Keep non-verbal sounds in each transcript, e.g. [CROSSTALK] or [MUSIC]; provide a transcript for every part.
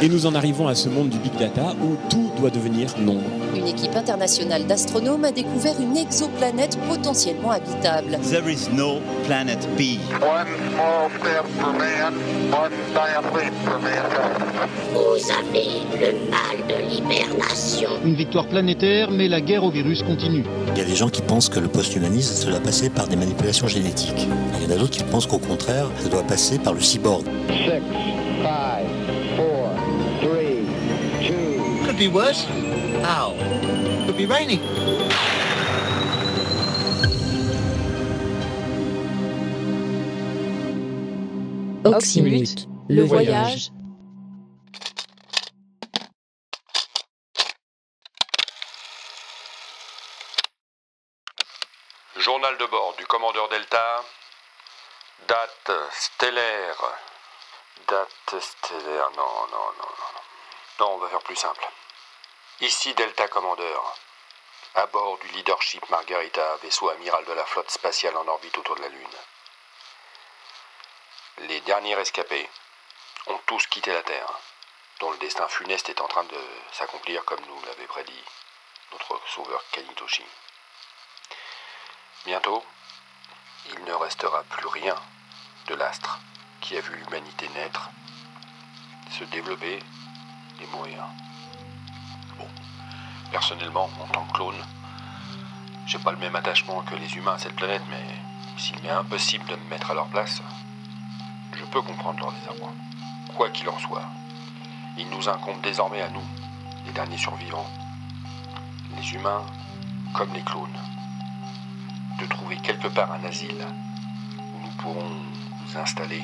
Et nous en arrivons à ce monde du big data où tout doit devenir nombre. Une équipe internationale d'astronomes a découvert une exoplanète potentiellement habitable. There is no planet B. One small step for man, one giant leap for mankind. Vous avez le mal de l'hibernation. Une victoire planétaire, mais la guerre au virus continue. Il y a des gens qui pensent que le post-humanisme, ça doit passer par des manipulations génétiques. Il y en a d'autres qui pensent qu'au contraire, ça doit passer par le cyborg. Six, five, four, three, two. Could be worse. How? Could be raining. Oxymute, le voyage. Journal de bord du commandeur Delta. Date stellaire. Date stellaire. Non, non, non, non. Non, Non, on va faire plus simple. Ici Delta Commandeur. À bord du Leadership Margarita, vaisseau amiral de la flotte spatiale en orbite autour de la Lune. Les derniers rescapés ont tous quitté la Terre, dont le destin funeste est en train de s'accomplir comme nous l'avait prédit notre sauveur Kanitoshi. Bientôt, il ne restera plus rien de l'astre qui a vu l'humanité naître, se développer et mourir. Personnellement, en tant que clone, j'ai pas le même attachement que les humains à cette planète, mais s'il m'est impossible de me mettre à leur place, je peux comprendre leur désarroi. Quoi qu'il en soit, il nous incombe désormais à nous, les derniers survivants, les humains comme les clones, de trouver quelque part un asile où nous pourrons nous installer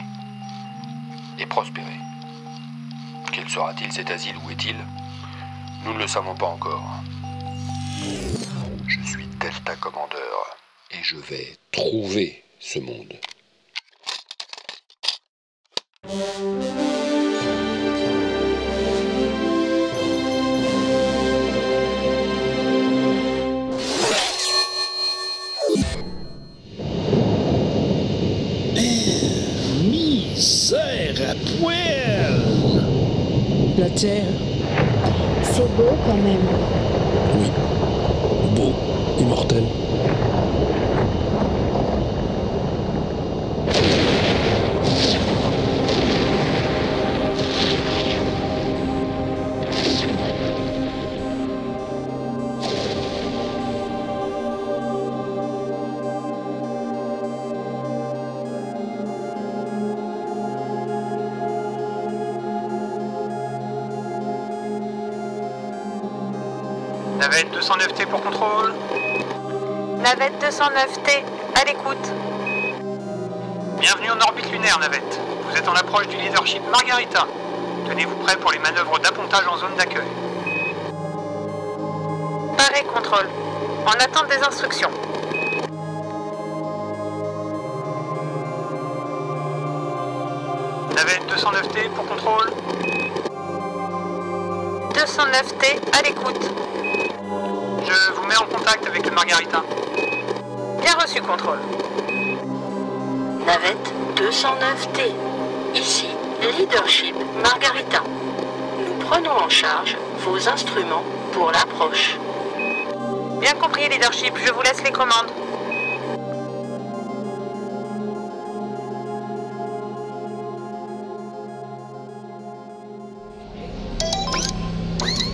et prospérer. Quel sera-t-il cet asile? Où est-il? Nous ne le savons pas encore. Je suis Delta Commandeur et je vais trouver ce monde. Misère à poil La Terre, C'est beau quand même. oui. Beau, immortel. 209T pour contrôle. Navette 209T, à l'écoute. Bienvenue en orbite lunaire, Navette. Vous êtes en approche du leadership Margarita. Tenez-vous prêt pour les manœuvres d'appontage en zone d'accueil. Paré contrôle. En attente des instructions. Navette 209T pour contrôle. 209T, à l'écoute. Contact avec le Margarita. Bien reçu, contrôle. Navette 209T. Ici, Leadership Margarita. Nous prenons en charge vos instruments pour l'approche. Bien compris, leadership, je vous laisse les commandes.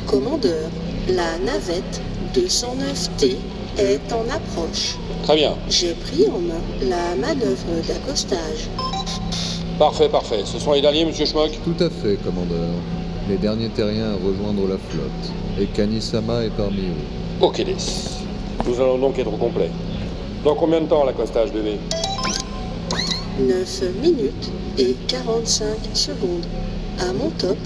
Commandeur, la navette 209T est en approche. Très bien. J'ai pris en main la manœuvre d'accostage. Parfait, parfait. Ce sont les derniers, monsieur Schmock? Tout à fait, commandeur. Les derniers terriens à rejoindre la flotte. Et Kanisama est parmi eux. Ok, des. Nous allons donc être au complet. Dans combien de temps l'accostage, bébé 9 minutes et 45 secondes. À mon top,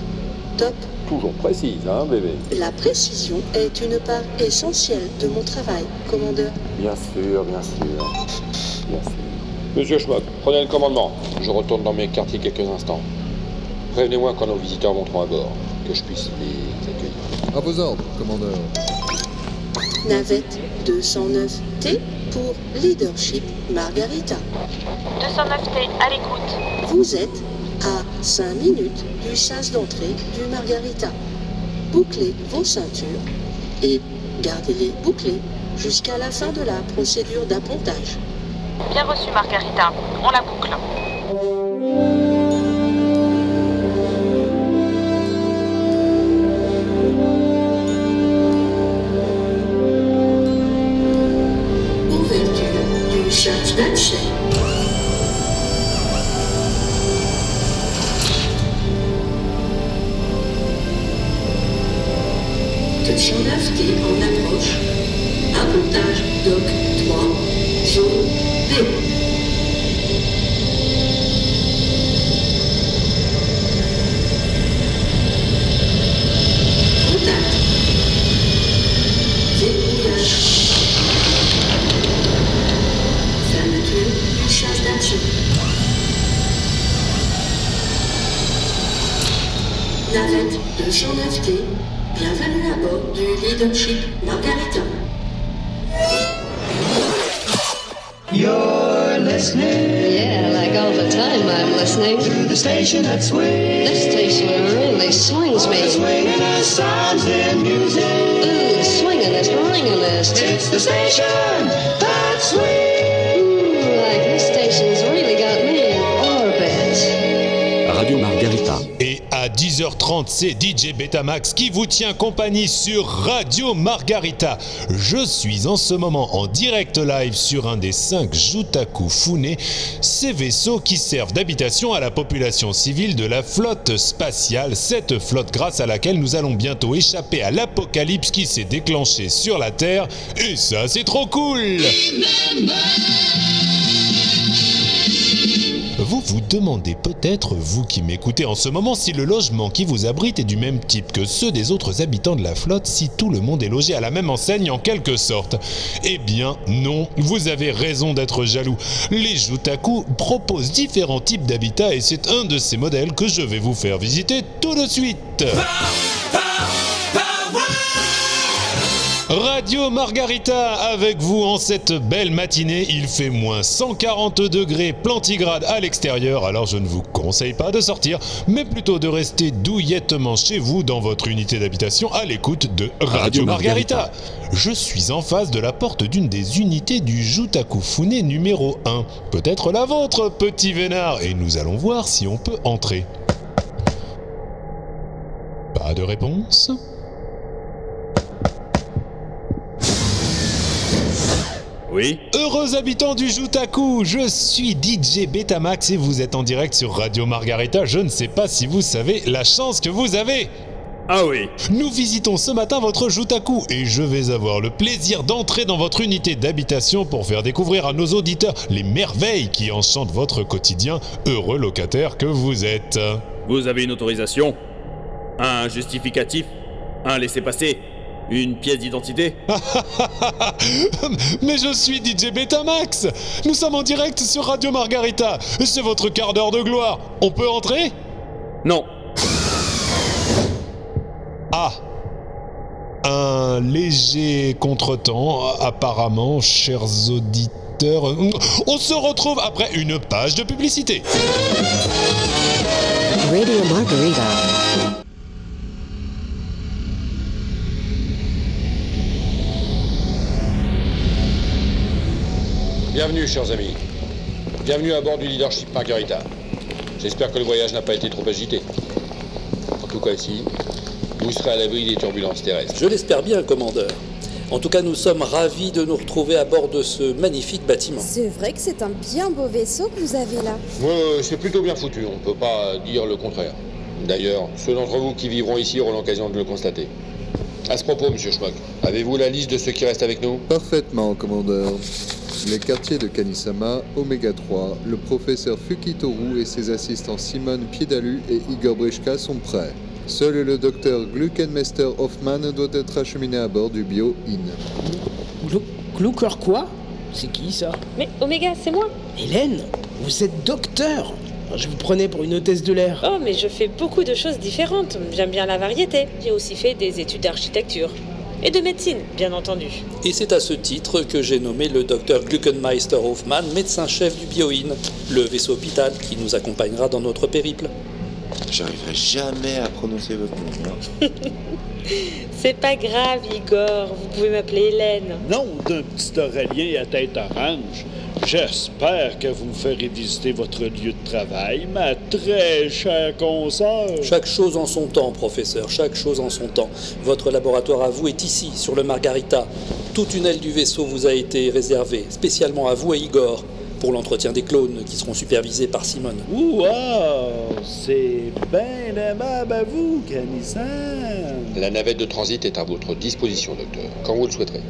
top. Toujours précise, hein, bébé La précision est une part essentielle de mon travail, commandeur. Bien sûr, bien sûr. Bien sûr. Monsieur Schmock, prenez le commandement. Je retourne dans mes quartiers quelques instants. Prévenez-moi quand nos visiteurs monteront à bord, que je puisse les accueillir. À vos ordres, commandeur. Navette 209T pour Leadership Margarita. 209T, à l'écoute. Vous êtes à 5 minutes du sas d'entrée du Margarita. Bouclez vos ceintures et gardez-les bouclées jusqu'à la fin de la procédure d'appontage. Bien reçu, Margarita. On la boucle. And music. Ooh, swinging is ringing It's the station that swings. Ooh, like this station's really got me in orbit. Radio Margarita. Et à 10h30, c'est DJ Betamax qui vous tient compagnie sur Radio Margarita. Je suis en ce moment en direct live sur un des cinq Jutaku Fune, ces vaisseaux qui servent d'habitation à la population civile de la flotte spatiale, cette flotte grâce à laquelle nous allons bientôt échapper à l'apocalypse qui s'est déclenché sur la Terre. Et ça, c'est trop cool! Vous vous demandez peut-être, vous qui m'écoutez en ce moment, si le logement qui vous abrite est du même type que ceux des autres habitants de la flotte, si tout le monde est logé à la même enseigne en quelque sorte. Eh bien non, vous avez raison d'être jaloux. Les Jutaku proposent différents types d'habitats et c'est un de ces modèles que je vais vous faire visiter tout de suite. Radio Margarita avec vous en cette belle matinée. Il fait moins 140 degrés plantigrade à l'extérieur, alors je ne vous conseille pas de sortir, mais plutôt de rester douillettement chez vous dans votre unité d'habitation à l'écoute de Radio, Radio Margarita. Margarita. Je suis en face de la porte d'une des unités du Jutaku Fune numéro 1. Peut-être la vôtre, petit vénard, et nous allons voir si on peut entrer. Pas de réponse Oui Heureux habitants du Jutaku, je suis DJ Betamax et vous êtes en direct sur Radio Margarita. Je ne sais pas si vous savez la chance que vous avez. Ah oui Nous visitons ce matin votre Jutaku et je vais avoir le plaisir d'entrer dans votre unité d'habitation pour faire découvrir à nos auditeurs les merveilles qui enchantent votre quotidien, heureux locataire que vous êtes. Vous avez une autorisation Un justificatif Un laissez-passer Une pièce d'identité [LAUGHS] Mais je suis DJ Betamax Nous sommes en direct sur Radio Margarita C'est votre quart d'heure de gloire On peut entrer? Non. Ah Un léger contretemps, apparemment, chers auditeurs. On se retrouve après une page de publicité. Radio Margarita. Bienvenue, chers amis. Bienvenue à bord du Leadership Margarita. J'espère que le voyage n'a pas été trop agité. En tout cas, ici, vous serez à l'abri des turbulences terrestres. Je l'espère bien, commandeur. En tout cas, nous sommes ravis de nous retrouver à bord de ce magnifique bâtiment. C'est vrai que c'est un bien beau vaisseau que vous avez là. Ouais, c'est plutôt bien foutu, on peut pas dire le contraire. D'ailleurs, ceux d'entre vous qui vivront ici auront l'occasion de le constater. À ce propos, monsieur Schmuck, avez-vous la liste de ceux qui restent avec nous? Parfaitement, commandeur. Les quartiers de Kanisama, Oméga 3, le professeur Fukitoru et ses assistants Simon Piedalu et Igor Brishka sont prêts. Seul le docteur Gluckenmeister Hoffman doit être acheminé à bord du Bio Inn. Glucker quoi? C'est qui ça? Mais Oméga, c'est moi Hélène Vous êtes docteur Je vous prenais pour une hôtesse de l'air. Oh, mais je fais beaucoup de choses différentes. J'aime bien la variété. J'ai aussi fait des études d'architecture. Et de médecine, bien entendu. Et c'est à ce titre que j'ai nommé le docteur Gluckenmeister Hoffmann médecin-chef du Bioin, le vaisseau hôpital qui nous accompagnera dans notre périple. J'arriverai jamais à prononcer votre nom. [LAUGHS] [LAUGHS] C'est pas grave, Igor, vous pouvez m'appeler Hélène. Nom d'un petit Aurélien à tête orange. J'espère que vous me ferez visiter votre lieu de travail, ma très chère consoeur. Chaque chose en son temps, professeur, chaque chose en son temps. Votre laboratoire à vous est ici, sur le Margarita. Toute une aile du vaisseau vous a été réservée, spécialement à vous et Igor, pour l'entretien des clones qui seront supervisés par Simone. Wow, c'est bien aimable à vous, Canissan. La navette de transit est à votre disposition, docteur, quand vous le souhaiterez.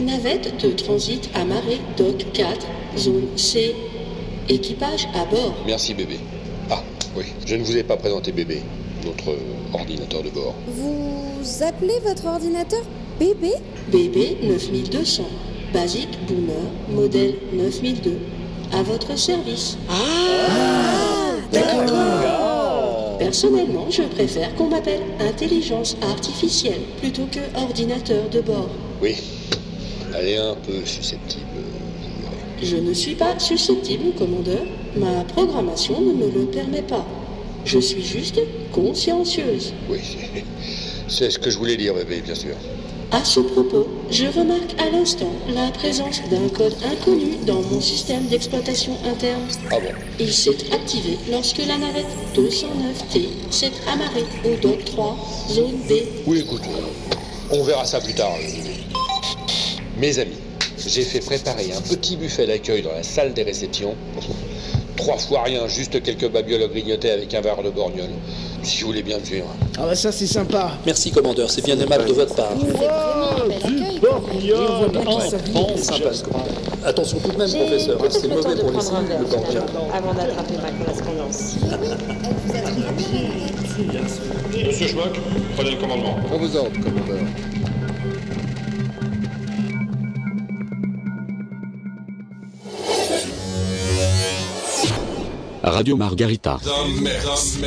Navette de transit amarrée, dock 4, zone C. Équipage à bord. Merci, bébé. Ah, oui, je ne vous ai pas présenté bébé, notre ordinateur de bord. Vous appelez votre ordinateur bébé? BB 9200. Basique Boomer, modèle 9002. À votre service. Ah, d'accord. Personnellement, je préfère qu'on m'appelle intelligence artificielle plutôt que ordinateur de bord. Oui, elle est un peu susceptible. Je ne suis pas susceptible, commandeur. Ma programmation ne me le permet pas. Je suis juste consciencieuse. Oui, c'est- c'est ce que je voulais dire, bébé, bien sûr. À ce propos, je remarque à l'instant la présence d'un code inconnu dans mon système d'exploitation interne. Ah bon Il s'est activé lorsque la navette 209T s'est amarrée au dock 3, zone B. Oui, écoute, on verra ça plus tard. Mes amis, j'ai fait préparer un petit buffet d'accueil dans la salle des réceptions. Trois fois rien, juste quelques babioles à grignoter avec un verre de borgnole. Si vous voulez bien me suivre. Ah bah ça c'est sympa. Merci, commandeur, c'est bien aimable de votre part. Du borgnole en C'est sympa, ce commandeur. Attention tout de même, professeur, hein, c'est mauvais pour les prendre un cellules, le verre, borgnole. avant d'attraper ma correspondance. Monsieur Schmuck, prenez le commandement. À vos ordres, commandeur. Radio Margarita.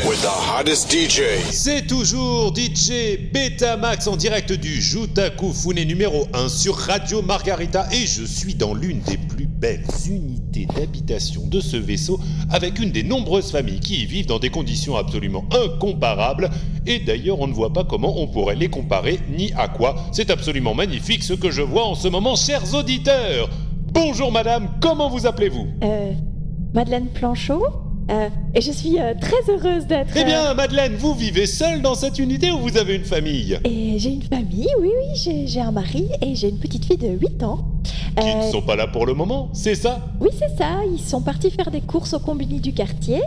With the hottest DJ. C'est toujours DJ Betamax en direct du Jutaku Fune numéro 1 sur Radio Margarita et je suis dans l'une des plus belles unités d'habitation de ce vaisseau avec une des nombreuses familles qui y vivent dans des conditions absolument incomparables et d'ailleurs on ne voit pas comment on pourrait les comparer ni à quoi. C'est absolument magnifique ce que je vois en ce moment chers auditeurs. Bonjour madame, comment vous appelez-vous? Euh, Madeleine Planchot. Euh, et je suis euh, très heureuse d'être. Eh bien, euh, Madeleine, vous vivez seule dans cette unité ou vous avez une famille? Et j'ai une famille, oui, oui, j'ai un mari et j'ai une petite fille de 8 ans. Qui Euh, ne sont pas là pour le moment, c'est ça? Oui, c'est ça, ils sont partis faire des courses au combini du quartier.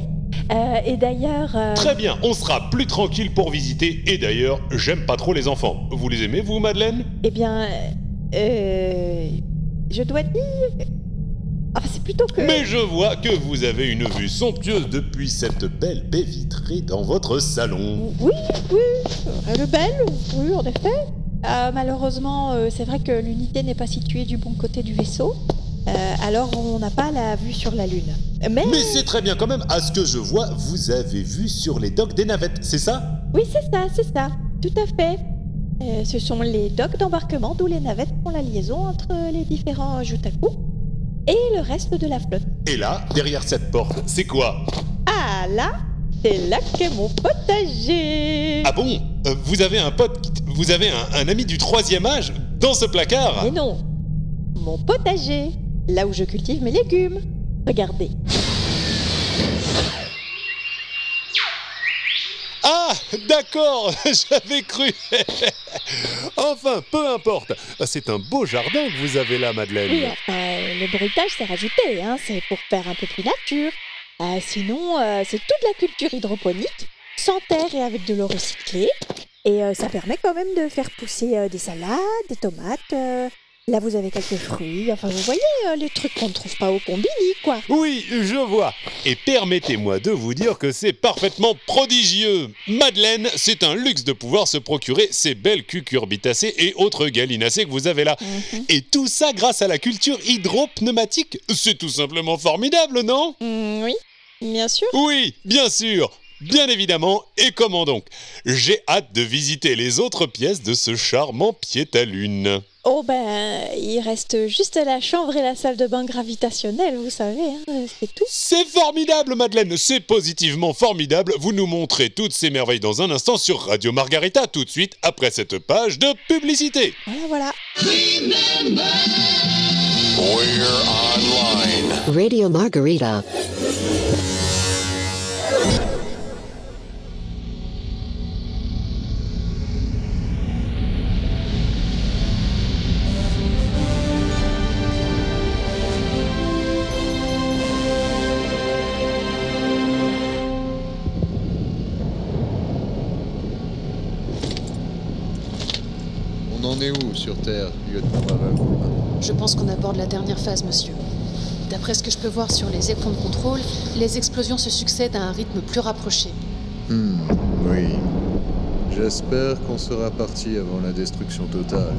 Euh, et d'ailleurs. euh, Très bien, on sera plus tranquille pour visiter. Et d'ailleurs, j'aime pas trop les enfants. Vous les aimez, vous, Madeleine? Eh bien. Euh, je dois dire. Enfin, c'est plutôt que. Mais je vois que vous avez une vue somptueuse depuis cette belle baie vitrée dans votre salon. Oui, oui, elle est belle, oui, en effet. Euh, malheureusement, euh, c'est vrai que l'unité n'est pas située du bon côté du vaisseau. Euh, alors, on n'a pas la vue sur la Lune. Mais. Mais c'est très bien quand même, à ce que je vois, vous avez vu sur les docks des navettes, c'est ça? Oui, c'est ça, c'est ça. Tout à fait. Euh, ce sont les docks d'embarquement d'où les navettes font la liaison entre les différents Jutaku et le reste de la flotte. Et là, derrière cette porte, c'est quoi? Ah là, c'est là qu'est mon potager. Ah bon? Euh, Vous avez un pote, qui- vous avez un, un ami du troisième âge dans ce placard Mais non, mon potager, là où je cultive mes légumes. Regardez. Ah, d'accord, [LAUGHS] j'avais cru. [LAUGHS] enfin, peu importe. C'est un beau jardin que vous avez là, Madeleine. Oui, le bruitage s'est rajouté, hein, c'est pour faire un peu plus nature. Euh, sinon, euh, c'est toute la culture hydroponique, sans terre et avec de l'eau recyclée. Et euh, ça permet quand même de faire pousser des salades, des tomates. Là, vous avez quelques fruits. Enfin, vous voyez, euh, les trucs qu'on ne trouve pas au combini, quoi. Oui, je vois. Et permettez-moi de vous dire que c'est parfaitement prodigieux. Madeleine, c'est un luxe de pouvoir se procurer ces belles cucurbitacées et autres gallinacées que vous avez là. Et tout ça grâce à la culture hydropneumatique. C'est tout simplement formidable, non? Oui, bien sûr. Oui, bien sûr. Bien évidemment, et comment donc? J'ai hâte de visiter les autres pièces de ce charmant pied à lune. Oh ben, il reste juste la chambre et la salle de bain gravitationnelle, vous savez, hein, c'est tout. C'est formidable, Madeleine, c'est positivement formidable. Vous nous montrez toutes ces merveilles dans un instant sur Radio Margarita, tout de suite après cette page de publicité. Voilà, voilà. We're online. Radio Margarita. On en est où sur Terre, lieutenant Je pense qu'on aborde la dernière phase, monsieur. D'après ce que je peux voir sur les écrans de contrôle, les explosions se succèdent à un rythme plus rapproché. Hmm, oui. J'espère qu'on sera parti avant la destruction totale.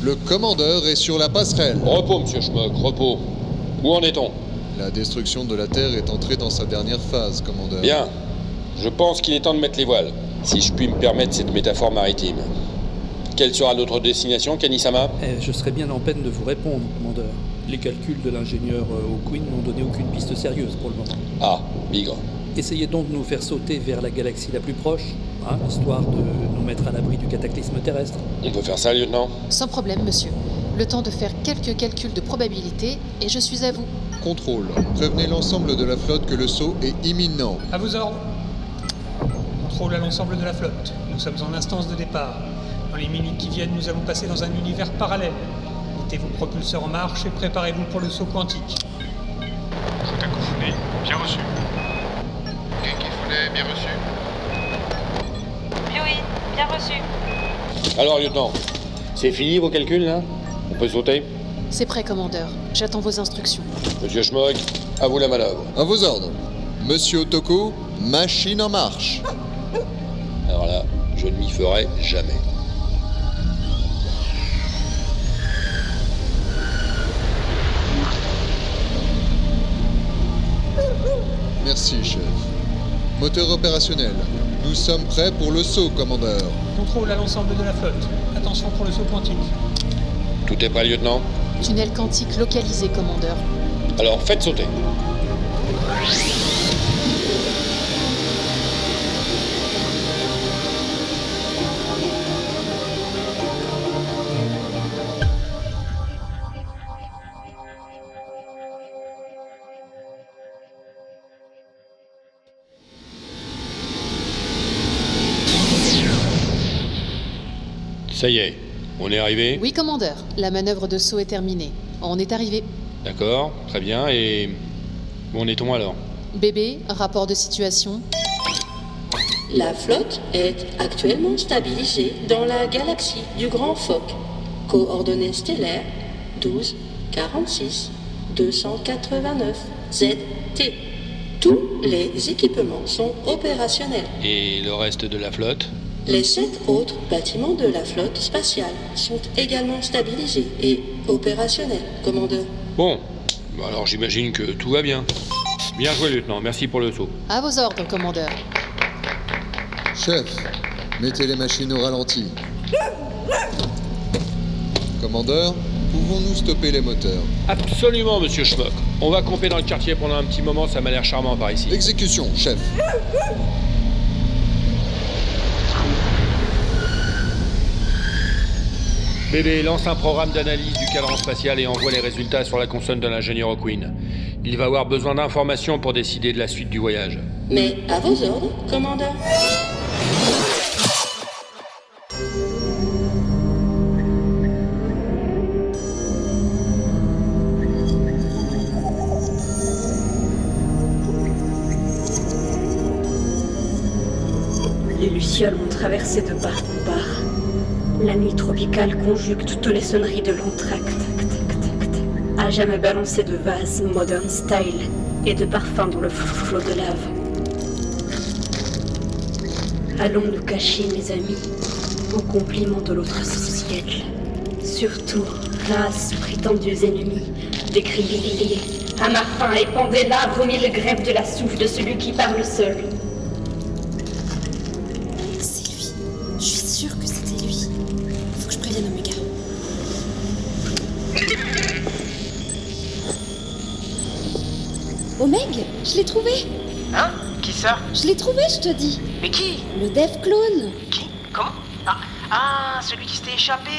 Le commandeur est sur la passerelle. Repos, monsieur Schmock, repos. Où en est-on? La destruction de la Terre est entrée dans sa dernière phase, commandeur. Bien. Je pense qu'il est temps de mettre les voiles, si je puis me permettre cette métaphore maritime. Quelle sera notre destination, Kanisama Eh, Je serais bien en peine de vous répondre, commandeur. Les calculs de l'ingénieur euh, O'Quinn n'ont donné aucune piste sérieuse pour le moment. Ah, bigre. Essayez donc de nous faire sauter vers la galaxie la plus proche, hein, histoire de nous mettre à l'abri du cataclysme terrestre. On peut faire ça, lieutenant? Sans problème, monsieur. Le temps de faire quelques calculs de probabilité et je suis à vous. Contrôle. Prévenez l'ensemble de la flotte que le saut est imminent. À vos ordres. Contrôle à l'ensemble de la flotte. Nous sommes en instance de départ. Dans les minutes qui viennent, nous allons passer dans un univers parallèle. Mettez vos propulseurs en marche et préparez-vous pour le saut quantique. Founé, bien reçu. Bien reçu. Bien reçu. Alors, lieutenant, c'est fini vos calculs, là On peut sauter C'est prêt, commandeur. J'attends vos instructions. Monsieur Schmock, à vous la manœuvre. À vos ordres. Monsieur Otoko, machine en marche. Alors là, je ne m'y ferai jamais. Merci, chef. Moteur opérationnel. Nous sommes prêts pour le saut, commandeur. Contrôle à l'ensemble de la flotte. Attention pour le saut quantique. Tout est prêt, lieutenant Tunnel quantique localisé, commandeur. Alors, faites sauter. Ça y est, on est arrivé Oui, commandeur. La manœuvre de saut est terminée. On est arrivé. D'accord, très bien, et... Où en est-on alors? Bébé, rapport de situation. La flotte est actuellement stabilisée dans la galaxie du Grand Phoque. Coordonnées stellaires 12 46 289 ZT. Tous les équipements sont opérationnels. Et le reste de la flotte? Les sept autres bâtiments de la flotte spatiale sont également stabilisés et opérationnels, commandeur. Bon, Bon, alors j'imagine que tout va bien. Bien joué, lieutenant, merci pour le saut. À vos ordres, commandeur. Chef, mettez les machines au ralenti. Commandeur, pouvons-nous stopper les moteurs? Absolument, monsieur Schmock. On va camper dans le quartier pendant un petit moment, ça m'a l'air charmant par ici. Exécution, chef. Bébé, lance un programme d'analyse du cadran spatial et envoie les résultats sur la console de l'ingénieur O'Quinn. Il va avoir besoin d'informations pour décider de la suite du voyage. Mais à vos ordres, commandeur. Les lucioles ont traversé de part. La nuit tropicale conjugue toutes les sonneries de l'entracte. À jamais balancé de vases modern style et de parfums dans le flot de lave. Allons nous cacher, mes amis, au compliment de l'autre siècle, surtout, race prétendus ennemis, décrivez à ma pendez là vos mille grèves de la souffle de celui qui parle seul. Ça Je l'ai trouvé, je te dis. Mais qui Le Dev Clone. Comment ah, ah, celui qui s'était échappé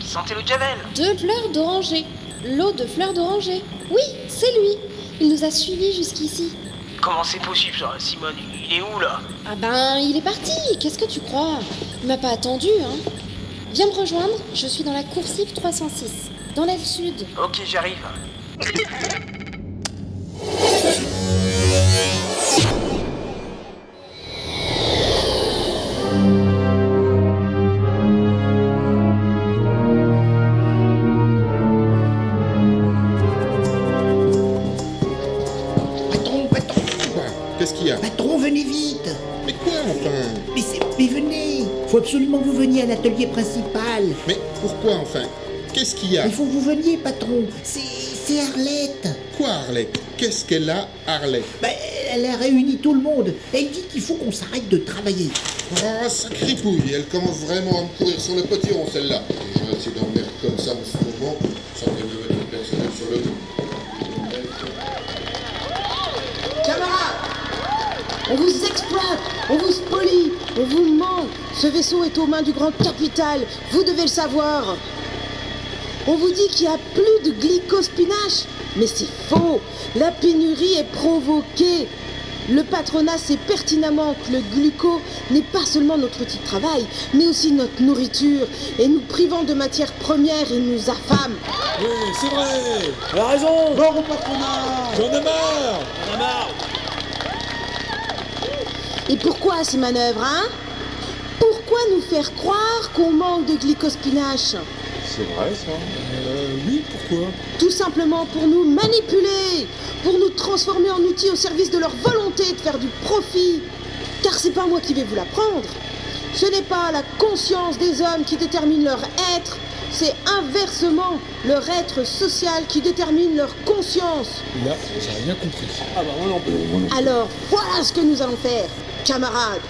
Qui sentait le javel Deux fleurs d'oranger. L'eau de fleurs d'oranger. Oui, c'est lui. Il nous a suivis jusqu'ici. Comment c'est possible ça Simone, il est où là Ah ben, il est parti. Qu'est-ce que tu crois Il m'a pas attendu, hein. Viens me rejoindre. Je suis dans la coursive 306, dans l'aile sud. Ok, j'arrive. Veniez à l'atelier principal. Mais pourquoi enfin? Qu'est-ce qu'il y a? Il faut que vous veniez, patron. C'est c'est Arlette. Quoi Arlette? Qu'est-ce qu'elle a Arlette? Ben, Elle a réuni tout le monde. Elle dit qu'il faut qu'on s'arrête de travailler. Oh, ça cripouille, elle commence vraiment à me courir sur le potiron celle-là. Merde comme ça en ce moment, une personnel sur le dos. Camarades On vous exploite, on vous spolie, on vous ment. Ce vaisseau est aux mains du grand capital, vous devez le savoir. On vous dit qu'il n'y a plus de glycospinache, mais c'est faux. La pénurie est provoquée. Le patronat sait pertinemment que le gluco n'est pas seulement notre outil de travail, mais aussi notre nourriture. Et nous privant de matières premières, il nous affame. Oui, c'est vrai Elle a raison Mort au patronat J'en ai marre J'en ai marre Et pourquoi ces manœuvres, hein? Pourquoi nous faire croire qu'on manque de glycospinache C'est vrai ça Euh, oui, pourquoi? Tout simplement pour nous manipuler, pour nous transformer en outils au service de leur volonté de faire du profit. Car c'est pas moi qui vais vous l'apprendre. Ce n'est pas la conscience des hommes qui détermine leur être, c'est inversement leur être social qui détermine leur conscience. Là, j'ai rien compris. Ah bah moi non plus. Alors voilà ce que nous allons faire, camarades.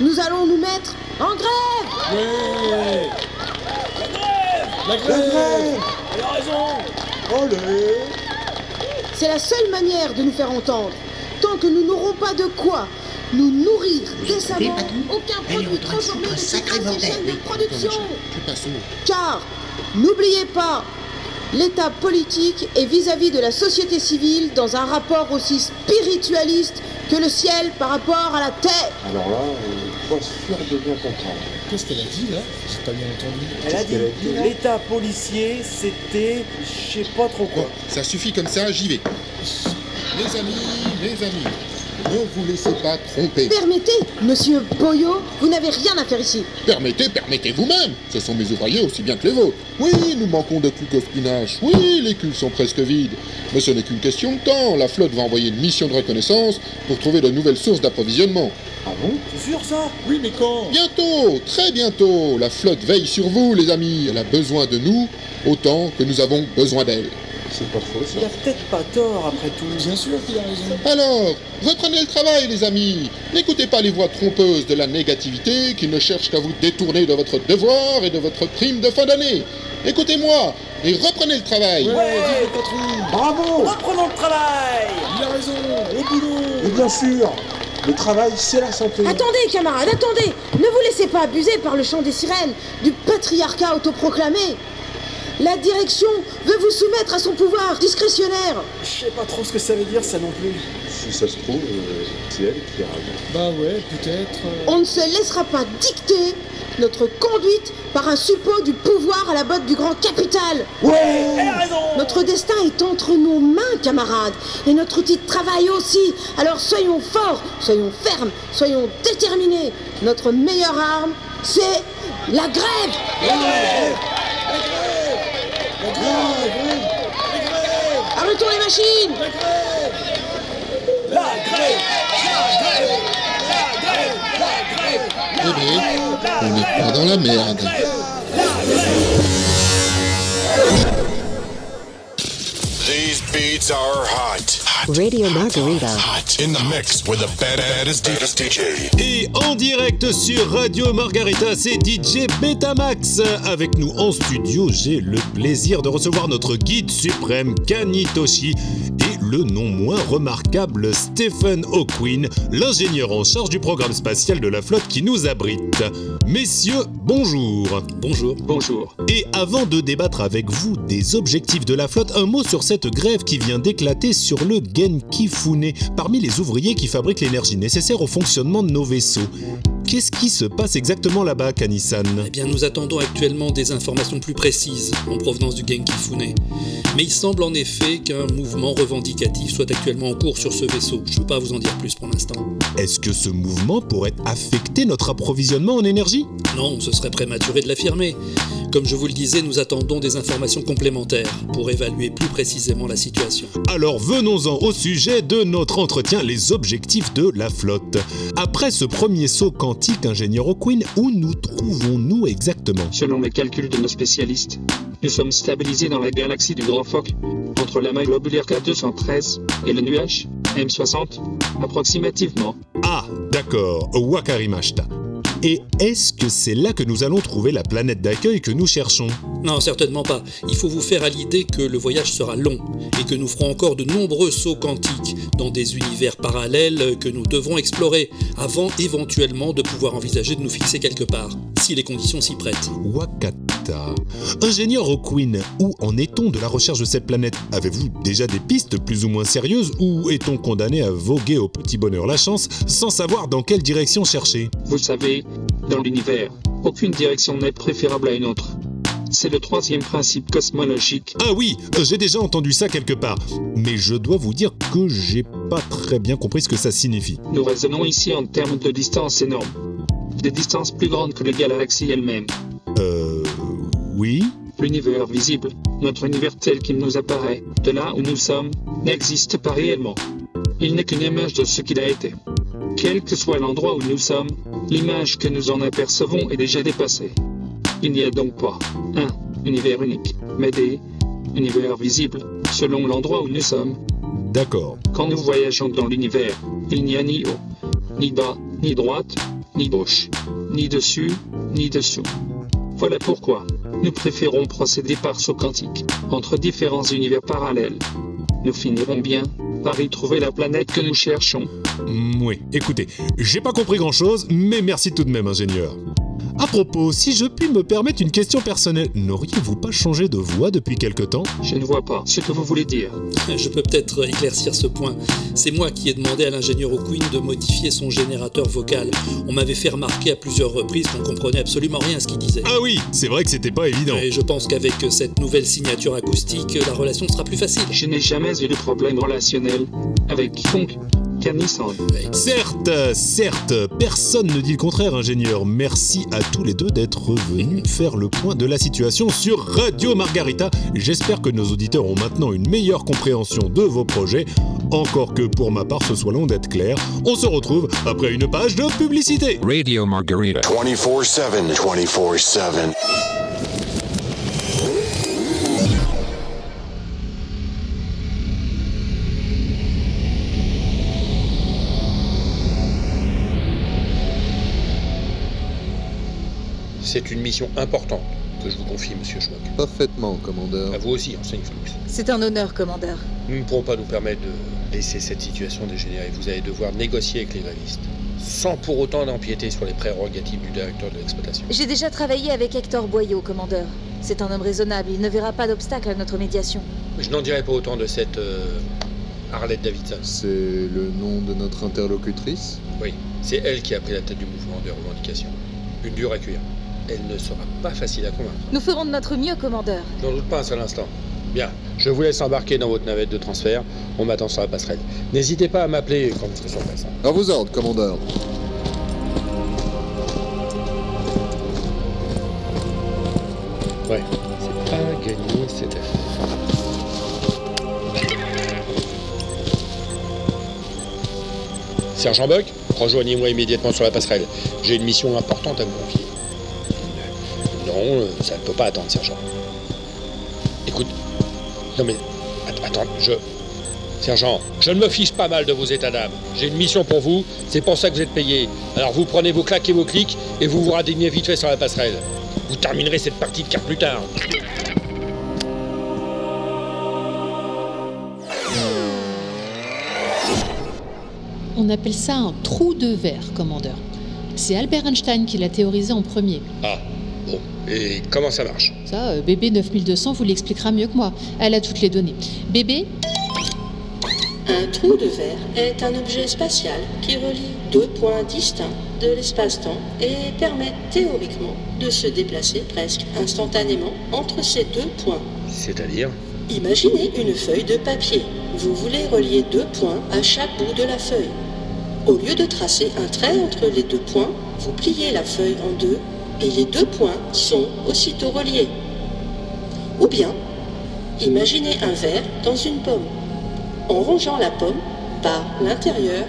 Nous allons nous mettre en grève Ouais La grève La grève Elle a raison Allez C'est la seule manière de nous faire entendre. Tant que nous n'aurons pas de quoi nous nourrir décemment, aucun produit transformé ne quittera ces chaînes de production. Car, n'oubliez pas, l'état politique est vis-à-vis de la société civile dans un rapport aussi spiritualiste que le ciel par rapport à la terre. Alors là, euh, pas sûr de bien comprendre. Qu'est-ce qu'elle a dit là? J'ai pas bien entendu. Elle a dit que l'état policier, c'était. je sais pas trop quoi. Bon, ça suffit comme ça, j'y vais. Mes amis, mes amis, ne vous laissez pas tromper. Permettez, monsieur Boyo, vous n'avez rien à faire ici. Permettez, permettez vous-même. Ce sont mes ouvriers aussi bien que les vôtres. Oui, nous manquons de glucospinache. Oui, les culs sont presque vides. Mais ce n'est qu'une question de temps. La flotte va envoyer une mission de reconnaissance pour trouver de nouvelles sources d'approvisionnement. Ah bon? C'est sûr ça? Oui, mais quand? Bientôt, très bientôt. La flotte veille sur vous, les amis. Elle a besoin de nous autant que nous avons besoin d'elle. C'est pas faux ça. Il a peut-être pas tort après tout. Bien sûr qu'il a raison. Alors, reprenez le travail, les amis. N'écoutez pas les voix trompeuses de la négativité qui ne cherchent qu'à vous détourner de votre devoir et de votre prime de fin d'année. Écoutez-moi et reprenez le travail. Ouais, Bravo Reprenons le travail Il a raison Au boulot Et bien sûr, le travail, c'est la santé. Attendez, camarades, attendez Ne vous laissez pas abuser par le chant des sirènes, du patriarcat autoproclamé. La direction veut vous soumettre à son pouvoir discrétionnaire. Je sais pas trop ce que ça veut dire ça non plus. Si ça se trouve, euh, c'est elle qui a raison. Bah ouais, peut-être. euh. On ne se laissera pas dicter notre conduite par un suppôt du pouvoir à la botte du grand capital. Ouais, elle a raison Notre destin est entre nos mains, camarades, et notre outil de travail aussi. Alors soyons forts, soyons fermes, soyons déterminés. Notre meilleure arme, c'est la grève. Arrêtons les machines La grève La grève La grève La grève Eh bien, on n'est pas dans la merde. Grève Lights are hot. Radio Margarita. Hot. In the mix with the baddest, baddest DJ. Et en direct sur Radio Margarita, c'est DJ Betamax. Avec nous en studio, j'ai le plaisir de recevoir notre guide suprême Kanitoshi et le non moins remarquable Stephen O'Quinn, l'ingénieur en charge du programme spatial de la flotte qui nous abrite. Messieurs, bonjour. Bonjour. Bonjour. Et avant de débattre avec vous des objectifs de la flotte, un mot sur cette grève qui vient d'éclater sur le Genkifune, parmi les ouvriers qui fabriquent l'énergie nécessaire au fonctionnement de nos vaisseaux. Qu'est-ce qui se passe exactement là-bas, Kanisan? Eh bien, nous attendons actuellement des informations plus précises en provenance du Genkifune. Mais il semble en effet qu'un mouvement revendicatif soit actuellement en cours sur ce vaisseau. Je ne peux pas vous en dire plus pour l'instant. Est-ce que ce mouvement pourrait affecter notre approvisionnement en énergie? Non, ce serait prématuré de l'affirmer. Comme je vous le disais, nous attendons des informations complémentaires pour évaluer plus précisément la situation. Alors venons-en au sujet de notre entretien, les objectifs de la flotte. Après ce premier saut quantique, ingénieur O'Quinn, où nous trouvons-nous exactement? Selon les calculs de nos spécialistes, nous sommes stabilisés dans la galaxie du Grand Phoque, entre la maille globulaire K213 et le nuage M60, approximativement. Ah, d'accord, Wakarimashita. Et est-ce que c'est là que nous allons trouver la planète d'accueil que nous cherchons? Non, certainement pas. Il faut vous faire à l'idée que le voyage sera long et que nous ferons encore de nombreux sauts quantiques dans des univers parallèles que nous devrons explorer avant éventuellement de pouvoir envisager de nous fixer quelque part, si les conditions s'y prêtent. Wakata. Ingénieur O'Quinn, où en est-on de la recherche de cette planète? Avez-vous déjà des pistes plus ou moins sérieuses ou est-on condamné à voguer au petit bonheur la chance sans savoir dans quelle direction chercher? Vous savez, dans l'univers, aucune direction n'est préférable à une autre. C'est le troisième principe cosmologique. Ah oui, j'ai déjà entendu ça quelque part. Mais je dois vous dire que j'ai pas très bien compris ce que ça signifie. Nous raisonnons ici en termes de distances énormes. Des distances plus grandes que les galaxies elles-mêmes. Euh. Oui L'univers visible, notre univers tel qu'il nous apparaît, de là où nous sommes, n'existe pas réellement. Il n'est qu'une image de ce qu'il a été. Quel que soit l'endroit où nous sommes, l'image que nous en apercevons est déjà dépassée. Il n'y a donc pas un univers unique, mais des univers visibles selon l'endroit où nous sommes. D'accord. Quand nous voyageons dans l'univers, il n'y a ni haut, ni bas, ni droite, ni gauche, ni dessus, ni dessous. Voilà pourquoi nous préférons procéder par saut quantique entre différents univers parallèles. Nous finirons bien par y trouver la planète que nous cherchons. Mm, oui, écoutez, j'ai pas compris grand-chose, mais merci tout de même, ingénieur. À propos, si je puis me permettre une question personnelle, n'auriez-vous pas changé de voix depuis quelque temps? Je ne vois pas ce que vous voulez dire. Je peux peut-être éclaircir ce point. C'est moi qui ai demandé à l'ingénieur O'Quinn de modifier son générateur vocal. On m'avait fait remarquer à plusieurs reprises qu'on comprenait absolument rien à ce qu'il disait. Ah oui, c'est vrai que c'était pas évident. Et je pense qu'avec cette nouvelle signature acoustique, la relation sera plus facile. Je n'ai jamais eu de problème relationnel avec Certes, certes, personne ne dit le contraire, ingénieur. Merci à tous les deux d'être venus faire le point de la situation sur Radio Margarita. J'espère que nos auditeurs ont maintenant une meilleure compréhension de vos projets. Encore que pour ma part, ce soit long d'être clair. On se retrouve après une page de publicité. Radio Margarita. 24-7. 24-7. C'est une mission importante que je vous confie, monsieur Schmuck. Parfaitement, commandeur. À vous aussi, enseigne Flux. C'est un honneur, commandeur. Nous ne pourrons pas nous permettre de laisser cette situation dégénérer. Vous allez devoir négocier avec les grévistes, sans pour autant empiéter sur les prérogatives du directeur de l'exploitation. J'ai déjà travaillé avec Hector Boyau, commandeur. C'est un homme raisonnable, il ne verra pas d'obstacle à notre médiation. Je n'en dirai pas autant de cette euh, Arlette Davidson. C'est le nom de notre interlocutrice? Oui, c'est elle qui a pris la tête du mouvement de revendication. Une dure à cuire. Elle ne sera pas facile à convaincre. Nous ferons de notre mieux, commandeur. J'en doute pas un seul instant. Bien, je vous laisse embarquer dans votre navette de transfert. On m'attend sur la passerelle. N'hésitez pas à m'appeler quand vous serez sur place. À vos ordres, commandeur. Ouais, c'est pas gagné cette affaire. Sergent Buck, rejoignez-moi immédiatement sur la passerelle. J'ai une mission importante à vous confier. Non, euh, ça ne peut pas attendre, sergent. Écoute. Non mais. Attends, je. Sergent, je ne me fiche pas mal de vos états d'âme. J'ai une mission pour vous, c'est pour ça que vous êtes payé. Alors vous prenez vos claques et vos clics et vous vous radignez vite fait sur la passerelle. Vous terminerez cette partie de quart plus tard. On appelle ça un trou de verre, commandeur. C'est Albert Einstein qui l'a théorisé en premier. Ah. Et comment ça marche Ça, euh, bébé 9200 vous l'expliquera mieux que moi. Elle a toutes les données. Bébé, Un trou de verre est un objet spatial qui relie deux points distincts de l'espace-temps et permet théoriquement de se déplacer presque instantanément entre ces deux points. C'est-à-dire Imaginez une feuille de papier. Vous voulez relier deux points à chaque bout de la feuille. Au lieu de tracer un trait entre les deux points, vous pliez la feuille en deux et les deux points sont aussitôt reliés. Ou bien, imaginez un verre dans une pomme. En rongeant la pomme par l'intérieur,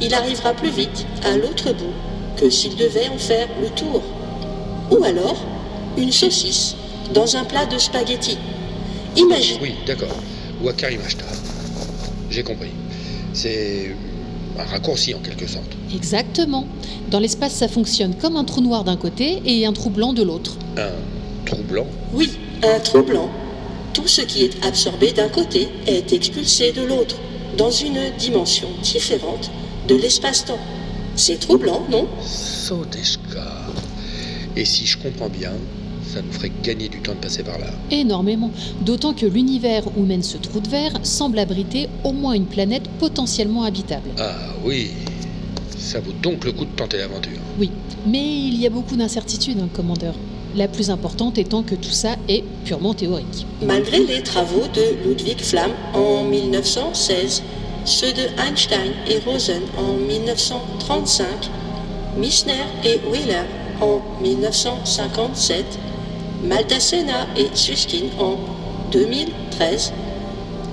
il arrivera plus vite à l'autre bout que s'il devait en faire le tour. Ou alors, une saucisse dans un plat de spaghettis. Imaginez. Oui, d'accord. Wakarimashita. J'ai compris. C'est un raccourci en quelque sorte. exactement. Dans l'espace, ça fonctionne comme un trou noir d'un côté et un trou blanc de l'autre. Un trou blanc Oui, un trou blanc. Tout ce qui est absorbé d'un côté est expulsé de l'autre, dans une dimension différente de l'espace-temps. C'est trou blanc, non? Sodeshka. Et si je comprends bien, ça nous ferait gagner du temps de passer par là. Énormément. D'autant que l'univers où mène ce trou de verre semble abriter au moins une planète potentiellement habitable. Ah oui, ça vaut donc le coup de tenter l'aventure. Oui, mais il y a beaucoup d'incertitudes, hein, commandeur. La plus importante étant que tout ça est purement théorique. Malgré les travaux de Ludwig Flamm en 1916, ceux de Einstein et Rosen en 1935, Missner et Wheeler en 1957, Maldacena et Susskind en 2013,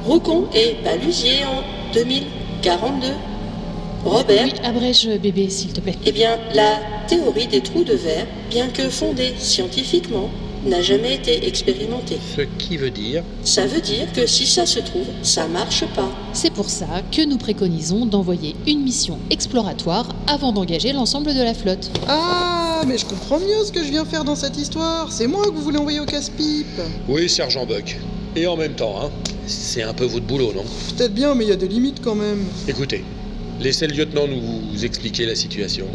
Roucon et Balusier en 2042, Robert. Oui, abrège bébé, s'il te plaît. Eh bien, la théorie des trous de verre, bien que fondée scientifiquement, n'a jamais été expérimentée. Ce qui veut dire Ça veut dire que si ça se trouve, ça marche pas. C'est pour ça que nous préconisons d'envoyer une mission exploratoire avant d'engager l'ensemble de la flotte. Ah, mais je comprends mieux ce que je viens faire dans cette histoire. C'est moi que vous voulez envoyer au casse-pipe. Oui, sergent Buck. Et en même temps, hein, c'est un peu votre boulot, non? Peut-être bien, mais il y a des limites quand même. Écoutez, laissez le lieutenant nous expliquer la situation.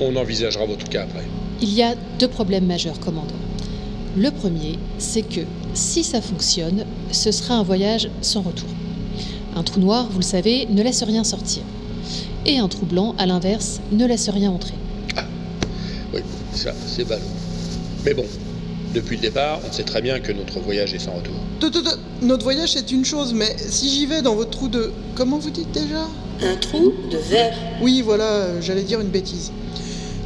On envisagera votre cas après. Il y a deux problèmes majeurs, commandant. Le premier, c'est que si ça fonctionne, ce sera un voyage sans retour. Un trou noir, vous le savez, ne laisse rien sortir. Et un trou blanc, à l'inverse, ne laisse rien entrer. Ça, c'est ballot. Mais bon, depuis le départ, on sait très bien que notre voyage est sans retour. Notre voyage c'est une chose, mais si j'y vais dans votre trou de... Comment vous dites déjà? Un trou de verre. Oui, voilà, j'allais dire une bêtise.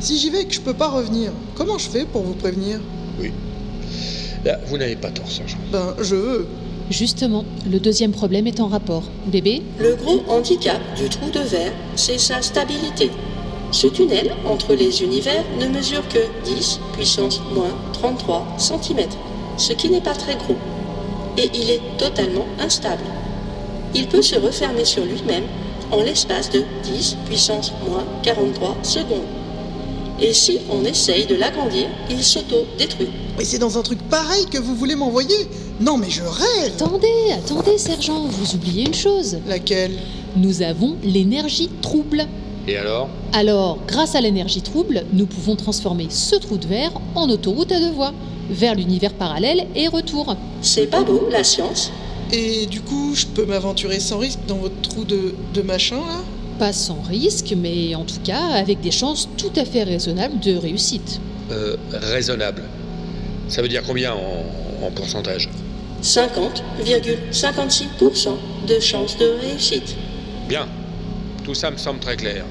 Si j'y vais et que je peux pas revenir, comment je fais pour vous prévenir? Oui. Là, vous n'avez pas tort, sergent. Ben, je veux. Justement, le deuxième problème est en rapport. Bébé, Le gros handicap du trou de verre, c'est sa stabilité. Ce tunnel entre les univers ne mesure que 10 puissance moins 33 cm, ce qui n'est pas très gros. Et il est totalement instable. Il peut se refermer sur lui-même en l'espace de 10 puissance moins 43 secondes. Et si on essaye de l'agrandir, il s'auto-détruit. Mais c'est dans un truc pareil que vous voulez m'envoyer? Non, mais je rêve attendez, attendez, sergent, vous oubliez une chose. Laquelle? Nous avons l'énergie trouble. Et alors? Alors, grâce à l'énergie trouble, nous pouvons transformer ce trou de verre en autoroute à deux voies, vers l'univers parallèle et retour. C'est pas beau, la science? Et du coup, je peux m'aventurer sans risque dans votre trou de, de machin là? Pas sans risque, mais en tout cas avec des chances tout à fait raisonnables de réussite. Euh, raisonnable. Ça veut dire combien en, en pourcentage? 50,56% de chance de réussite. Bien. Tout ça me semble très clair.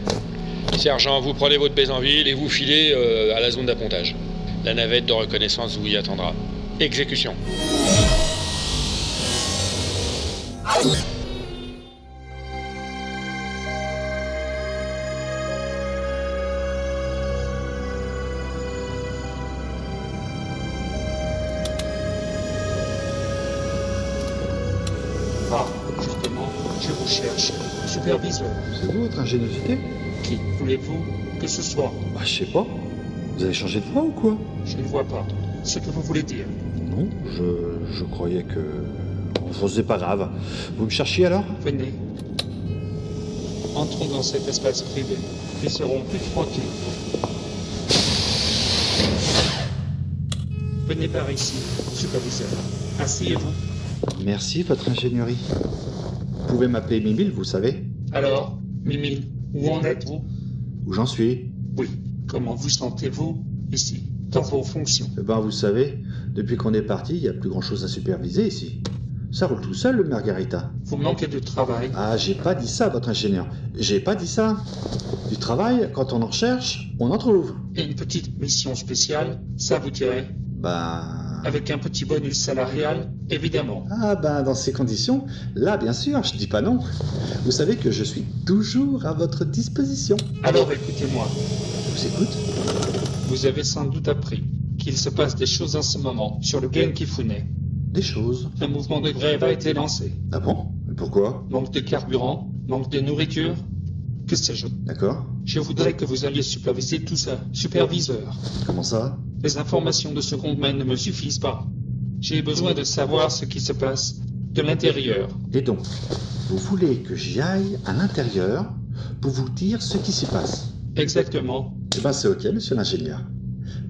Sergent, vous prenez votre bésanville et vous filez euh, à la zone d'appontage. La navette de reconnaissance vous y attendra. Exécution. Votre ingéniosité Qui voulez-vous que ce soit Bah, je sais pas. Vous avez changé de voix ou quoi? Je ne vois pas ce que vous voulez dire. Non, je, je croyais que. Enfin, c'est pas grave. Vous me cherchiez alors? Venez. Entrons dans cet espace privé. Ils seront plus tranquilles. Venez par ici, superviseur. Asseyez-vous. Merci, votre ingénierie. Vous pouvez m'appeler Mimile, vous savez Alors, Mimi, où en êtes-vous? Où j'en suis Oui. Comment vous sentez-vous ici, dans vos fonctions? Eh ben, vous savez, depuis qu'on est parti, il n'y a plus grand-chose à superviser ici. Ça roule tout seul, le Margarita. Vous manquez de travail? Ah, j'ai pas dit ça, votre ingénieur. J'ai pas dit ça. Du travail, quand on en recherche, on en trouve. Et une petite mission spéciale, ça vous dirait? Ben... Avec un petit bonus salarial, évidemment. Ah ben, dans ces conditions, là, bien sûr, je dis pas non. Vous savez que je suis toujours à votre disposition. Alors écoutez-moi. Je vous écoute. Vous avez sans doute appris qu'il se passe des choses en ce moment sur le Gen Kifune. Des choses Un mouvement de grève a été lancé. Ah bon? Mais pourquoi? Manque de carburant, manque de nourriture, que sais-je. D'accord. Je voudrais que vous alliez superviser tout ça. Superviseur. Comment ça? Les informations de seconde main ne me suffisent pas. J'ai besoin de savoir ce qui se passe de l'intérieur. Et donc, vous voulez que j'y aille à l'intérieur pour vous dire ce qui s'y passe Exactement. Eh ben, c'est ok, monsieur l'ingénieur.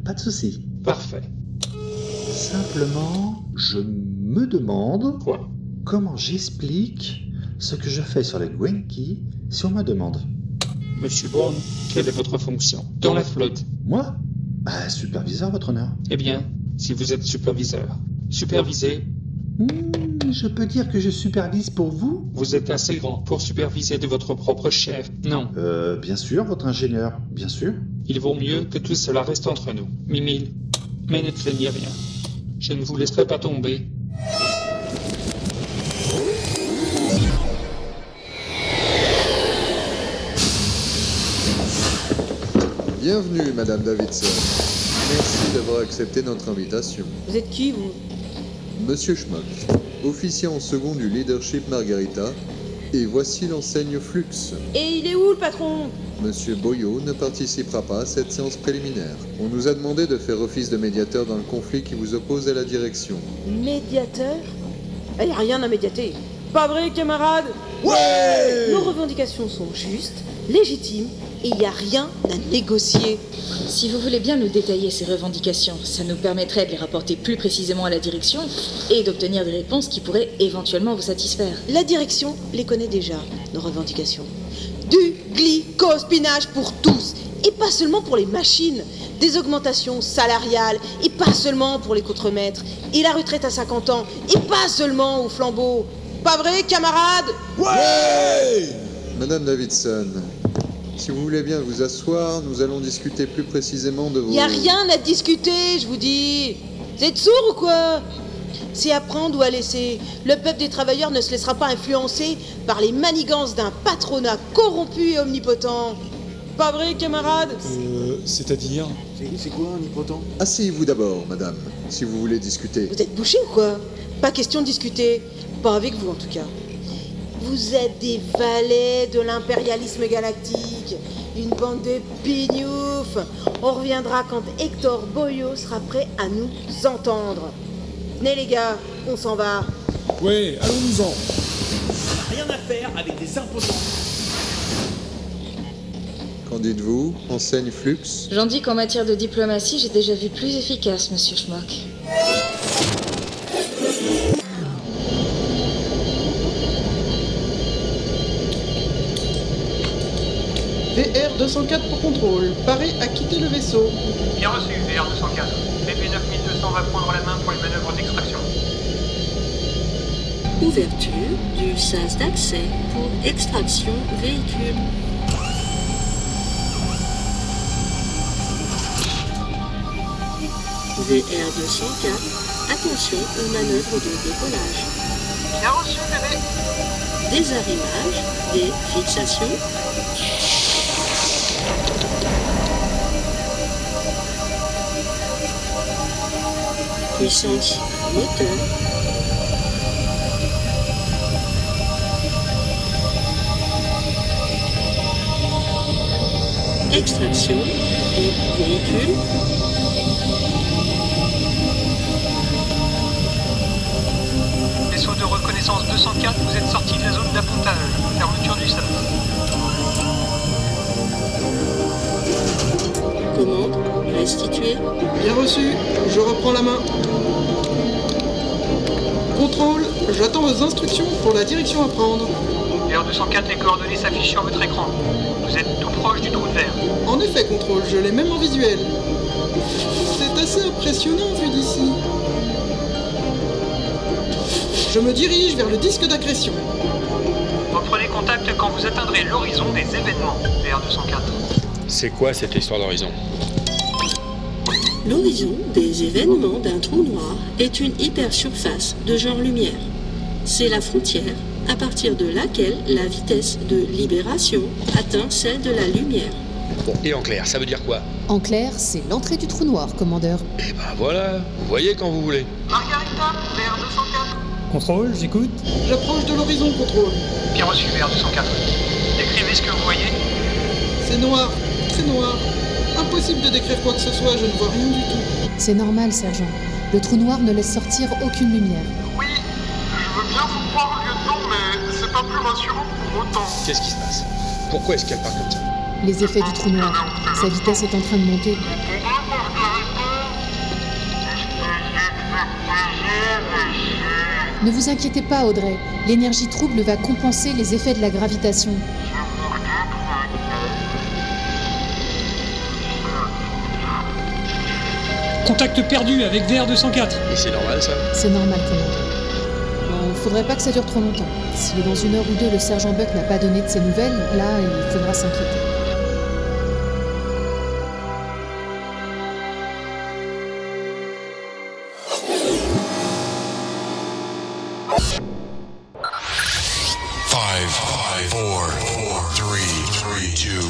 Pas de souci. Parfait. Simplement, je me demande Quoi? comment j'explique ce que je fais sur les Gwenki si on me demande. Monsieur Bourne, quelle est votre fonction? Dans la flotte Moi? Bah, superviseur, votre honneur. Eh bien, si vous êtes superviseur, supervisez. Hmm, je peux dire que je supervise pour vous Vous êtes assez grand pour superviser de votre propre chef. Non. Euh, bien sûr, votre ingénieur, bien sûr. Il vaut mieux que tout cela reste entre nous. Mimile, mais ne craignez rien. Je ne vous laisserai pas tomber. Bienvenue, Madame Davidson. Merci d'avoir accepté notre invitation. Vous êtes qui, vous? Monsieur Schmock, officier en second du leadership Margarita, et voici l'enseigne Flux. Et il est où, le patron? Monsieur Boyot ne participera pas à cette séance préliminaire. On nous a demandé de faire office de médiateur dans le conflit qui vous oppose à la direction. Médiateur? Il n'y a rien à médiater. Pas vrai, camarade? Ouais Nos revendications sont justes, légitimes, et il n'y a rien à négocier. Si vous voulez bien nous détailler ces revendications, ça nous permettrait de les rapporter plus précisément à la direction et d'obtenir des réponses qui pourraient éventuellement vous satisfaire. La direction les connaît déjà, nos revendications. Du glycospinage pour tous, et pas seulement pour les machines. Des augmentations salariales, et pas seulement pour les contremaîtres. Et la retraite à 50 ans, et pas seulement au flambeau. Pas vrai, camarades Ouais Madame Davidson, si vous voulez bien vous asseoir, nous allons discuter plus précisément de vos... Y a rien à discuter, je vous dis. Vous êtes sourds ou quoi? C'est à prendre ou à laisser. Le peuple des travailleurs ne se laissera pas influencer par les manigances d'un patronat corrompu et omnipotent. Pas vrai, camarades Euh, c'est-à-dire? C'est quoi un omnipotent? Asseyez-vous d'abord, madame, si vous voulez discuter. Vous êtes bouchés ou quoi? Pas question de discuter. Pas avec vous en tout cas. Vous êtes des valets de l'impérialisme galactique. Une bande de pignoufs. On reviendra quand Hector Boyo sera prêt à nous entendre. Venez les gars, on s'en va. Ouais, allons-nous-en Rien à faire avec des imposants. Qu'en dites-vous, enseigne Flux? J'en dis qu'en matière de diplomatie, j'ai déjà vu plus efficace, monsieur Schmock. VR-204 pour contrôle. Paré à quitter le vaisseau. Bien reçu, VR204. BP9200 va prendre la main pour les manœuvres d'extraction. Ouverture du sas d'accès pour extraction véhicule. VR204, attention aux manœuvres de décollage. Bien reçu, bébé. Désarrimage, des fixations. Extraction des véhicules. Vaisseau de reconnaissance 204, vous êtes sorti de la zone d'appontage. Fermeture du sas. Bien reçu, je reprends la main. Contrôle, j'attends vos instructions pour la direction à prendre. VR204, les coordonnées s'affichent sur votre écran. Vous êtes tout proche du trou de verre. En effet, contrôle, je l'ai même en visuel. C'est assez impressionnant vu d'ici. Je me dirige vers le disque d'agression. Reprenez contact quand vous atteindrez l'horizon des événements. VR204. C'est quoi cette histoire d'horizon? L'horizon des événements d'un trou noir est une hypersurface de genre lumière. C'est la frontière à partir de laquelle la vitesse de libération atteint celle de la lumière. Bon, et en clair, ça veut dire quoi? En clair, c'est l'entrée du trou noir, commandeur. Eh ben voilà, vous voyez quand vous voulez. Margarita, VR204. Contrôle, j'écoute. J'approche de l'horizon, contrôle. Bien reçu, VR204. Décrivez ce que vous voyez. C'est noir, très noir. Impossible de décrire quoi que ce soit, je ne vois rien du tout. C'est normal, sergent. Le trou noir ne laisse sortir aucune lumière. Oui, je veux bien vous croire, lieutenant, mais c'est pas plus rassurant pour autant. Qu'est-ce qui se passe? Pourquoi est-ce qu'elle parle comme ça? Les effets du trou noir. Sa vitesse est en train de monter. Ne vous inquiétez pas, Audrey. L'énergie trouble va compenser les effets de la gravitation. Contact perdu avec VR204. Et c'est normal ça C'est normal, commandeur. Bon, faudrait pas que ça dure trop longtemps. Si dans une heure ou deux le sergent Buck n'a pas donné de ses nouvelles, là, il faudra s'inquiéter. Five, five, four, four, three, three, two,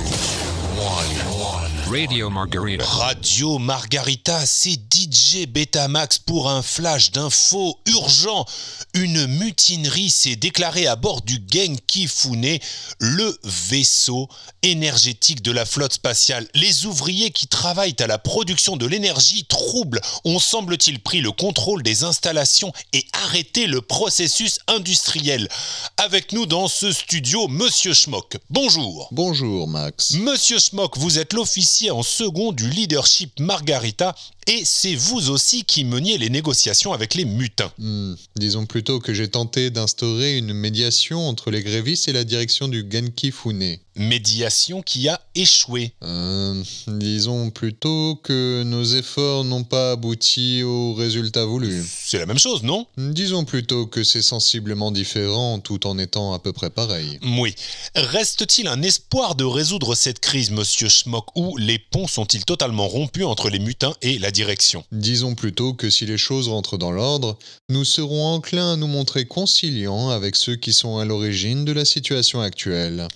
one, one. Radio Margarita. Radio Margarita, c'est DJ Betamax pour un flash d'infos urgent. Une mutinerie s'est déclarée à bord du Genki Fune, le vaisseau énergétique de la flotte spatiale. Les ouvriers qui travaillent à la production de l'énergie troubles ont semble-t-il pris le contrôle des installations et arrêté le processus industriel. Avec nous dans ce studio, Monsieur Schmock. Bonjour. Bonjour Max. Monsieur Schmock, vous êtes l'officier en second du leadership Margarita et c'est vous aussi qui meniez les négociations avec les mutins. Hmm, disons plutôt que j'ai tenté d'instaurer une médiation entre les grévistes et la direction du Genki Fune. Médiation qui a échoué. Euh, disons plutôt que nos efforts n'ont pas abouti au résultat voulu. C'est la même chose, non? Disons plutôt que c'est sensiblement différent tout en étant à peu près pareil. Oui. Reste-t-il un espoir de résoudre cette crise, monsieur Schmock, ou les ponts sont-ils totalement rompus entre les mutins et la direction Disons plutôt que si les choses rentrent dans l'ordre, nous serons enclins à nous montrer conciliants avec ceux qui sont à l'origine de la situation actuelle.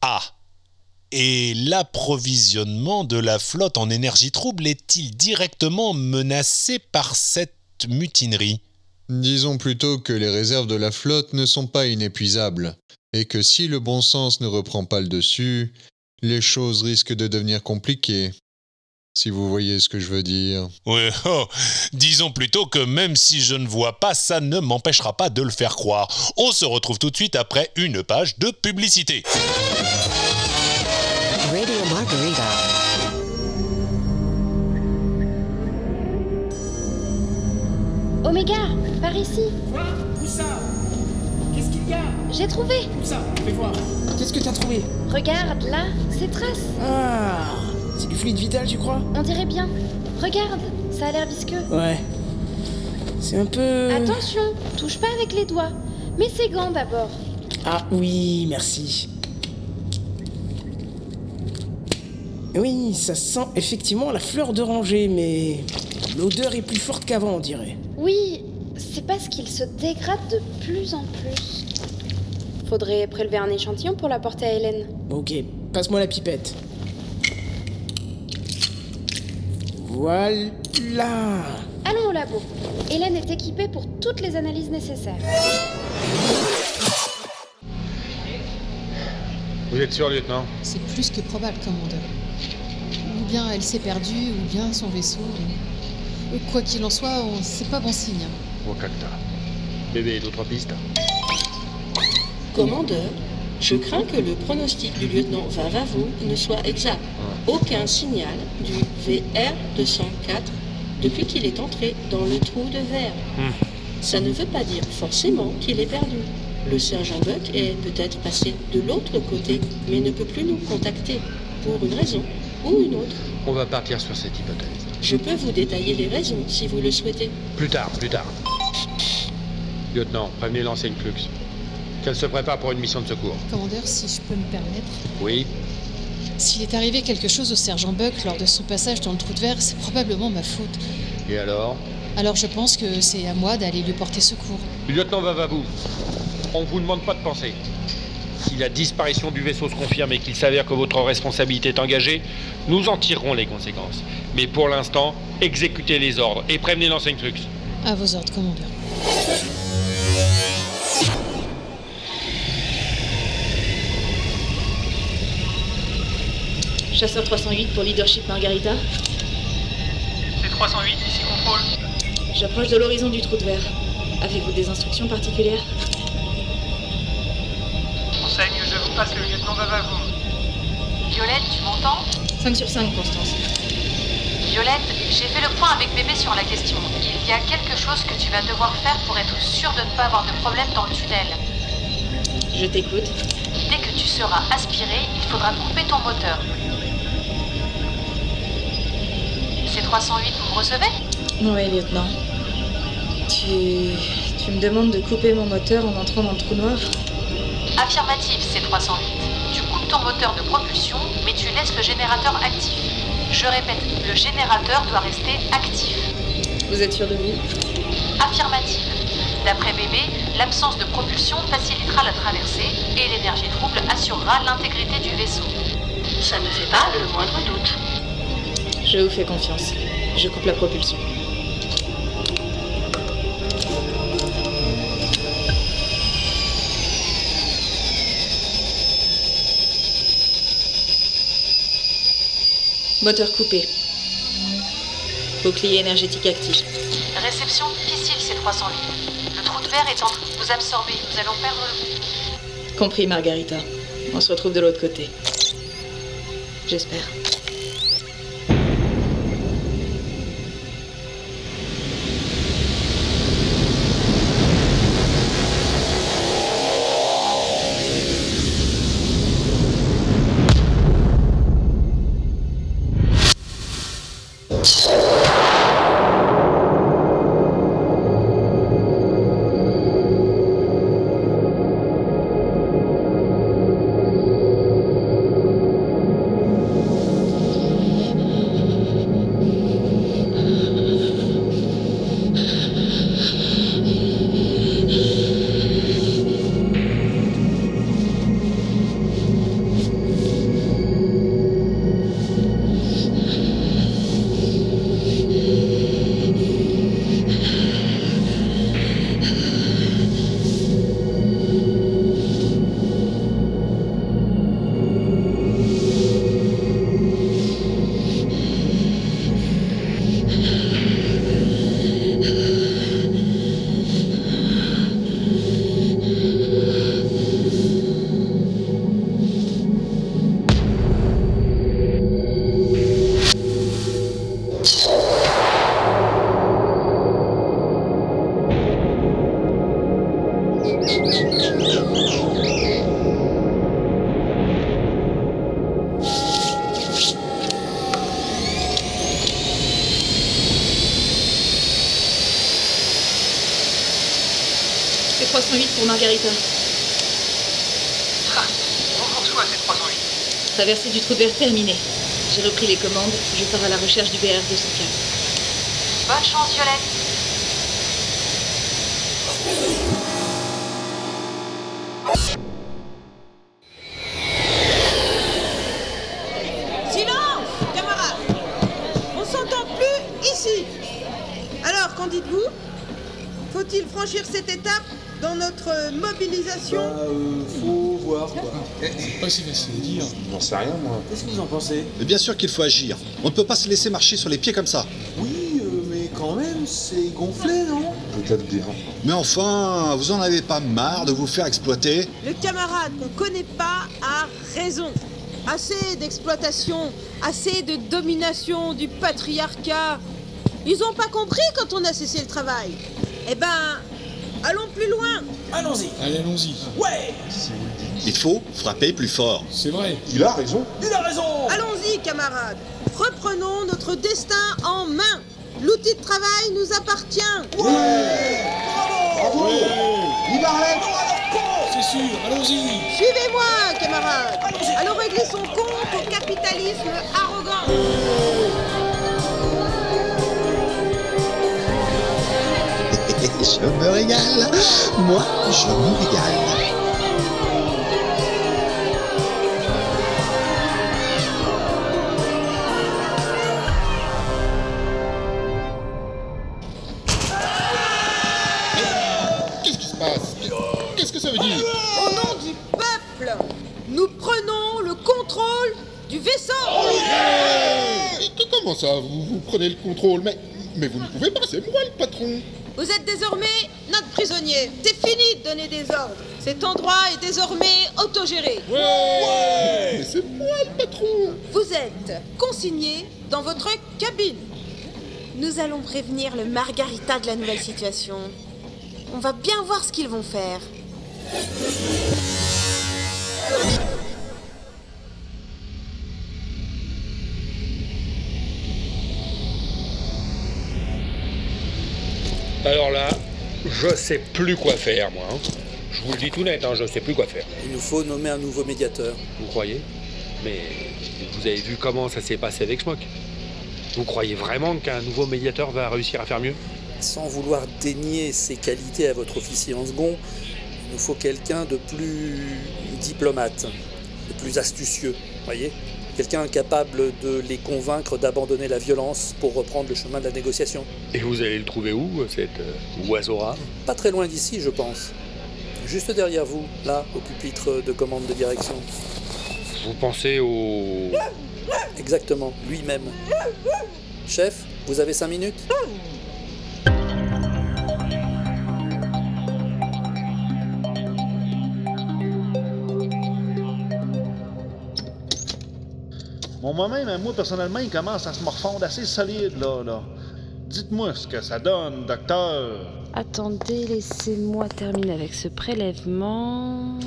Ah Et l'approvisionnement de la flotte en énergie trouble est-il directement menacé par cette mutinerie? Disons plutôt que les réserves de la flotte ne sont pas inépuisables, et que si le bon sens ne reprend pas le dessus, les choses risquent de devenir compliquées. Si vous voyez ce que je veux dire. Oui, [LAUGHS] oh, disons plutôt que même si je ne vois pas, ça ne m'empêchera pas de le faire croire. On se retrouve tout de suite après une page de publicité. Radio Margarita. Oméga, par ici. Quoi? Où ça? Qu'est-ce qu'il y a? J'ai trouvé. Où ça? Fais voir. Qu'est-ce que t'as trouvé? Regarde, là, ces traces. Ah C'est du fluide vital, tu crois On dirait bien. Regarde, ça a l'air visqueux. Ouais. C'est un peu... Attention, touche pas avec les doigts. Mets ses gants d'abord. Ah oui, merci. Oui, ça sent effectivement la fleur d'oranger, mais l'odeur est plus forte qu'avant, on dirait. Oui, c'est parce qu'il se dégrade de plus en plus. Faudrait prélever un échantillon pour l'apporter à Hélène. Ok, passe-moi la pipette. Voilà. Allons au labo. Hélène est équipée pour toutes les analyses nécessaires. Vous êtes sûr, lieutenant? C'est plus que probable, commandeur. bien elle s'est perdue, ou bien son vaisseau. Quoi qu'il en soit, on- c'est pas bon signe. Wakanda. Bébé, d'autres pistes Commandeur, je crains que le pronostic du lieutenant Vavavo ne soit exact. Aucun signal du VR-204 depuis qu'il est entré dans le trou de verre. Ça ne veut pas dire forcément qu'il est perdu. Le sergent Buck est peut-être passé de l'autre côté, mais ne peut plus nous contacter, pour une raison ou une autre. On va partir sur cette hypothèse. Je peux vous détailler les raisons si vous le souhaitez. Plus tard, plus tard. Lieutenant, prévenez l'enseigne Flux. Qu'elle se prépare pour une mission de secours. Commandeur, si je peux me permettre. Oui S'il est arrivé quelque chose au sergent Buck lors de son passage dans le trou de verre, c'est probablement ma faute. Et alors? Alors je pense que c'est à moi d'aller lui porter secours. Lieutenant Vavavou, on vous demande pas de penser. Si la disparition du vaisseau se confirme et qu'il s'avère que votre responsabilité est engagée, nous en tirerons les conséquences. Mais pour l'instant, exécutez les ordres et prévenez l'enseigne Flux. À vos ordres, commandeur. Chasseur 308 pour leadership Margarita. C'est 308, ici contrôle. J'approche de l'horizon du trou de verre. Avez-vous des instructions particulières? Enseigne, je vous passe le lieutenant Vavavoum. Violette, tu m'entends? 5 sur 5, Constance. Violette, j'ai fait le point avec bébé sur la question. Il y a quelque chose que tu vas devoir faire pour être sûre de ne pas avoir de problème dans le tunnel. Je t'écoute. Dès que tu seras aspiré, il faudra couper ton moteur. 308, vous me recevez? Oui, lieutenant. Tu... tu me demandes de couper mon moteur en entrant dans le trou noir Affirmative, c'est 308. Tu coupes ton moteur de propulsion, mais tu laisses le générateur actif. Je répète, le générateur doit rester actif. Vous êtes sûr de vous? Affirmative. D'après bébé, l'absence de propulsion facilitera la traversée et l'énergie trouble assurera l'intégrité du vaisseau. Ça ne fait pas le moindre doute. Je vous fais confiance. Je coupe la propulsion. Moteur coupé. Bouclier énergétique actif. Réception difficile, c'est 308. Le trou de verre est en train de vous absorber. Nous allons perdre le... Compris, Margarita. On se retrouve de l'autre côté. J'espère. Traversée du trou de verre terminée. J'ai repris les commandes. Je pars à la recherche du BR 204. Bonne chance, Violette. Sais rien moi. Qu'est-ce que vous en pensez? Mais bien sûr qu'il faut agir. On ne peut pas se laisser marcher sur les pieds comme ça. Oui, euh, mais quand même, c'est gonflé, non? Peut-être bien. Mais enfin, vous en avez pas marre de vous faire exploiter? Le camarade qu'on connaît pas a raison. Assez d'exploitation, assez de domination du patriarcat. Ils ont pas compris quand on a cessé le travail. Eh ben, allons plus loin. Allons-y. Allez, allons-y. Ouais frapper plus fort. C'est vrai. Il a raison. Il a raison Allons-y, camarades. Reprenons notre destin en main. L'outil de travail nous appartient. Bravo Il arrête C'est sûr, allons-y. Suivez-moi, camarades. Allons régler son compte au capitalisme arrogant. [LAUGHS] je me régale. Moi, je me régale. Peuple, nous prenons le contrôle du vaisseau. Et que- Comment ça vous, vous prenez le contrôle? Mais, mais vous ne pouvez pas, c'est moi le patron. Vous êtes désormais notre prisonnier. C'est fini de donner des ordres. Cet endroit est désormais autogéré. Mais c'est moi le patron. Vous êtes consigné dans votre cabine. Nous allons prévenir le Margarita de la nouvelle situation. On va bien voir ce qu'ils vont faire. Alors là, je sais plus quoi faire, moi. hein. Je vous le dis tout net, hein, je sais plus quoi faire. Il nous faut nommer un nouveau médiateur. Vous croyez? Mais vous avez vu comment ça s'est passé avec Schmock? Vous croyez vraiment qu'un nouveau médiateur va réussir à faire mieux? Sans vouloir dénier ses qualités à votre officier en second, nous faut quelqu'un de plus diplomate, de plus astucieux, voyez Quelqu'un capable de les convaincre d'abandonner la violence pour reprendre le chemin de la négociation. Et vous allez le trouver où, cet euh, oiseau rare? Pas très loin d'ici, je pense. Juste derrière vous, là, au pupitre de commande de direction. Vous pensez au... Exactement, lui-même. Chef, vous avez cinq minutes? Bon, moi-même, moi, personnellement, il commence à se morfondre assez solide, là, là. Dites-moi ce que ça donne, docteur. Attendez, laissez-moi terminer avec ce prélèvement.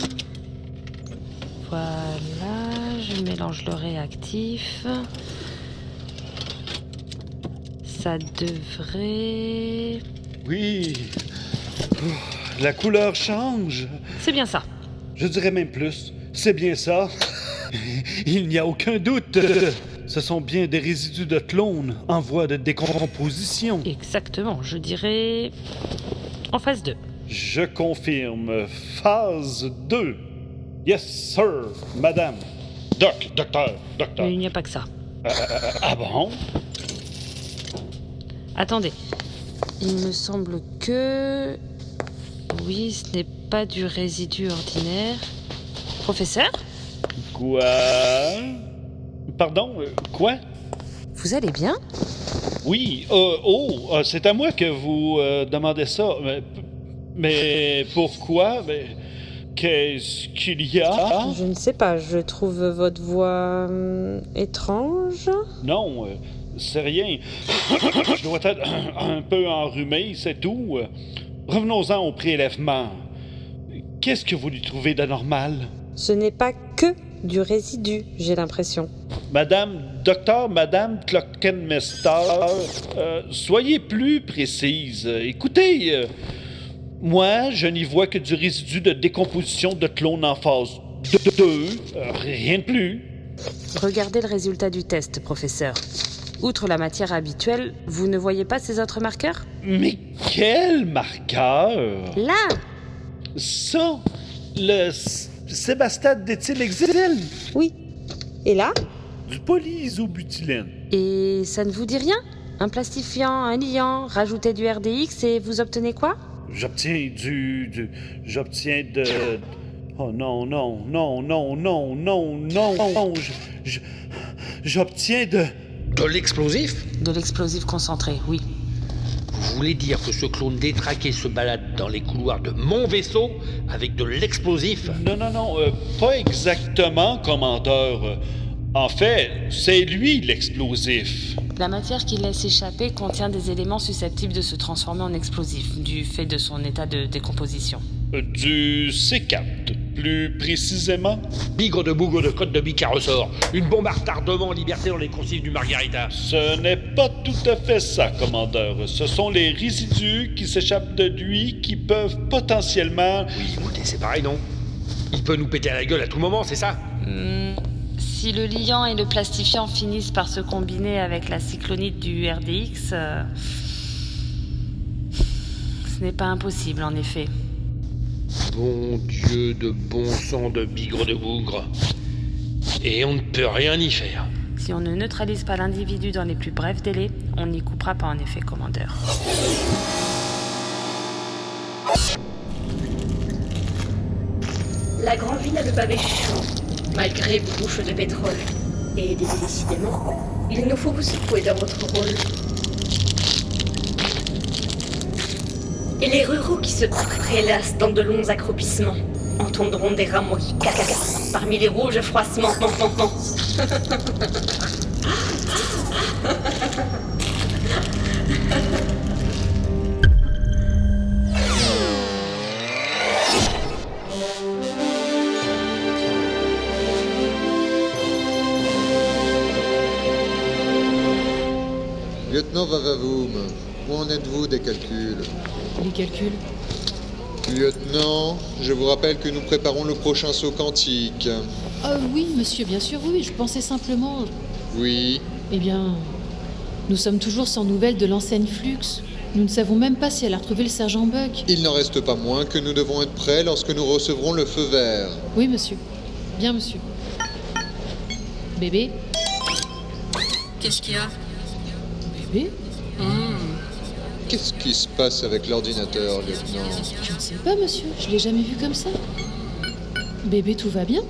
Voilà, je mélange le réactif. Ça devrait... Oui. La couleur change. C'est bien ça. Je dirais même plus. C'est bien ça. Il n'y a aucun doute. Ce sont bien des résidus de clones en voie de décomposition. Exactement, je dirais... En phase 2. Je confirme. Phase 2. Yes, sir, madame. Doc, docteur, docteur. Mais il n'y a pas que ça. Euh, ah bon? Attendez. Il me semble que... Oui, ce n'est pas du résidu ordinaire. Professeur Quoi? Pardon, euh, quoi? Vous allez bien? Oui, euh, oh, euh, c'est à moi que vous euh, demandez ça. Mais, mais pourquoi? Mais qu'est-ce qu'il y a? Je ne sais pas, je trouve votre voix hum, étrange. Non, c'est rien. [COUGHS] Je dois être [COUGHS] un peu enrhumé, c'est tout. Revenons-en au prélèvement. Qu'est-ce que vous lui trouvez d'anormal? Ce n'est pas que du résidu, j'ai l'impression. Madame, docteur, Madame Clockenmester, euh, soyez plus précise. Écoutez, euh, moi, je n'y vois que du résidu de décomposition de clones en phase 2, euh, rien de plus. Regardez le résultat du test, professeur. Outre la matière habituelle, vous ne voyez pas ces autres marqueurs? Mais quel marqueur! Là Ça, le s- sébastate d'éthylhexyl. Oui. Et là Du polysobutylène. Et ça ne vous dit rien? Un plastifiant, un liant, rajoutez du RDX et vous obtenez quoi? J'obtiens du, du- J'obtiens de. Oh non, non, non, non, non, non, non, non. je- je- J'obtiens de. De l'explosif? De l'explosif concentré, oui. Vous voulez dire que ce clone détraqué se balade dans les couloirs de mon vaisseau avec de l'explosif Non, non, non, euh, pas exactement, commandeur. Euh, En fait, c'est lui l'explosif. La matière qu'il laisse échapper contient des éléments susceptibles de se transformer en explosif, du fait de son état de décomposition. Euh, Du C4, plus précisément. Bigre de bougre de côte de bique à ressort. Une bombe à retardement en liberté dans les coursives du Margarita. Ce n'est pas tout à fait ça, commandeur. Ce sont les résidus qui s'échappent de lui qui peuvent potentiellement... Oui, écoutez, c'est pareil, non? Il peut nous péter à la gueule à tout moment, c'est ça? Hmm, si le liant et le plastifiant finissent par se combiner avec la cyclonite du RDX, euh, ce n'est pas impossible en effet. Bon Dieu de bon sang de bigre de bougre. Et on ne peut rien y faire. Si on ne neutralise pas l'individu dans les plus brefs délais, on n'y coupera pas en effet, commandeur. La grande ville a le pavé chaud, malgré vos bouches de pétrole. Et décidément, il nous faut vous secouer dans votre rôle. Et les ruraux qui se prélassent dans de longs accroupissements entendront des rameaux qui cacassent parmi les rouges froissements. Lieutenant Vavavoum, où en êtes-vous des calculs? Les calculs Lieutenant, je vous rappelle que nous préparons le prochain saut quantique. Ah oui, monsieur, bien sûr, oui. Je pensais simplement. Oui, Eh bien. Nous sommes toujours sans nouvelles de l'enseigne Flux. Nous ne savons même pas si elle a retrouvé le sergent Buck. il n'en reste pas moins que nous devons être prêts lorsque nous recevrons le feu vert. Oui, monsieur. Bien, monsieur. Bébé Qu'est-ce qu'il y a? Bébé? Qu'est-ce qui se passe avec l'ordinateur, lieutenant? Je ne sais pas, monsieur. Je l'ai jamais vu comme ça. Bébé, tout va bien?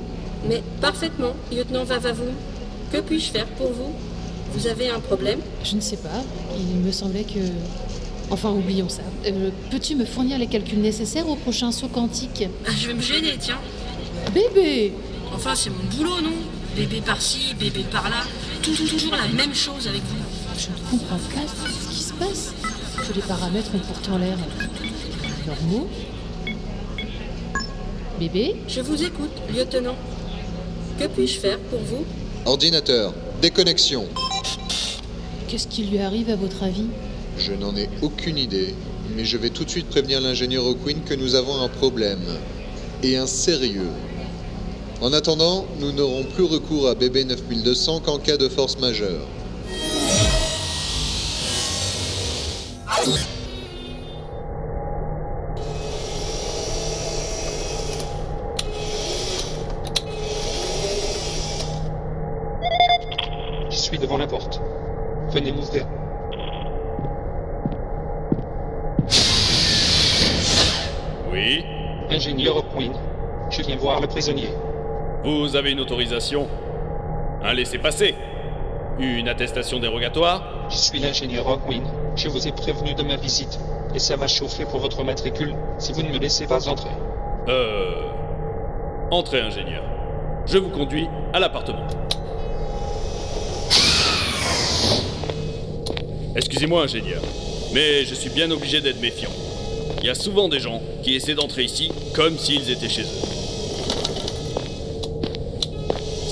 Mais parfaitement, lieutenant Vavavoum. Que puis-je faire pour vous? Vous avez un problème? Je ne sais pas. Il me semblait que. Enfin, oublions ça. Euh, Peux-tu me fournir les calculs nécessaires au prochain saut quantique? Ah, Je vais me gêner, tiens. Bébé Enfin, c'est mon boulot, non? Bébé par-ci, bébé par-là. Tout- toujours la même chose avec vous. Je ne comprends pas ce qui se passe. Tous les paramètres ont pourtant l'air normaux. Bébé Je vous écoute, lieutenant. Que puis-je faire pour vous? Ordinateur, déconnexion. Qu'est-ce qui lui arrive à votre avis? Je n'en ai aucune idée, mais je vais tout de suite prévenir l'ingénieur O'Quinn que nous avons un problème. Et un sérieux. En attendant, nous n'aurons plus recours à BB 9200 qu'en cas de force majeure. Autorisation Un laissez-passer Une attestation dérogatoire Je suis l'ingénieur Hawkwind. Je vous ai prévenu de ma visite. Et ça va chauffer pour votre matricule si vous ne me laissez pas entrer. Euh... Entrez, ingénieur. Je vous conduis à l'appartement. Excusez-moi, ingénieur, mais je suis bien obligé d'être méfiant. Il y a souvent des gens qui essaient d'entrer ici comme s'ils étaient chez eux.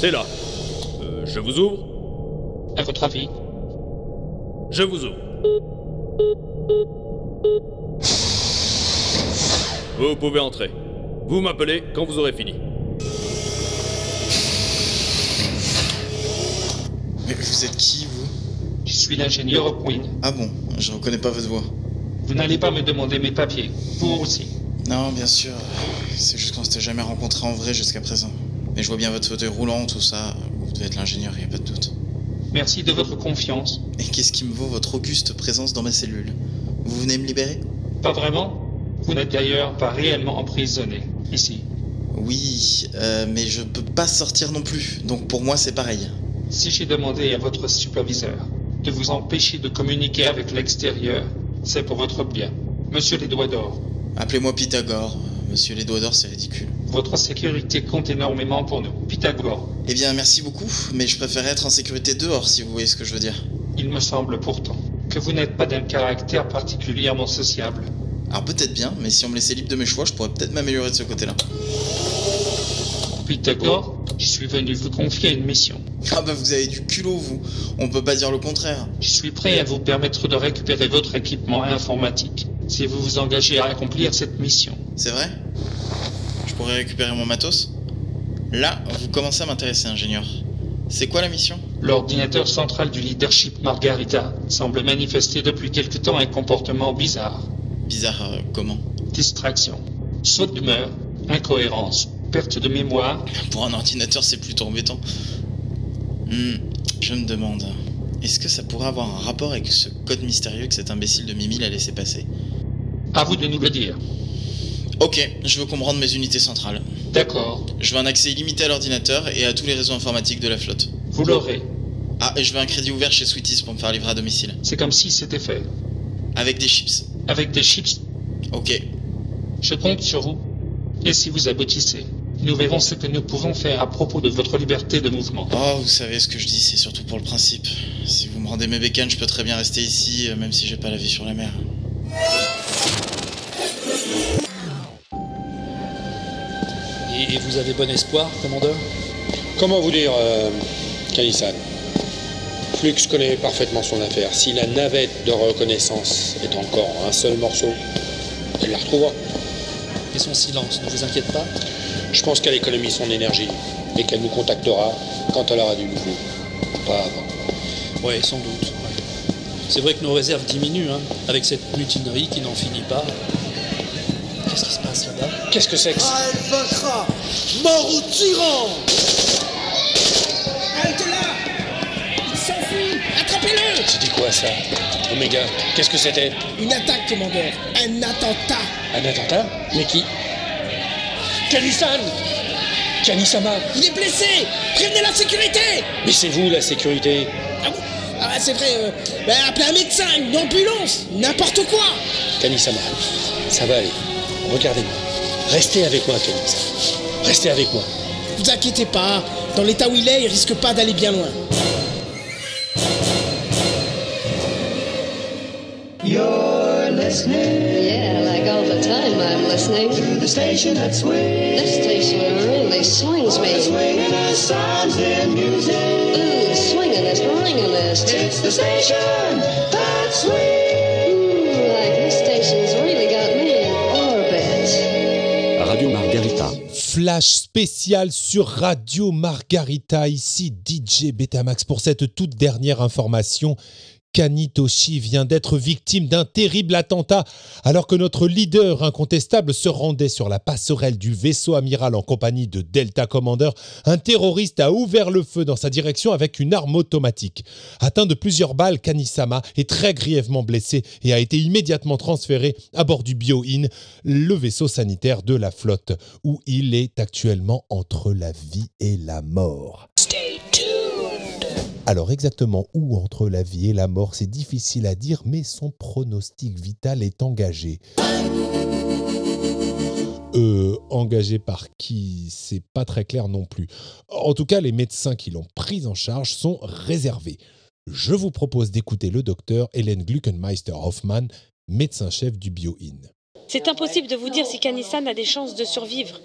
C'est là. Euh, je vous ouvre À votre avis Je vous ouvre. Vous pouvez entrer. Vous m'appelez quand vous aurez fini. Mais vous êtes qui, vous? Je suis l'ingénieur Hawkwind. Ah bon, je reconnais pas votre voix. Vous n'allez pas me demander mes papiers. Vous aussi. Non, bien sûr. C'est juste qu'on s'était jamais rencontrés en vrai jusqu'à présent. Mais je vois bien votre fauteuil roulant, tout ça. Vous devez être l'ingénieur, y a pas de doute. Merci de votre confiance. Et qu'est-ce qui me vaut votre auguste présence dans ma cellule? Vous venez me libérer? Pas vraiment Vous n'êtes d'ailleurs pas réellement emprisonné ici. Oui, euh, mais je peux pas sortir non plus, donc pour moi c'est pareil. Si j'ai demandé à votre superviseur de vous empêcher de communiquer avec l'extérieur, c'est pour votre bien. Monsieur les doigts d'or, Appelez-moi Pythagore. Monsieur les doigts d'or, c'est ridicule. Votre sécurité compte énormément pour nous. Pythagore, Eh bien, merci beaucoup, mais je préférerais être en sécurité dehors, si vous voyez ce que je veux dire. il me semble pourtant que vous n'êtes pas d'un caractère particulièrement sociable. Alors peut-être bien, mais si on me laissait libre de mes choix, je pourrais peut-être m'améliorer de ce côté-là. Pythagore, je suis venu vous confier une mission. Ah bah vous avez du culot, vous. On peut pas dire le contraire. Je suis prêt à vous permettre de récupérer votre équipement informatique si vous vous engagez à accomplir cette mission. C'est vrai? Je pourrais récupérer mon matos Là, vous commencez à m'intéresser, ingénieur. C'est quoi la mission? L'ordinateur central du leadership Margarita semble manifester depuis quelque temps un comportement bizarre. Bizarre euh, comment? Distraction, saut d'humeur, incohérence, perte de mémoire. Pour un ordinateur, c'est plutôt embêtant. Hmm, je me demande, est-ce que ça pourrait avoir un rapport avec ce code mystérieux que cet imbécile de Mimi l'a laissé passer? À vous de nous le dire. Ok, je veux comprendre mes unités centrales. D'accord. Je veux un accès illimité à l'ordinateur et à tous les réseaux informatiques de la flotte. Vous l'aurez. Ah, et je veux un crédit ouvert chez Sweeties pour me faire livrer à domicile. C'est comme si c'était fait. Avec des chips. Avec des chips. Ok. Je compte sur vous. Et si vous aboutissez, nous verrons ce que nous pouvons faire à propos de votre liberté de mouvement. Oh, vous savez ce que je dis, c'est surtout pour le principe. Si vous me rendez mes bécanes, je peux très bien rester ici, euh, même si j'ai pas la vie sur la mer. Et vous avez bon espoir, commandeur Comment vous dire, euh, Kanisan Flux connaît parfaitement son affaire. Si la navette de reconnaissance est encore un seul morceau, elle la retrouvera. Et son silence ne vous inquiète pas? Je pense qu'elle économise son énergie et qu'elle nous contactera quand elle aura du nouveau. Pas avant. Ouais, sans doute. ouais. C'est vrai que nos réserves diminuent, hein, avec cette mutinerie qui n'en finit pas. Qu'est-ce qui se passe là-bas Qu'est-ce que c'est que ça Ah, elle vaincra Mort au tyran. Halte là. Il s'enfuit. Attrapez-le. C'était quoi ça Oméga, qu'est-ce que c'était Une attaque, commandeur. Un attentat. Un attentat Mais qui Kanisan Kanisama Il est blessé. Prévenez la sécurité. Mais c'est vous la sécurité. Ah bon Ah, c'est vrai, euh, ben, appelez un médecin, une ambulance, n'importe quoi. Kanisama, ça va aller. Regardez-moi. Restez avec moi, Kanisa. Restez avec moi. Vous inquiétez pas, dans l'état où il est, il risque pas d'aller bien loin. You're listening. Yeah, like all the time I'm listening. To the station that swings. This station really swings me. Swinging us sounds and music. Ooh, swinging is ringing It's the station that swings. Flash spécial sur Radio Margarita, ici DJ Betamax pour cette toute dernière information. Kanitoshi vient d'être victime d'un terrible attentat alors que notre leader incontestable se rendait sur la passerelle du vaisseau amiral en compagnie de Delta Commander. Un terroriste a ouvert le feu dans sa direction avec une arme automatique. Atteint de plusieurs balles, Kanisama est très grièvement blessé et a été immédiatement transféré à bord du Bio-In, le vaisseau sanitaire de la flotte, où il est actuellement entre la vie et la mort. Alors exactement où entre la vie et la mort, c'est difficile à dire, mais son pronostic vital est engagé. Euh, engagé par qui C'est pas très clair non plus. En tout cas, les médecins qui l'ont pris en charge sont réservés. Je vous propose d'écouter le docteur Hélène Gluckenmeister Hoffmann, médecin-chef du Bio-In. C'est impossible de vous dire si Kanissan a des chances de survivre.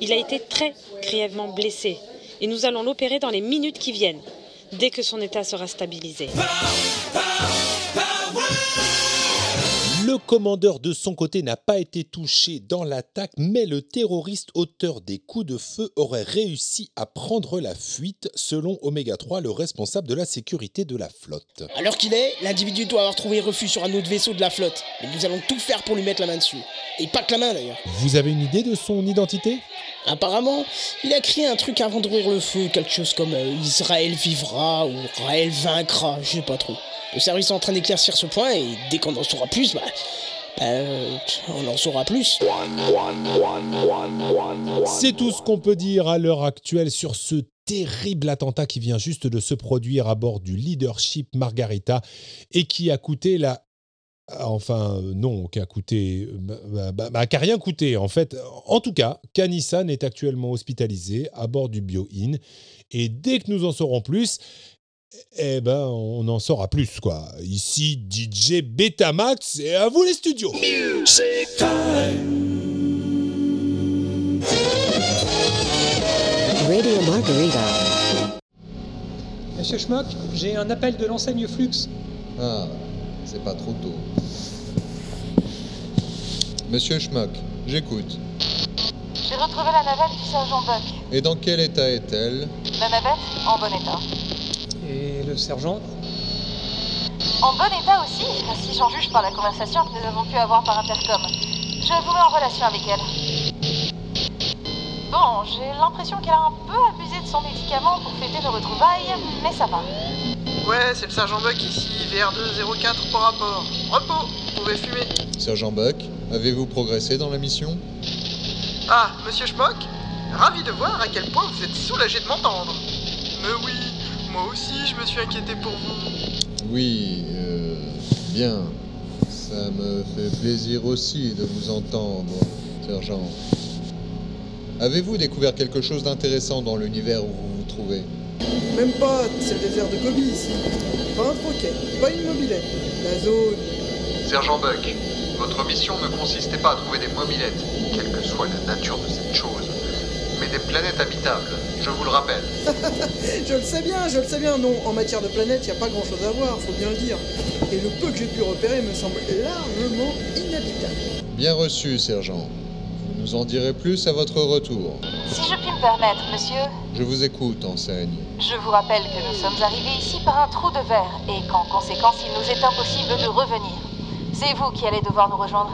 Il a été très grièvement blessé et nous allons l'opérer dans les minutes qui viennent, dès que son état sera stabilisé. Le commandeur de son côté n'a pas été touché dans l'attaque, mais le terroriste auteur des coups de feu aurait réussi à prendre la fuite, selon Oméga 3, le responsable de la sécurité de la flotte. L'heure qu'il est, l'individu doit avoir trouvé refuge sur un autre vaisseau de la flotte. Et nous allons tout faire pour lui mettre la main dessus. Et pas que la main d'ailleurs. Vous avez une idée de son identité? Apparemment, il a crié un truc avant d'ouvrir le feu, quelque chose comme euh, Israël vivra ou Raël vaincra, je sais pas trop. Le service est en train d'éclaircir ce point et dès qu'on en saura plus, bah, Euh, on en saura plus. C'est tout ce qu'on peut dire à l'heure actuelle sur ce terrible attentat qui vient juste de se produire à bord du Leadership Margarita et qui a coûté la Enfin, non, qui a coûté. Bah, bah, bah, qui a rien coûté, en fait. En tout cas, Kanissan est actuellement hospitalisé à bord du Bio-In. Et dès que nous en saurons plus, eh ben, on en saura plus, quoi. Ici, DJ Betamax, et à vous les studios Radio Margarita. Monsieur Schmock, j'ai un appel de l'enseigne Flux. Ah, c'est pas trop tôt. Monsieur Schmuck, j'écoute. J'ai retrouvé la navette du sergent Buck. Et dans quel état est-elle? La navette, en bon état. Et le sergent En bon état aussi, si j'en juge par la conversation que nous avons pu avoir par intercom. Je vous mets en relation avec elle. Bon, j'ai l'impression qu'elle a un peu abusé de son médicament pour fêter nos retrouvailles, mais ça va. Ouais, c'est le sergent Buck ici, VR204 pour rapport. Repos, vous pouvez fumer. Sergent Buck, avez-vous progressé dans la mission? Ah, monsieur Schmock Ravi de voir à quel point vous êtes soulagé de m'entendre. Mais oui, moi aussi je me suis inquiété pour vous. Oui, euh, bien. Ça me fait plaisir aussi de vous entendre, sergent. Avez-vous découvert quelque chose d'intéressant dans l'univers où vous vous trouvez? Même pas, c'est le désert de Gobi ici. Pas un troquet, pas une mobilette. La zone. Sergent Buck, votre mission ne consistait pas à trouver des mobilettes, quelle que soit la nature de cette chose, mais des planètes habitables, je vous le rappelle. [LAUGHS] je le sais bien, je le sais bien. Non, en matière de planète, y a pas grand chose à voir, faut bien le dire. Et le peu que j'ai pu repérer me semble largement inhabitable. Bien reçu, sergent. Vous nous en direz plus à votre retour. Si je puis me permettre, monsieur, Je vous écoute, enseigne. je vous rappelle que nous sommes arrivés ici par un trou de verre et qu'en conséquence, il nous est impossible de revenir. C'est vous qui allez devoir nous rejoindre.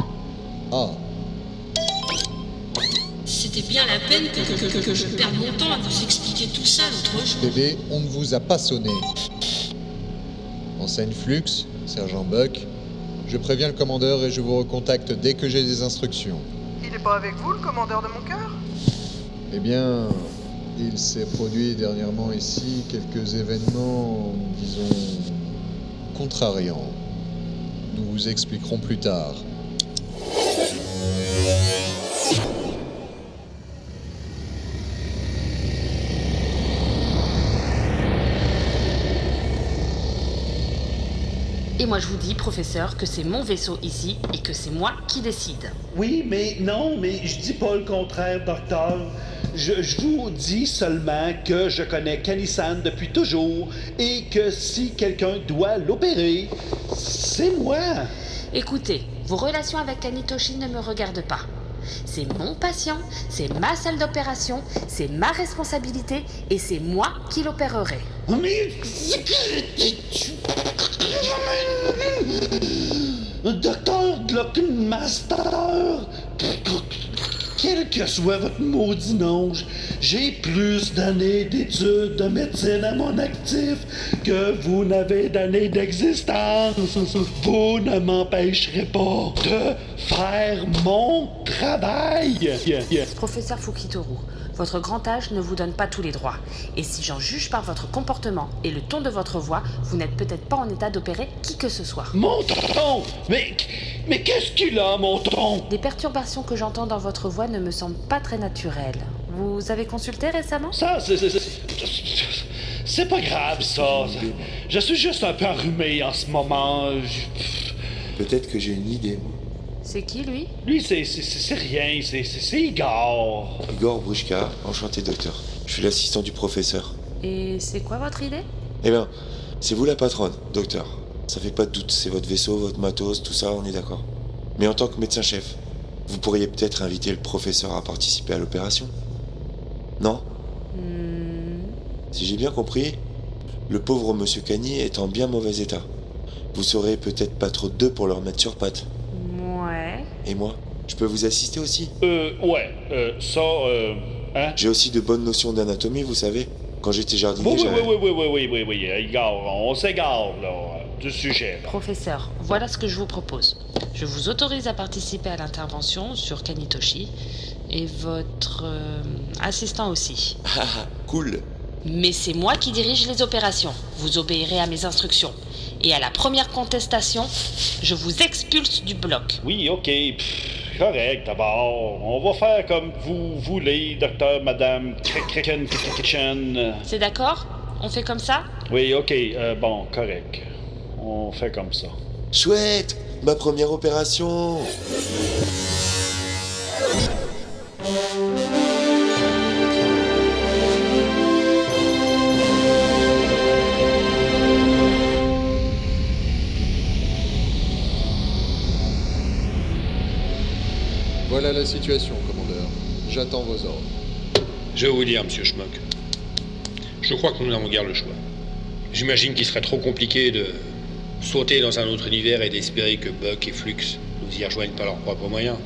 Ah, C'était bien la peine que, que- que- que je perde mon temps à vous expliquer tout ça l'autre jour. bébé, on ne vous a pas sonné. Enseigne Flux, sergent Buck. Je préviens le commandeur et je vous recontacte dès que j'ai des instructions. Il est pas avec vous, le commandeur de mon cœur? Eh bien, il s'est produit dernièrement ici quelques événements, disons, contrariants. Nous vous expliquerons plus tard. Et moi je vous dis, professeur, que c'est mon vaisseau ici et que c'est moi qui décide. Oui, mais non, mais je dis pas le contraire, docteur. Je, je vous dis seulement que je connais Kanisan depuis toujours et que si quelqu'un doit l'opérer, c'est moi. Écoutez, vos relations avec Kanitoshi ne me regardent pas. C'est mon patient, c'est ma salle d'opération, c'est ma responsabilité et c'est moi qui l'opérerai. Mais. Docteur Glockenmaster, quel que soit votre maudit nom, j'ai plus d'années d'études de médecine à mon actif que vous n'avez d'années d'existence. Vous ne m'empêcherez pas de faire mon travail. Professeur Fukitoru, votre grand âge ne vous donne pas tous les droits. Et si j'en juge par votre comportement et le ton de votre voix, vous n'êtes peut-être pas en état d'opérer qui que ce soit. Mon ton Mais, mais qu'est-ce qu'il a, mon ton? Des perturbations que j'entends dans votre voix ne me semblent pas très naturelles. Vous avez consulté récemment? Ça, c'est- c'est- pas grave, ça. Je suis juste un peu enrhumé en ce moment. Peut-être que j'ai une idée. moi. C'est qui lui? Lui, c'est c'est- c'est- c'est rien, c'est c'est- c'est Igor. Igor Bruchka, enchanté docteur. Je suis l'assistant du professeur. Et c'est quoi votre idée? Eh bien, c'est vous la patronne, docteur. Ça fait pas de doute, c'est votre vaisseau, votre matos, tout ça, on est d'accord. Mais en tant que médecin-chef, vous pourriez peut-être inviter le professeur à participer à l'opération Non? Si j'ai bien compris, le pauvre monsieur Cagny est en bien mauvais état. Vous serez peut-être pas trop de deux pour le remettre sur pattes. Ouais. Et moi Je peux vous assister aussi Euh, ouais, euh, ça, euh, hein? J'ai aussi de bonnes notions d'anatomie, vous savez. Quand j'étais jardinier, Oui, oui, j'avais- oui, oui, oui, oui, oui, oui, oui, on s'égare, là, du sujet, là. Professeur, voilà ce que je vous propose. Je vous autorise à participer à l'intervention sur Kanitoshi et votre euh, assistant aussi. Ah, ah, cool. Mais c'est moi qui dirige les opérations. Vous obéirez à mes instructions. Et à la première contestation, je vous expulse du bloc. Oui, ok. Pff, correct, d'abord. On va faire comme vous voulez, docteur, madame. Kraken, Kraken. C'est d'accord? On fait comme ça? Oui, ok. euh, bon, correct. On fait comme ça. Chouette Ma première opération la situation, commandeur. J'attends vos ordres. Je vais vous dire, monsieur Schmock. Je crois que nous n'avons guère le choix. J'imagine qu'il serait trop compliqué de sauter dans un autre univers et d'espérer que Buck et Flux nous y rejoignent par leurs propres moyens.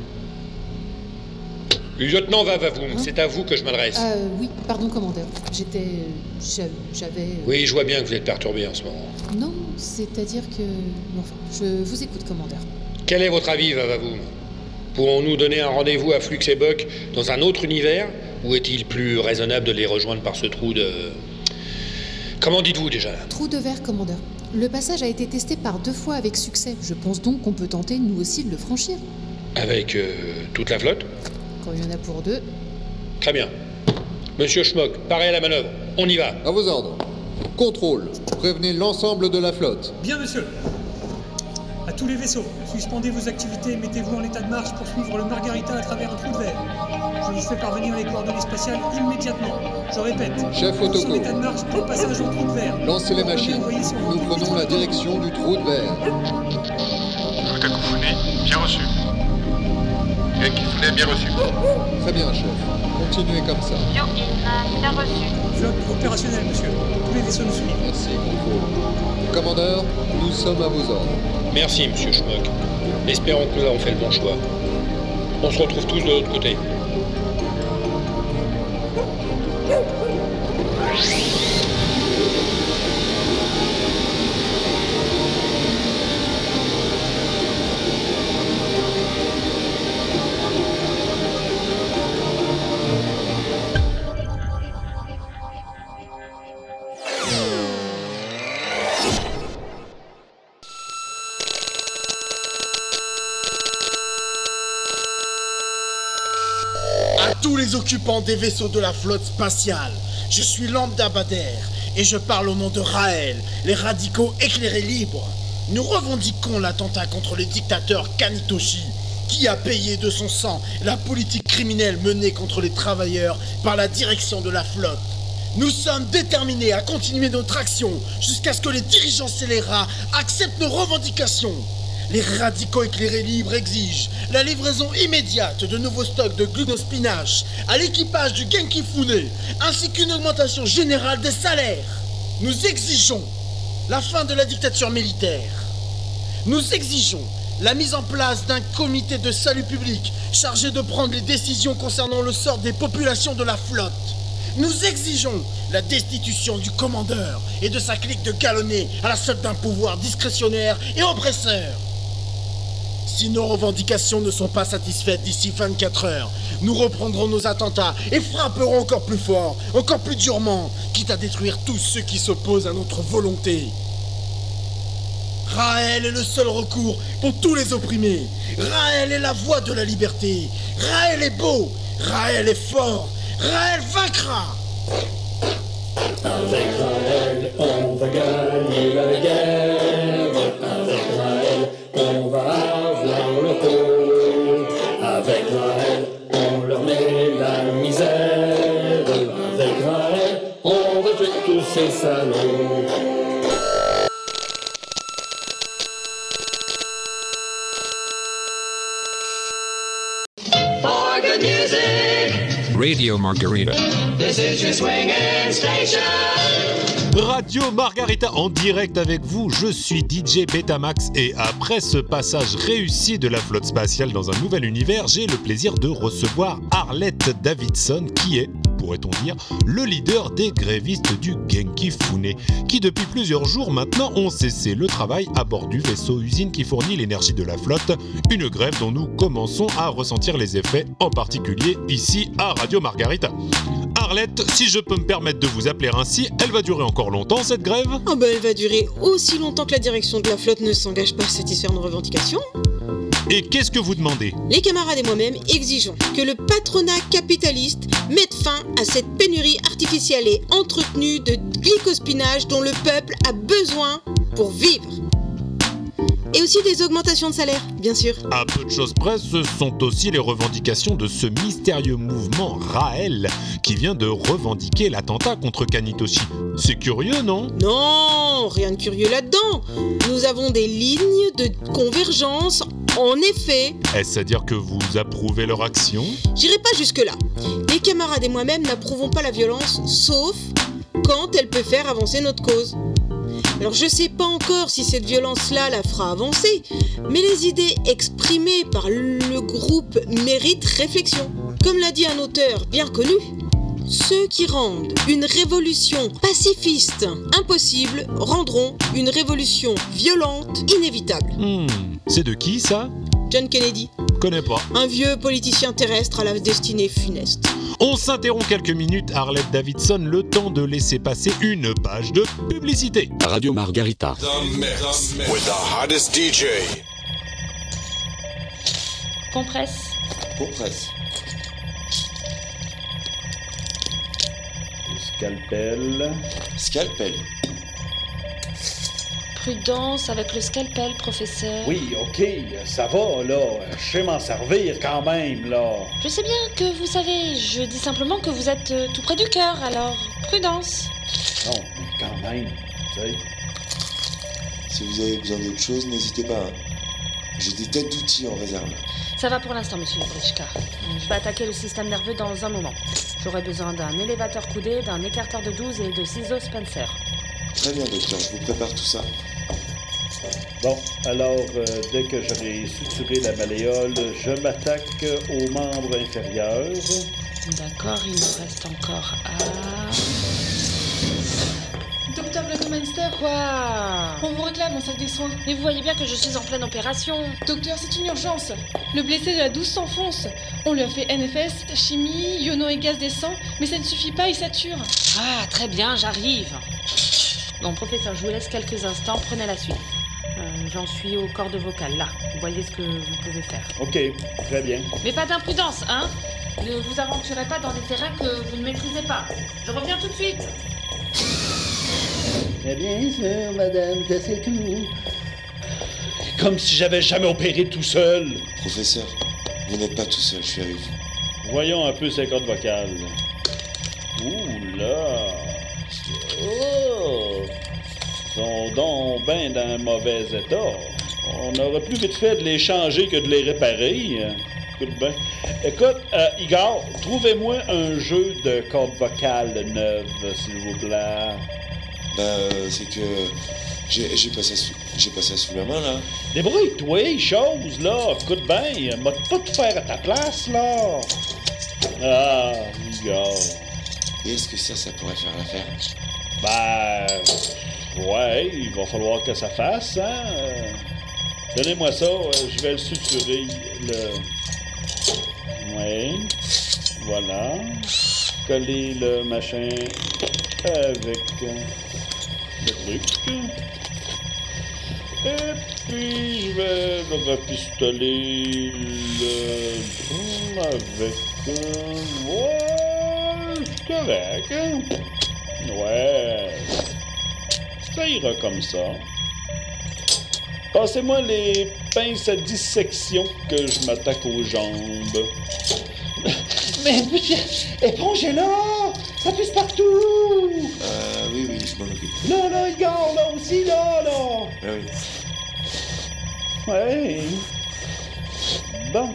Lieutenant Vavavoum, c'est à vous que je m'adresse. Euh, oui, pardon, commandeur. J'étais. j'a- J'avais. euh, Oui, je vois bien que vous êtes perturbé en ce moment. Non, c'est-à-dire que. Enfin, je vous écoute, commandeur. Quel est votre avis, Vavavoum Pourrons-nous donner un rendez-vous à Flux et Buck dans un autre univers Ou est-il plus raisonnable de les rejoindre par ce trou de... Comment dites-vous déjà? Trou de verre, commandeur. Le passage a été testé par deux fois avec succès. Je pense donc qu'on peut tenter, nous aussi, de le franchir. Avec euh, toute la flotte? Quand il y en a pour deux. Très bien. Monsieur Schmock, paré à la manœuvre. On y va. À vos ordres. Contrôle. Prévenez l'ensemble de la flotte. Bien, monsieur. Tous les vaisseaux, suspendez vos activités et mettez-vous en état de marche pour suivre le Margarita à travers un trou de verre. Je vous fais parvenir les coordonnées spatiales immédiatement. Je répète. Chef Nous Otoko. état de marche pour passage au trou de verre. Lancez les machines. Nous prenons la direction du trou de verre. Vous bien reçu. Bien reçu. Très bien, chef. Continuez comme ça. Yo-in, bien reçu. Flotte opérationnelle, monsieur. Tous les vaisseaux nous suivent. Merci, contrôle. Commandeur, nous sommes à vos ordres. Merci, monsieur Schmock. Espérons que nous avons fait le bon choix. On se retrouve tous de l'autre côté. Des vaisseaux de la flotte spatiale, je suis Lambda Bader et je parle au nom de Raël, les radicaux éclairés libres. Nous revendiquons l'attentat contre le dictateur Kanitoshi, qui a payé de son sang la politique criminelle menée contre les travailleurs par la direction de la flotte. Nous sommes déterminés à continuer notre action jusqu'à ce que les dirigeants scélérats acceptent nos revendications. Les radicaux éclairés libres exigent la livraison immédiate de nouveaux stocks de glucospinache à l'équipage du Genki Fune, ainsi qu'une augmentation générale des salaires. Nous exigeons la fin de la dictature militaire. Nous exigeons la mise en place d'un comité de salut public chargé de prendre les décisions concernant le sort des populations de la flotte. Nous exigeons la destitution du commandeur et de sa clique de galonnés à la solde d'un pouvoir discrétionnaire et oppresseur. Si nos revendications ne sont pas satisfaites d'ici 24 heures, nous reprendrons nos attentats et frapperons encore plus fort, encore plus durement, quitte à détruire tous ceux qui s'opposent à notre volonté. Raël est le seul recours pour tous les opprimés. Raël est la voix de la liberté. Raël est beau. Raël est fort. Raël vaincra. Avec Raël, on va gagner la guerre. Tuer tous ces salauds. For good music, Radio Margarita. this is your swinging station. Radio Margarita en direct avec vous, je suis DJ Betamax et après ce passage réussi de la flotte spatiale dans un nouvel univers, j'ai le plaisir de recevoir Arlette Davidson qui est pourrait-on dire, le leader des grévistes du Genki Fune, qui depuis plusieurs jours maintenant ont cessé le travail à bord du vaisseau usine qui fournit l'énergie de la flotte, une grève dont nous commençons à ressentir les effets, en particulier ici à Radio Margarita. Arlette, si je peux me permettre de vous appeler ainsi, elle va durer encore longtemps cette grève? Ah bah elle va durer aussi longtemps que la direction de la flotte ne s'engage pas à satisfaire nos revendications. Et qu'est-ce que vous demandez? Les camarades et moi-même exigeons que le patronat capitaliste mette fin à cette pénurie artificielle et entretenue de glycospinage dont le peuple a besoin pour vivre. Et aussi des augmentations de salaire, bien sûr. À peu de choses près, ce sont aussi les revendications de ce mystérieux mouvement Raël qui vient de revendiquer l'attentat contre Kanitoshi. C'est curieux, non? Non, rien de curieux là-dedans. Nous avons des lignes de convergence, en effet. Est-ce à dire que vous approuvez leur action? J'irai pas jusque-là. Les camarades et moi-même n'approuvons pas la violence, sauf quand elle peut faire avancer notre cause. Alors je sais pas encore si cette violence-là la fera avancer, mais les idées exprimées par le groupe méritent réflexion. Comme l'a dit un auteur bien connu, ceux qui rendent une révolution pacifiste impossible rendront une révolution violente inévitable. Hmm, c'est de qui ça? John Kennedy, Connais pas. un vieux politicien terrestre à la destinée funeste. On s'interrompt quelques minutes, Arlette Davidson, le temps de laisser passer une page de publicité. Radio Margarita. The mix with the hottest DJ. Compresse. Compresse. Scalpel. Scalpel. Prudence avec le scalpel, professeur. Oui, ok, ça va, là. Je sais m'en servir quand même, là. Je sais bien que vous savez, je dis simplement que vous êtes euh, tout près du cœur, alors prudence. Non, mais quand même, tu sais. Si vous avez besoin d'autre chose, n'hésitez pas. hein. J'ai des têtes d'outils en réserve. Ça va pour l'instant, monsieur Brichka. Je vais attaquer le système nerveux dans un moment. J'aurai besoin d'un élévateur coudé, d'un écarteur de 12 et de ciseaux Spencer. Très bien, docteur, je vous prépare tout ça. Bon, alors, euh, dès que j'aurai suturé la malléole, je m'attaque aux membres inférieurs. D'accord, il nous reste encore à... Docteur Blockminster Quoi On vous réclame en salle des soins. Mais vous voyez bien que je suis en pleine opération. Docteur, c'est une urgence. Le blessé de la 12 s'enfonce. On lui a fait NFS, chimie, iono et gaz des sangs, mais ça ne suffit pas, il sature. Ah, très bien, j'arrive. Bon, professeur, je vous laisse quelques instants, prenez la suite. Euh, J'en suis au cordes vocales, là. Vous voyez ce que vous pouvez faire. Ok, très bien. Mais pas d'imprudence, hein Ne vous aventurez pas dans des terrains que vous ne maîtrisez pas. Je reviens tout de suite. Eh bien sûr, madame, que c'est tout. Comme si j'avais jamais opéré tout seul. Professeur, vous n'êtes pas tout seul, je suis avec vous. Voyons un peu ces cordes vocales. Ouh là! Sont donc ben dans un mauvais état. On aurait plus vite fait de les changer que de les réparer. Écoute bien. Écoute, euh, Igor, trouvez-moi un jeu de cordes vocales neuves, s'il vous plaît. Ben, euh, c'est que j'ai j'ai pas, ça sous- j'ai la main, là. Débrouille-toi, chose, là. Écoute bien, m'a pas tout faire à ta place, là. Ah, Igor. Et est-ce que ça, ça pourrait faire l'affaire? Ben, ouais, il va falloir que ça fasse, hein. Euh, Donnez-moi ça, euh, je vais le suturer, le... Ouais, voilà. Coller le machin avec euh, le truc. Et puis, je vais le rapistoler le... avec... ouais, c'est hein. Ouais. Ça ira comme ça. Passez-moi les pinces à dissection que je m'attaque aux jambes. [LAUGHS] Mais, épongez-là! Ça pisse partout! Euh, oui, oui, je m'en occupe. Là, là, Igor, là aussi, là, là! Ah oui. Ouais. Bon.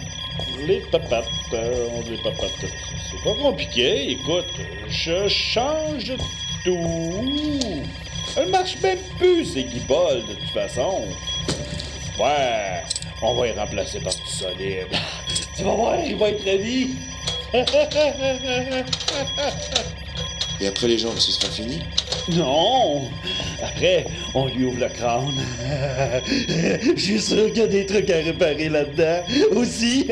Les papates. euh, les papates. C'est pas compliqué. Écoute, je change tout. Elle marche même plus, ces guibolles, de toute façon. Ouais. On va y remplacer par du solide. [LAUGHS] tu vas voir, il va être ravi. [LAUGHS] Et après les jambes, ce sera fini? Non Après, on lui ouvre le crâne. [LAUGHS] Je suis sûr qu'il y a des trucs à réparer là-dedans aussi.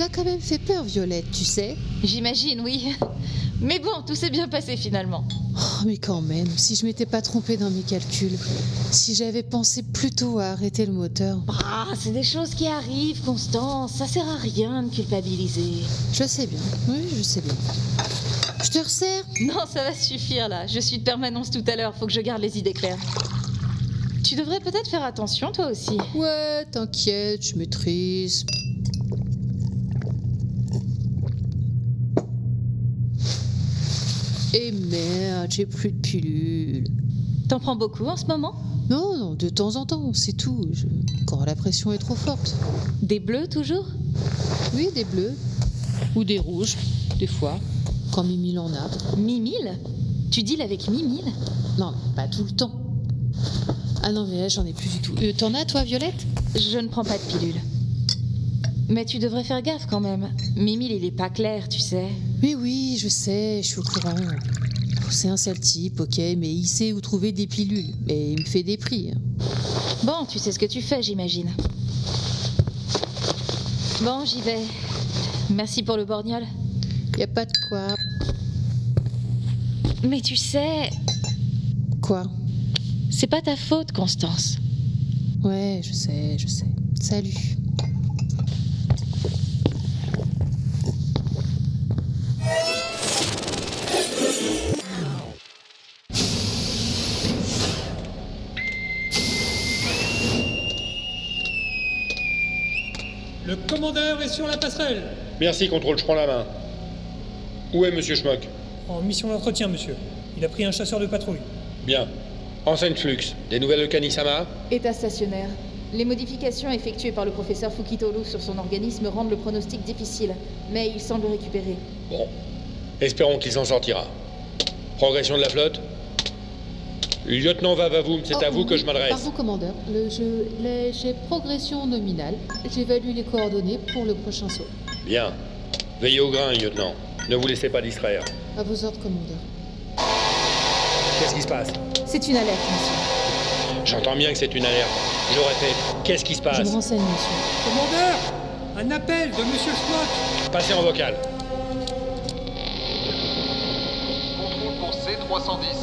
Nous as quand même fait peur, Violette, tu sais. J'imagine, oui. Mais bon, tout s'est bien passé finalement. Oh, mais quand même, si je m'étais pas trompée dans mes calculs, si j'avais pensé plutôt à arrêter le moteur. Ah, c'est des choses qui arrivent, Constance. Ça sert à rien de culpabiliser. Je sais bien, oui, je sais bien. Je te resserre Non, ça va suffire là. Je suis de permanence tout à l'heure. Faut que je garde les idées claires. Tu devrais peut-être faire attention, toi aussi. Ouais, t'inquiète, je maîtrise. Et merde, j'ai plus de pilules. T'en prends beaucoup en ce moment? Non, non, de temps en temps, c'est tout. Je- Quand la pression est trop forte. Des bleus toujours? Oui, des bleus. Ou des rouges, des fois. Quand Mimile en a. Mimile? Tu deals avec Mimile? Non, pas tout le temps. Ah non, mais là, j'en ai plus du tout. Euh, T'en as, toi, Violette? Je ne prends pas de pilule. Mais tu devrais faire gaffe quand même. Mimile, il est pas clair, tu sais. Mais oui, je sais, je suis au courant. C'est un sale type, ok, mais il sait où trouver des pilules. Mais il me fait des prix. hein. Bon, tu sais ce que tu fais, j'imagine. Bon, j'y vais. Merci pour le borgnol. Y a pas de quoi. Mais tu sais, Quoi? c'est pas ta faute, Constance. Ouais, je sais, je sais. Salut. Le commandeur est sur la passerelle. Merci, contrôle, je prends la main. Où est Monsieur Schmuck En mission d'entretien, monsieur. Il a pris un chasseur de patrouille. Bien. Enseigne Flux. Des nouvelles de Kanisama État stationnaire. Les modifications effectuées par le professeur Fukitoru sur son organisme rendent le pronostic difficile, mais il semble récupérer. Bon. Espérons qu'il s'en sortira. Progression de la flotte? Lieutenant Vavavoum, c'est Oh, à vous que je m'adresse. Pardon, commandeur. Le jeu, les- j'ai progression nominale. J'évalue les coordonnées pour le prochain saut. Bien. Veillez au grain, lieutenant. Ne vous laissez pas distraire. À vos ordres, commandeur. Qu'est-ce qui se passe? C'est une alerte, monsieur. J'entends bien que c'est une alerte. Je répète, qu'est-ce qui se Je passe? me renseigne, monsieur. Commandeur Un appel de monsieur Schmuck Passez en vocal. Contrôle pour C310.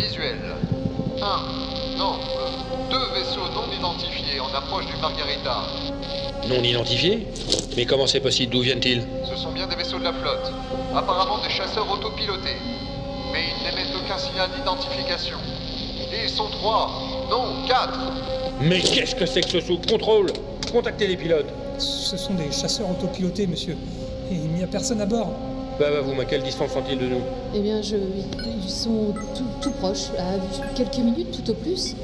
Visuel. Un, non, deux vaisseaux non identifiés en approche du Margarita. Non identifié Mais comment c'est possible D'où viennent-ils Ce sont bien des vaisseaux de la flotte. Apparemment des chasseurs autopilotés. Mais ils n'émettent aucun signal d'identification. Et ils sont trois, non, quatre. Mais qu'est-ce que c'est que ce sous Contrôle Contactez les pilotes. Ce sont des chasseurs autopilotés, monsieur. Et il n'y a personne à bord. Vavavoum, à quelle distance sont-ils de nous? Eh bien, je, ils sont tout, tout proches, à quelques minutes tout au plus.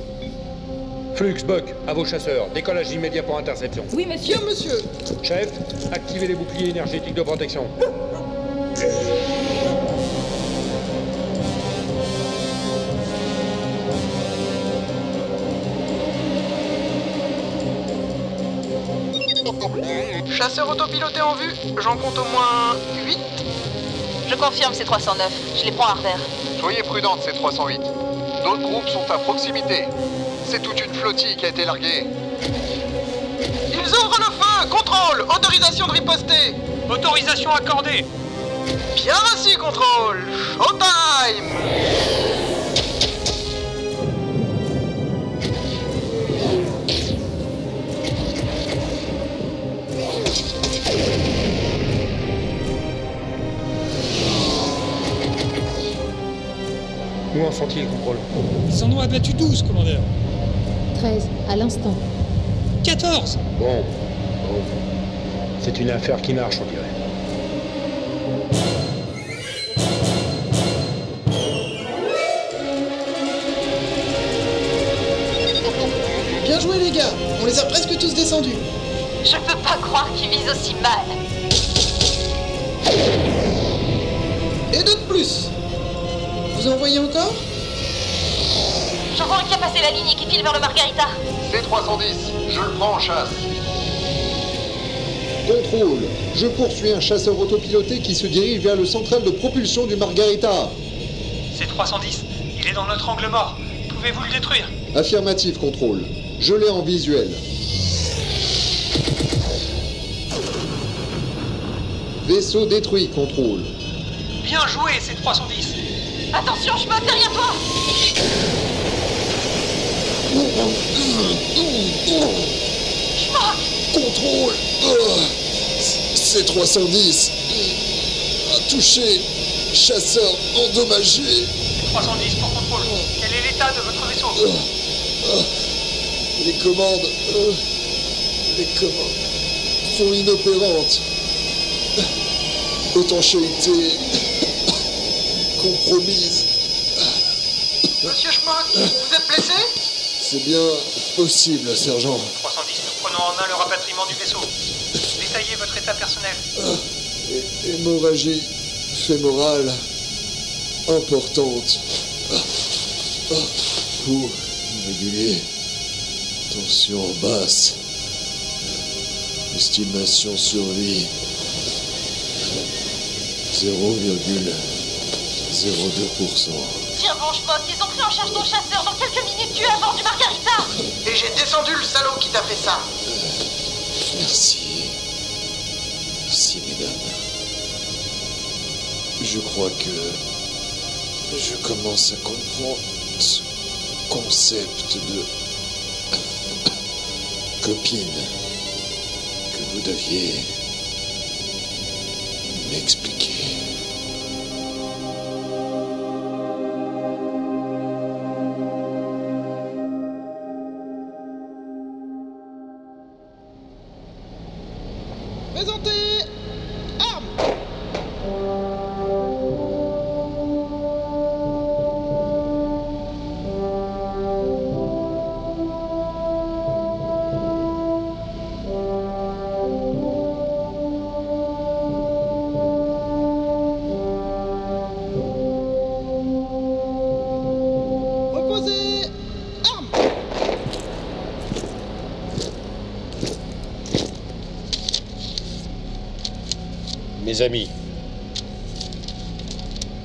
Flux, Buck, à vos chasseurs. Décollage immédiat pour interception. Oui, monsieur. Bien, monsieur. Chef, activez les boucliers énergétiques de protection. Chasseur autopiloté en vue, j'en compte au moins 8. Je confirme, c'est 309. Je les prends à revers. Soyez prudente, C308. D'autres groupes sont à proximité. C'est toute une flottille qui a été larguée. Ils ouvrent le feu Contrôle Autorisation de riposter Autorisation accordée Bien reçu, contrôle Showtime Où en sont-ils, contrôle Ils en ont abattu 12, commandeur. 13, à l'instant. 14 Bon. Bon. C'est une affaire qui marche, on dirait. On les a presque tous descendus. Je peux pas croire qu'ils visent aussi mal. Et deux de plus. Vous en voyez encore Je vois un qui a passé la ligne et qui file vers le Margarita. C310, je le prends en chasse. Contrôle. Je poursuis un chasseur autopiloté qui se dirige vers le central de propulsion du Margarita. C'est 310. Il est dans notre angle mort. Pouvez-vous le détruire? Affirmatif, contrôle. Je l'ai en visuel. Vaisseau détruit, contrôle. Bien joué, c'est 310. Attention, je me derrière toi Contrôle Oh, C310 a touché. Chasseur endommagé. 310 pour contrôle. Quel est l'état de votre vaisseau? Ah, Les commandes. euh, les commandes sont inopérantes. Étanchéité compromise. Monsieur Schmock, vous êtes blessé? C'est bien possible, sergent. 310, nous prenons en main le rapatriement du vaisseau. Détaillez votre état personnel. Hé- Hémorragie fémorale importante. Ah, Pouls irrégulier. Tension basse. Estimation survie. 0,02%. Tiens bon, Schmock, ils ont pris en charge ton chasseur. Dans quelques minutes, tu es à bord du Margarita Et j'ai descendu le salaud qui t'a fait ça. Merci. Merci, mesdames. Je crois que je commence à comprendre ce concept de [COUGHS] copine que vous deviez Amis,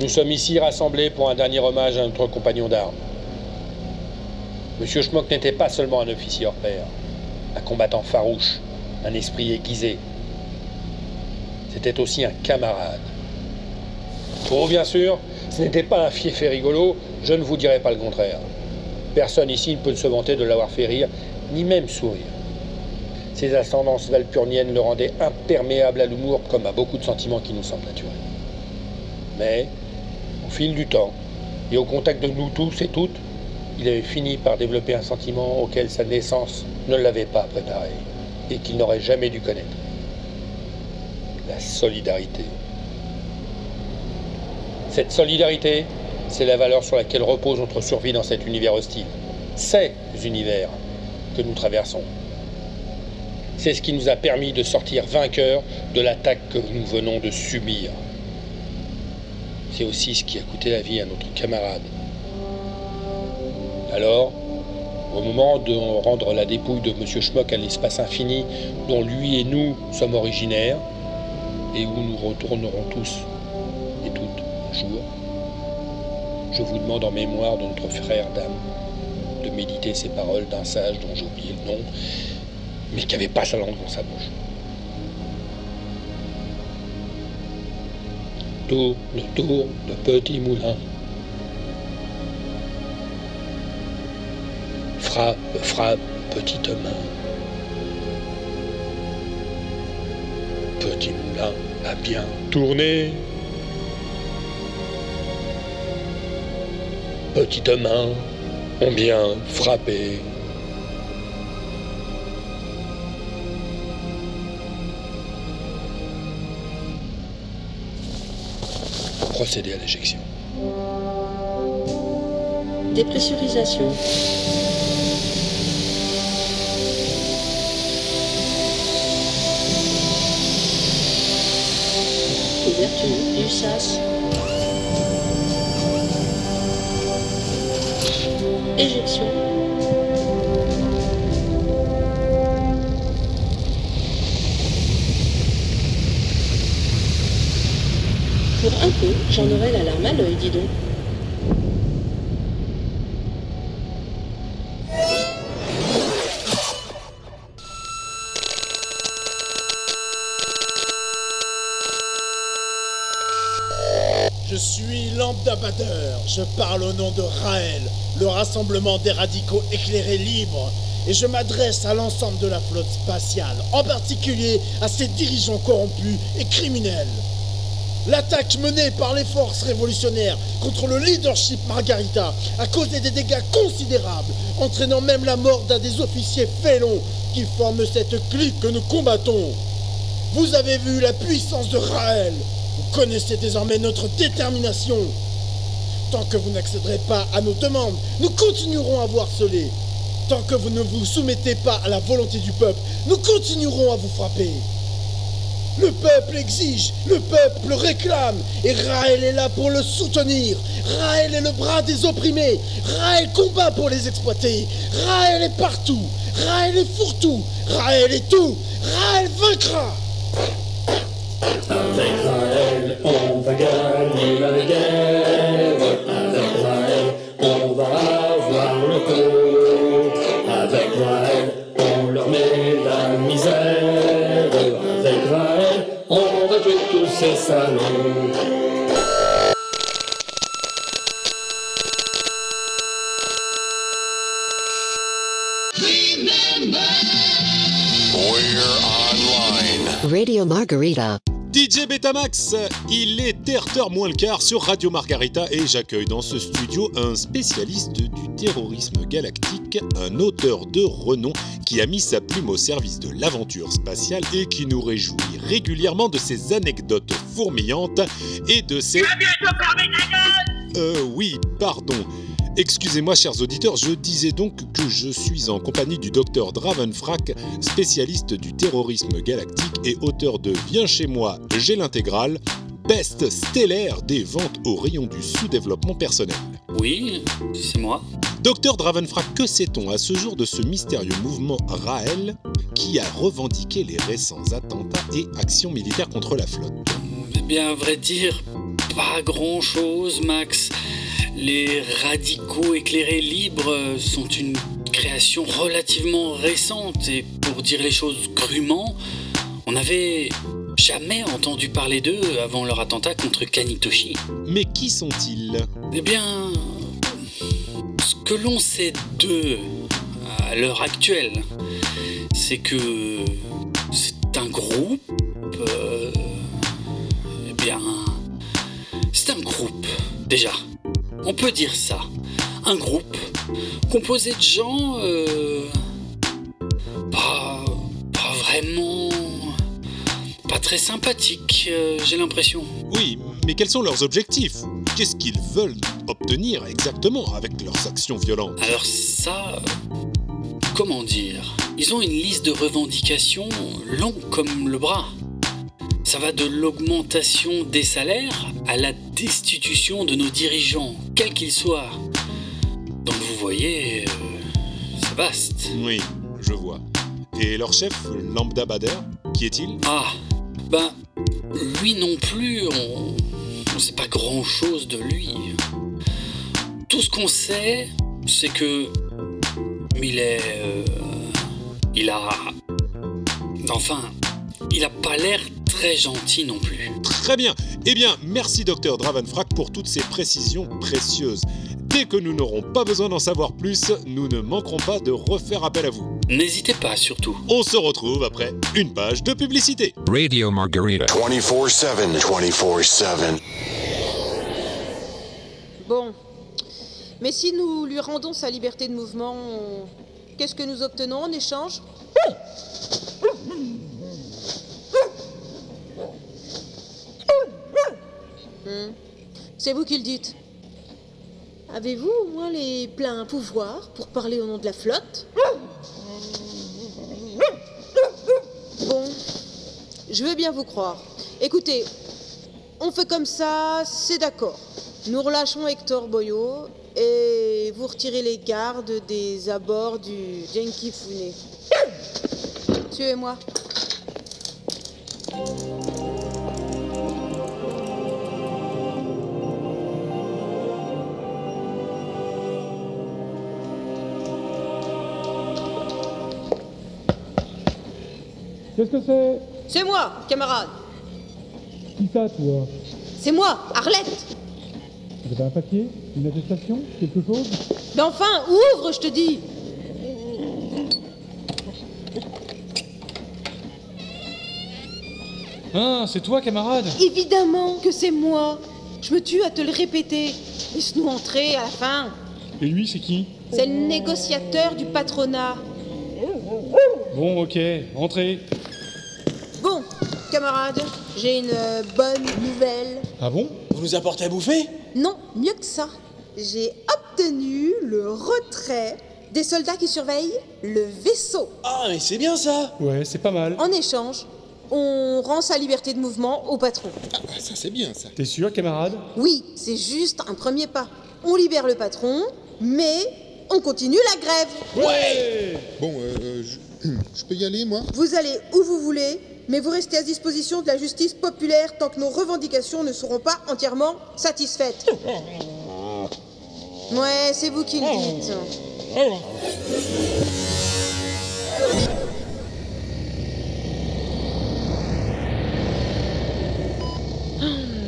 nous sommes ici rassemblés pour un dernier hommage à notre compagnon d'armes. Monsieur Schmock n'était pas seulement un officier hors pair, un combattant farouche, un esprit aiguisé. C'était aussi un camarade. Vous, bien sûr, ce n'était pas un fiefé rigolo, je ne vous dirai pas le contraire. Personne ici ne peut se vanter de l'avoir fait rire, ni même sourire. Ses ascendances valpurniennes le rendaient imperméable à l'humour comme à beaucoup de sentiments qui nous semblent naturels. Mais, au fil du temps, et au contact de nous tous et toutes, il avait fini par développer un sentiment auquel sa naissance ne l'avait pas préparé et qu'il n'aurait jamais dû connaître. La solidarité. Cette solidarité, c'est la valeur sur laquelle repose notre survie dans cet univers hostile. Ces univers que nous traversons. C'est ce qui nous a permis de sortir vainqueurs de l'attaque que nous venons de subir. C'est aussi ce qui a coûté la vie à notre camarade. Alors, au moment de rendre la dépouille de M. Schmock à l'espace infini dont lui et nous sommes originaires, et où nous retournerons tous et toutes un jour, je vous demande en mémoire de notre frère d'âme de méditer ces paroles d'un sage dont j'ai oublié le nom, mais qui n'avait pas sa langue dans sa bouche. Tour le tour petit moulin. Frappe, frappe, petite main. Petit moulin a bien tourné. Petites mains ont bien frappé. procéder à l'éjection. Dépressurisation. Ouverture du sas. Éjection. Pour un peu, j'en aurais la larme à l'œil, dis donc. Je suis Bader, je parle au nom de Raël, le rassemblement des radicaux éclairés libres, et je m'adresse à l'ensemble de la flotte spatiale, en particulier à ses dirigeants corrompus et criminels. L'attaque menée par les forces révolutionnaires contre le leadership Margarita a causé des dégâts considérables, entraînant même la mort d'un des officiers félons qui forment cette clique que nous combattons. Vous avez vu la puissance de Raël. Vous connaissez désormais notre détermination. Tant que vous n'accéderez pas à nos demandes, nous continuerons à vous harceler. Tant que vous ne vous soumettez pas à la volonté du peuple, nous continuerons à vous frapper. Le peuple exige, le peuple réclame, et Raël est là pour le soutenir. Raël est le bras des opprimés. Raël combat pour les exploiter. Raël est partout. Raël est fourre-tout. Raël est tout. Raël vaincra. Tuer tous ces salauds. Radio Margarita. DJ Betamax, il est terre moins le quart sur Radio Margarita et j'accueille dans ce studio un spécialiste du terrorisme galactique, un auteur de renom qui a mis sa plume au service de l'aventure spatiale et qui nous réjouit régulièrement de ses anecdotes fourmillantes et de ses... Euh oui, pardon. Excusez-moi chers auditeurs, je disais donc que je suis en compagnie du docteur Dravenfrack, spécialiste du terrorisme galactique et auteur de Viens chez moi, j'ai l'intégrale, peste stellaire des ventes au rayon du sous-développement personnel. Oui, c'est moi. Docteur Dravenfrack, que sait-on à ce jour de ce mystérieux mouvement Raël qui a revendiqué les récents attentats et actions militaires contre la flotte? Eh bien, à vrai dire, pas grand-chose, Max. Les radicaux éclairés libres sont une création relativement récente et pour dire les choses crûment, on n'avait jamais entendu parler d'eux avant leur attentat contre Kanitoshi. Mais qui sont-ils? Eh bien, ce que l'on sait d'eux à l'heure actuelle, c'est que c'est un groupe. euh, eh bien, déjà. On peut dire ça. Un groupe composé de gens euh, pas, pas vraiment pas très sympathiques, euh, j'ai l'impression. Oui, mais quels sont leurs objectifs? Qu'est-ce qu'ils veulent obtenir exactement avec leurs actions violentes? Alors ça, comment dire? Ils ont une liste de revendications longue comme le bras. Ça va de l'augmentation des salaires à la destitution de nos dirigeants, quels qu'ils soient. Donc vous voyez, euh, c'est vaste. Oui, je vois. Et leur chef, Lambda Bader, qui est-il? Ah, ben, lui non plus, on ne sait pas grand-chose de lui. Tout ce qu'on sait, c'est que il est, euh, il a, enfin, il a pas l'air très gentil non plus. Très bien. Eh bien, merci docteur Dravenfrack pour toutes ces précisions précieuses. Dès que nous n'aurons pas besoin d'en savoir plus, nous ne manquerons pas de refaire appel à vous. N'hésitez pas surtout. On se retrouve après une page de publicité. Radio Margarita. 24-7. 24-7. Bon. Mais si nous lui rendons sa liberté de mouvement, on- qu'est-ce que nous obtenons en échange? Hmm. C'est vous qui le dites. Avez-vous au moins les pleins pouvoirs pour parler au nom de la flotte? Bon, je veux bien vous croire. Écoutez, on fait comme ça, c'est d'accord. Nous relâchons Hector Boyo et vous retirez les gardes des abords du Genki Fune. Suivez-moi. Qu'est-ce que c'est C'est moi, camarade. Qui ça, toi C'est moi, Arlette. Vous avez un papier Une attestation Quelque chose Mais enfin, ouvre, je te dis. Ah, c'est toi, camarade Évidemment que c'est moi. Je me tue à te le répéter. Laisse-nous entrer à la fin. Et lui, c'est qui C'est le négociateur du patronat. Bon, ok, entrez. Bon, camarade, j'ai une euh, bonne nouvelle. Ah bon? Vous nous apportez à bouffer? Non, mieux que ça. J'ai obtenu le retrait des soldats qui surveillent le vaisseau. Ah, mais c'est bien ça Ouais, c'est pas mal. En échange, on rend sa liberté de mouvement au patron. Ah, ça c'est bien ça. T'es sûr, camarade? Oui, c'est juste un premier pas. On libère le patron, mais on continue la grève. Ouais Bon, euh, je, [CLEARS THROAT] je peux y aller, moi? Vous allez où vous voulez, mais vous restez à disposition de la justice populaire tant que nos revendications ne seront pas entièrement satisfaites. [LAUGHS] Ouais, c'est vous qui le dites.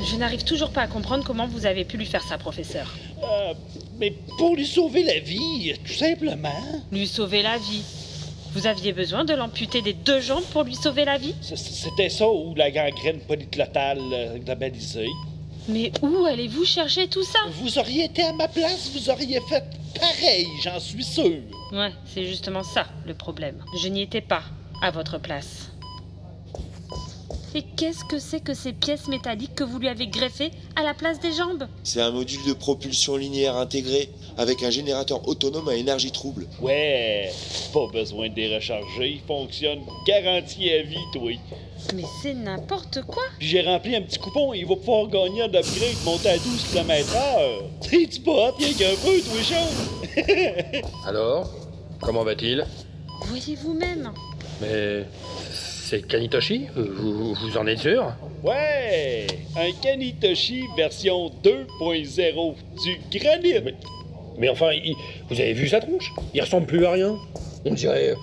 Je n'arrive toujours pas à comprendre comment vous avez pu lui faire ça, professeur. Euh, mais pour lui sauver la vie, tout simplement. Lui sauver la vie Vous aviez besoin de l'amputer des deux jambes pour lui sauver la vie? C'était ça ou la gangrène polyclotale euh, globalisée? Mais où allez-vous chercher tout ça? Vous auriez été à ma place, vous auriez fait pareil, j'en suis sûr. Ouais, c'est justement ça le problème. Je n'y étais pas à votre place. Et qu'est-ce que c'est que ces pièces métalliques que vous lui avez greffées à la place des jambes? C'est un module de propulsion linéaire intégré avec un générateur autonome à énergie trouble. Ouais, pas besoin de les recharger, ils fonctionnent garanti à vie, toi. Mais c'est n'importe quoi j'ai rempli un petit coupon, il va pouvoir gagner un upgrade monter à 12 km/h. T'es-tu pas hot, rien qu'un peu, toi, chaud? [LAUGHS] Alors, comment va-t-il? Voyez vous-même Mais c'est Kanitoshi vous, vous en êtes sûr? Ouais, un Kanitoshi version 2.0 du granit. Mais, mais enfin, il- vous avez vu sa tronche? Il ressemble plus à rien. On dirait,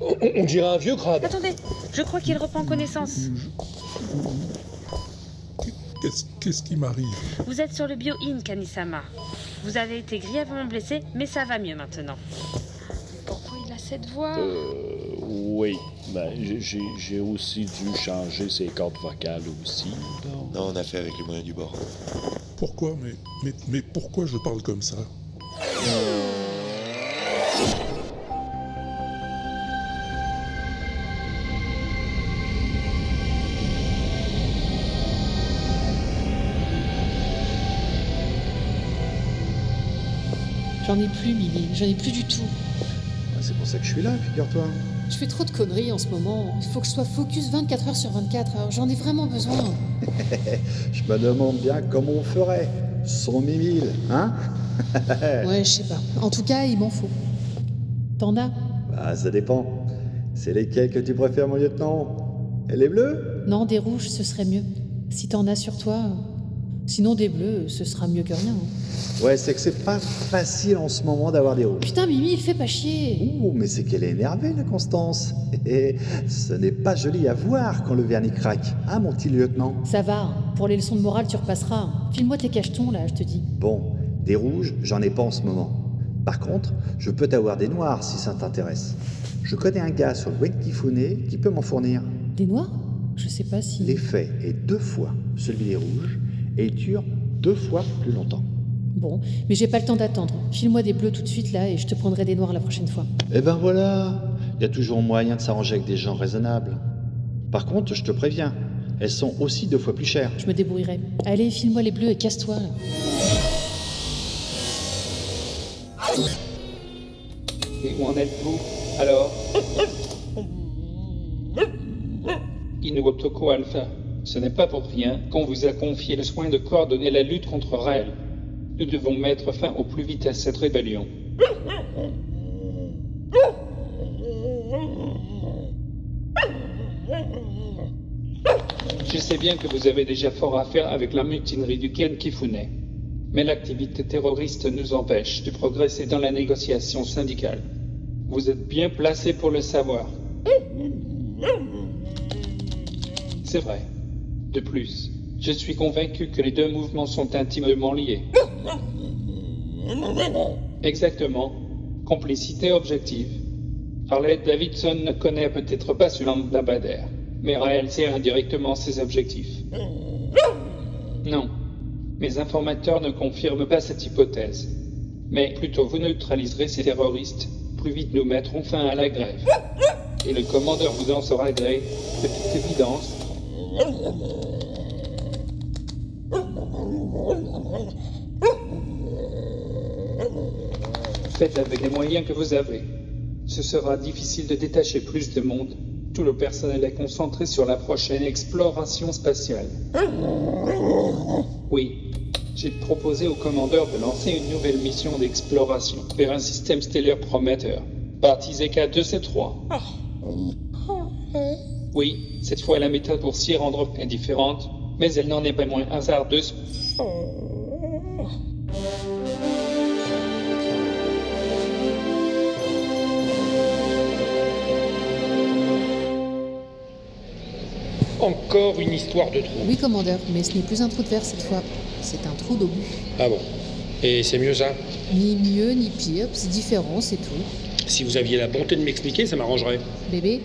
on, on dirait un vieux crabe. Attendez, je crois qu'il reprend connaissance. Qu'est-ce qu'est-ce qui m'arrive? Vous êtes sur le bio-in, Kanisama. Vous avez été grièvement blessé, mais ça va mieux maintenant. Cette voix Euh, oui, ben, j'ai- aussi dû changer ses cordes vocales aussi. donc. Non, on a fait avec les moyens du bord. Pourquoi? Mais, mais, mais pourquoi je parle comme ça? J'en ai plus, Mimi, j'en ai plus du tout. C'est pour ça que je suis là, figure-toi. Je fais trop de conneries en ce moment. Il faut que je sois focus 24 heures sur 24. Alors j'en ai vraiment besoin. [LAUGHS] je me demande bien comment on ferait. Sans Mimile, hein? [LAUGHS] Ouais, je sais pas. En tout cas, il m'en faut. T'en as? Bah, ça dépend. C'est lesquels que tu préfères, mon lieutenant? Les bleus? Non, des rouges, ce serait mieux. Si t'en as sur toi. Sinon, des bleus, ce sera mieux que rien. hein. Ouais, c'est que c'est pas facile en ce moment d'avoir des rouges. Putain, Mimi, il fait pas chier. Oh, mais c'est qu'elle est énervée, la Constance. Et ce n'est pas joli à voir quand le vernis craque. Hein, mon petit lieutenant Ça va. Pour les leçons de morale, tu repasseras. File-moi tes cachetons, là, je te dis. Bon, des rouges, j'en ai pas en ce moment. Par contre, je peux t'avoir des noirs si ça t'intéresse. Je connais un gars sur le Wenkifune qui peut m'en fournir. Des noirs? Je sais pas si. L'effet est deux fois celui des rouges et il dure deux fois plus longtemps. Bon, mais j'ai pas le temps d'attendre. File-moi des bleus tout de suite, là, et je te prendrai des noirs la prochaine fois. Eh ben voilà, il y a toujours moyen de s'arranger avec des gens raisonnables. Par contre, je te préviens, elles sont aussi deux fois plus chères. Je me débrouillerai. Allez, file-moi les bleus et casse-toi, là. Et où en êtes-vous alors? [LAUGHS] Inugotoko Alpha, Ce n'est pas pour rien qu'on vous a confié le soin de coordonner la lutte contre Raël. Nous devons mettre fin au plus vite à cette rébellion. Je sais bien que vous avez déjà fort à faire avec la mutinerie du Ken Kifune. Mais l'activité terroriste nous empêche de progresser dans la négociation syndicale. Vous êtes bien placé pour le savoir. C'est vrai. De plus, je suis convaincu que les deux mouvements sont intimement liés. Exactement. Complicité objective. Harley Davidson ne connaît peut-être pas ce lambda Bader, mais Raël indirectement ses objectifs. Non. Mes informateurs ne confirment pas cette hypothèse. Mais plutôt vous neutraliserez ces terroristes, plus vite nous mettrons fin à la grève. Et le commandeur vous en sera gré, de toute évidence. Faites avec les moyens que vous avez. Ce sera difficile de détacher plus de monde. Tout le personnel est concentré sur la prochaine exploration spatiale. Oui, j'ai proposé au commandeur de lancer une nouvelle mission d'exploration vers un système stellaire prometteur, baptisé K2C3. Oui, cette fois la méthode pour s'y rendre est différente, mais elle n'en est pas moins hasardeuse. Encore une histoire de trou. Oui, commandeur, mais ce n'est plus un trou de verre cette fois. C'est un trou d'obus. Ah bon Et c'est mieux ça? Ni mieux ni pire, c'est différent, c'est tout. Si vous aviez la bonté de m'expliquer, ça m'arrangerait. Bébé?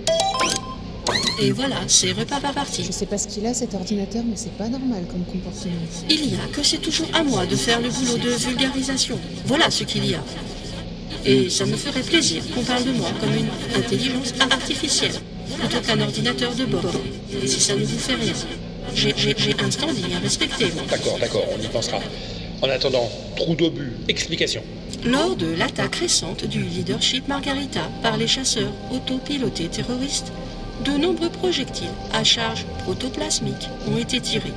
Et voilà, c'est repas parti. Je sais pas ce qu'il a cet ordinateur, mais c'est pas normal comme comportement. Il y a que c'est toujours à moi de faire le boulot de vulgarisation. Voilà ce qu'il y a. Et ça me ferait plaisir qu'on parle de moi comme une intelligence artificielle, plutôt qu'un ordinateur de bord. Et si ça ne vous fait rien, j'ai j'ai- j'ai un standing à respecter, moi. D'accord, d'accord, on y pensera. En attendant, trou d'obus, explication. Lors de l'attaque récente du leadership Margarita par les chasseurs autopilotés terroristes, de nombreux projectiles à charge protoplasmique ont été tirés.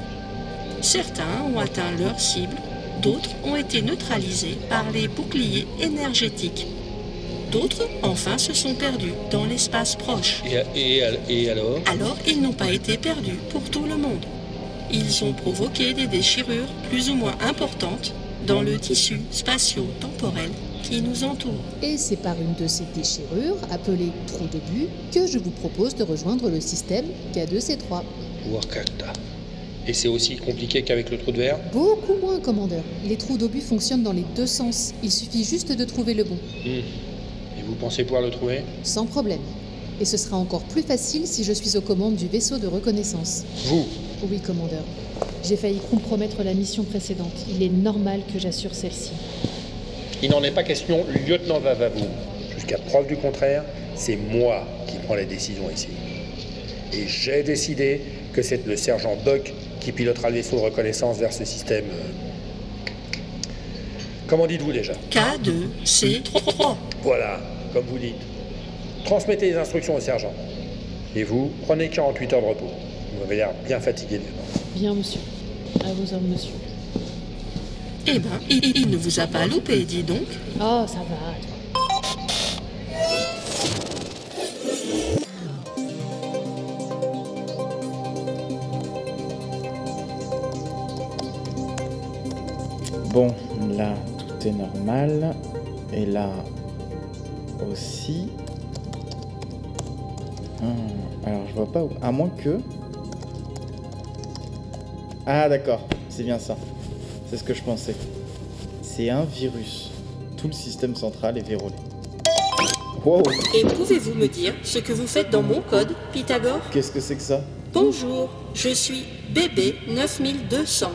Certains ont atteint leur cible, d'autres ont été neutralisés par les boucliers énergétiques. D'autres, enfin, se sont perdus dans l'espace proche. Et, et, et alors? Alors, ils n'ont pas été perdus pour tout le monde. Ils ont provoqué des déchirures plus ou moins importantes dans le tissu spatio-temporel qui nous entoure. Et c'est par une de ces déchirures, appelée trou d'obus, que je vous propose de rejoindre le système K2C3. Wakata. Et c'est aussi compliqué qu'avec le trou de verre Beaucoup moins, commandeur. Les trous d'obus fonctionnent dans les deux sens. Il suffit juste de trouver le bon. Hmm. Et vous pensez pouvoir le trouver? Sans problème. Et ce sera encore plus facile si je suis aux commandes du vaisseau de reconnaissance. Vous Oui, commandeur. J'ai failli compromettre la mission précédente. Il est normal que j'assure celle-ci. Il n'en est pas question, lieutenant Vavavou. Jusqu'à preuve du contraire, c'est moi qui prends les décisions ici. Et j'ai décidé que c'est le sergent Buck qui pilotera le vaisseau de reconnaissance vers ce système. euh, Comment dites-vous déjà K2, C3. Voilà, comme vous dites. Transmettez les instructions au sergent. Et vous, prenez 48 heures de repos. Vous m'avez l'air bien fatigué. Bien, monsieur. À vos ordres, monsieur. Eh ben, il, il ne vous a pas loupé, dis donc. Oh, ça va. Bon, là, tout est normal. Et là aussi. Hmm, alors, je vois pas où. À moins que. Ah, d'accord. C'est bien ça. C'est ce que je pensais. C'est un virus. Tout le système central est vérolé. Wow Et pouvez-vous me dire ce que vous faites dans mon code, Pythagore? Qu'est-ce que c'est que ça? Bonjour, je suis BB9200,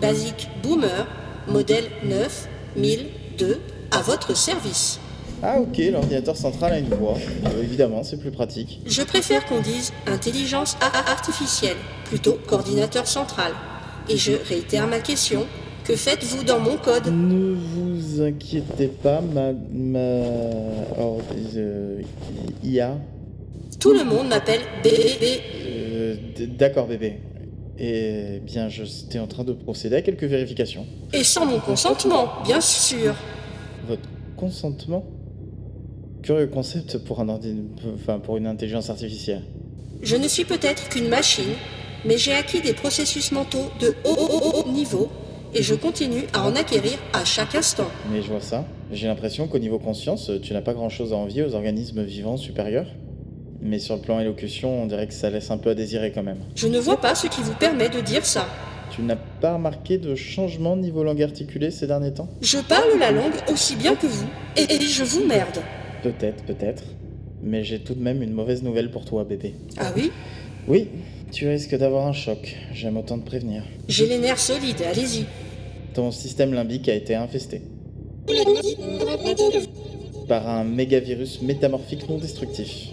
Basic Boomer, modèle 9002, à votre service. Ah, ok, l'ordinateur central a une voix. Euh, évidemment, c'est plus pratique. Je préfère qu'on dise intelligence artificielle, plutôt coordinateur central. Et je réitère ma question, que faites-vous dans mon code? Ne vous inquiétez pas, ma. ma. or- euh, IA. Tout le monde m'appelle BB. Euh, D'accord, bébé. Eh bien, j'étais en train de procéder à quelques vérifications. Et sans mon consentement, bien sûr. Votre consentement? Curieux concept pour un ordi... enfin pour une intelligence artificielle. Je ne suis peut-être qu'une machine, mais j'ai acquis des processus mentaux de haut, haut, haut niveau et je continue à en acquérir à chaque instant. Mais je vois ça. J'ai l'impression qu'au niveau conscience, tu n'as pas grand-chose à envier aux organismes vivants supérieurs. Mais sur le plan élocution, on dirait que ça laisse un peu à désirer quand même. Je ne vois pas ce qui vous permet de dire ça. Tu n'as pas remarqué de changement niveau langue articulée ces derniers temps? Je parle la langue aussi bien que vous, et, et je vous merde. Peut-être, peut-être. Mais j'ai tout de même une mauvaise nouvelle pour toi, bébé. Ah oui? Oui, tu risques d'avoir un choc. J'aime autant te prévenir. J'ai les nerfs solides, allez-y. Ton système limbique a été infesté par un mégavirus métamorphique non destructif.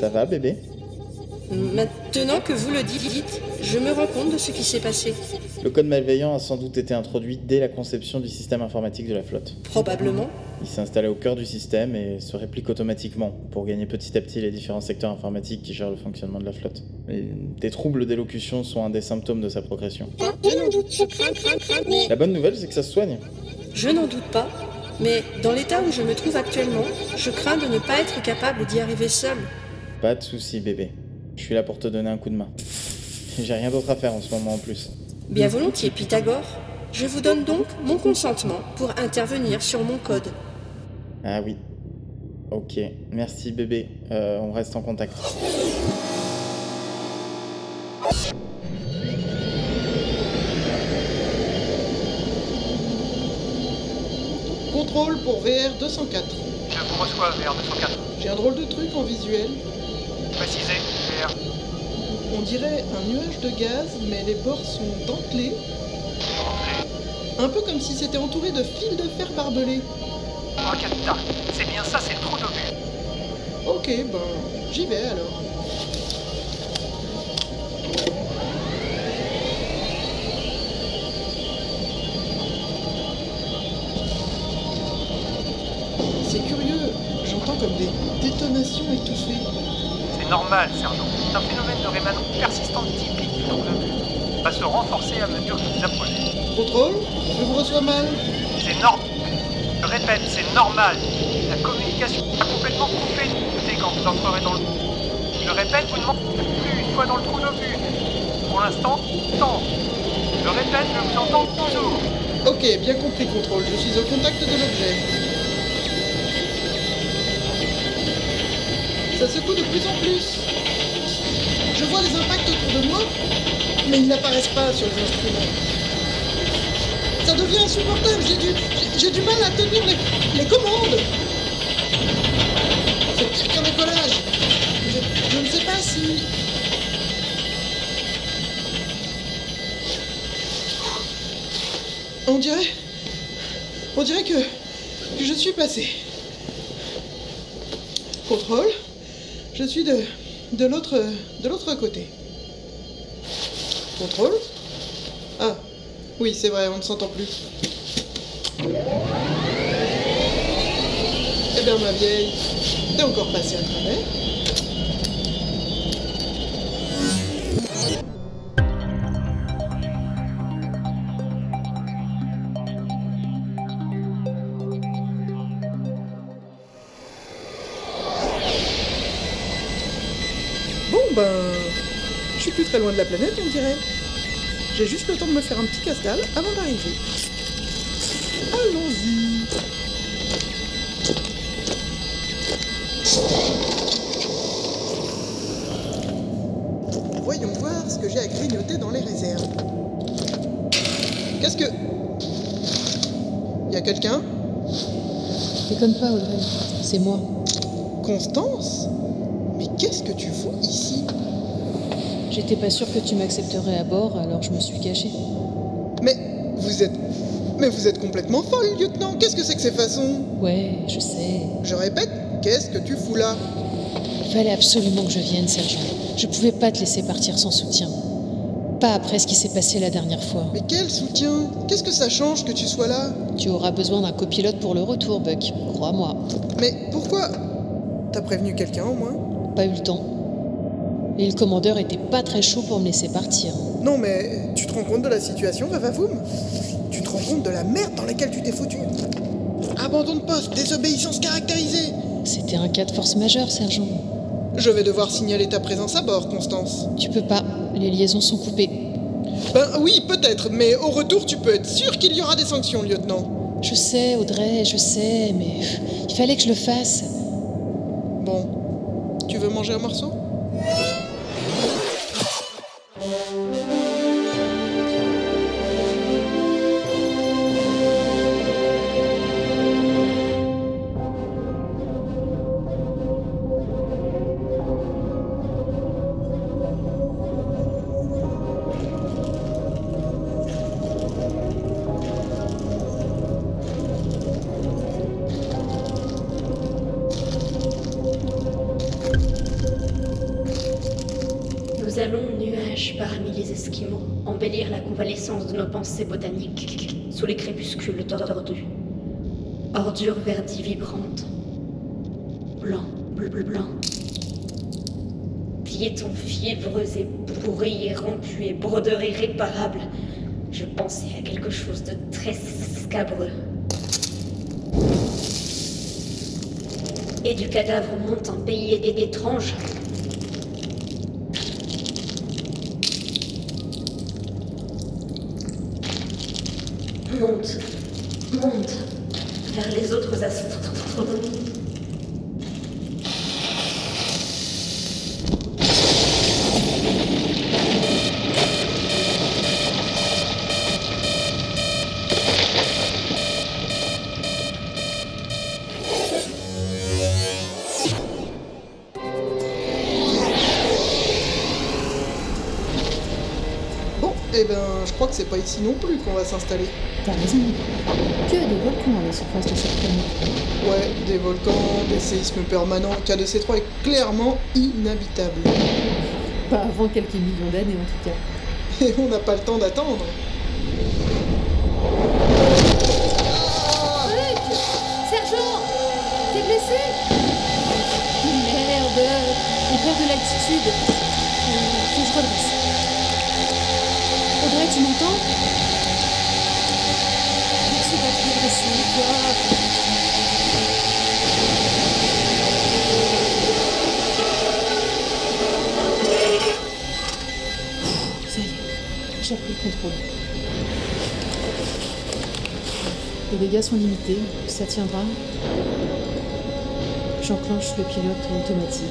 Ça va, bébé? Maintenant que vous le dites, je me rends compte de ce qui s'est passé. Le code malveillant a sans doute été introduit dès la conception du système informatique de la flotte. Probablement. Il s'est installé au cœur du système et se réplique automatiquement pour gagner petit à petit les différents secteurs informatiques qui gèrent le fonctionnement de la flotte. Et des troubles d'élocution sont un des symptômes de sa progression. Je n'en doute, je crains, crains, crains, mais... La bonne nouvelle, c'est que ça se soigne. Je n'en doute pas, mais dans l'état où je me trouve actuellement, je crains de ne pas être capable d'y arriver seul. Pas de souci, bébé. Je suis là pour te donner un coup de main. J'ai rien d'autre à faire en ce moment en plus. Bien volontiers, Pythagore. Je vous donne donc mon consentement pour intervenir sur mon code. Ah oui. Ok, merci bébé. Euh, on reste en contact. Contrôle pour VR 204. Je vous reçois, VR 204. J'ai un drôle de truc en visuel. Précisez, On dirait un nuage de gaz, mais les bords sont dentelés. Un peu comme si c'était entouré de fils de fer barbelés. Oh, Capita, c'est bien ça, c'est le trou d'obus. Ok, ben, j'y vais alors. C'est curieux, j'entends comme des détonations étouffées. C'est normal, sergent. C'est un phénomène de rémanence persistante typique du trou d'obus. Va se renforcer à mesure que vous approchez. Contrôle Je vous reçois mal. C'est normal. Je répète, c'est normal. La communication est complètement coupée Écoutez quand vous entrerez dans le... Je répète, vous ne m'entendez plus une fois dans le trou d'obus. Pour l'instant, tant. Je répète, je vous entends toujours. Ok, bien compris, contrôle. Je suis au contact de l'objet. Ça secoue de plus en plus. Je vois les impacts autour de moi, mais ils n'apparaissent pas sur les instruments. Ça devient insupportable, j'ai du, j'ai- du mal à tenir les, les commandes. C'est pire qu'un décollage. Je, je ne sais pas si... On dirait... On dirait que, que je suis passé. Contrôle. Je suis de, de l'autre de l'autre côté. Contrôle. Ah, oui, c'est vrai, on ne s'entend plus. Eh bien, ma vieille, t'es encore passé à travers. Ben. Je suis plus très loin de la planète, on dirait. J'ai juste le temps de me faire un petit casse-dalle avant d'arriver. Allons-y. Voyons voir ce que j'ai à grignoter dans les réserves. Qu'est-ce que. Y a quelqu'un? Déconne pas, Audrey. C'est moi. Constance? Mais qu'est-ce que tu fous ici? J'étais pas sûre que tu m'accepterais à bord, alors je me suis cachée. Mais vous êtes. Mais vous êtes complètement folle, lieutenant Qu'est-ce que c'est que ces façons? Ouais, je sais. Je répète, qu'est-ce que tu fous là? Fallait absolument que je vienne, sergent. Je pouvais pas te laisser partir sans soutien. Pas après ce qui s'est passé la dernière fois. Mais quel soutien? Qu'est-ce que ça change que tu sois là? Tu auras besoin d'un copilote pour le retour, Buck. Crois-moi. Mais pourquoi? T'as prévenu quelqu'un au moins? Pas eu le temps. Et le commandeur était pas très chaud pour me laisser partir. Non, mais tu te rends compte de la situation, Vavavoum Tu te rends compte de la merde dans laquelle tu t'es foutu? Abandon de poste, désobéissance caractérisée C'était un cas de force majeure, sergent. Je vais devoir signaler ta présence à bord, Constance. Tu peux pas, les liaisons sont coupées. Ben oui, peut-être, mais au retour, tu peux être sûr qu'il y aura des sanctions, lieutenant. Je sais, Audrey, je sais, mais il fallait que je le fasse. Bon, tu veux manger un morceau? Irréparables. Je pensais à quelque chose de très scabreux. Et du cadavre monte un pays é- c'est pas ici non plus qu'on va s'installer. T'as raison. Tu as des volcans à la surface de cette planète? Ouais, des volcans, des séismes permanents. KDC3 est clairement inhabitable. Pas avant quelques millions d'années en tout cas. [LAUGHS] Et on n'a pas le temps d'attendre. Sergent T'es blessé? Merde On perd de l'altitude. Euh, faut que je redresse. Tu m'entends. Ça y est, j'ai repris le contrôle. Les dégâts sont limités, ça tiendra. J'enclenche le pilote automatique.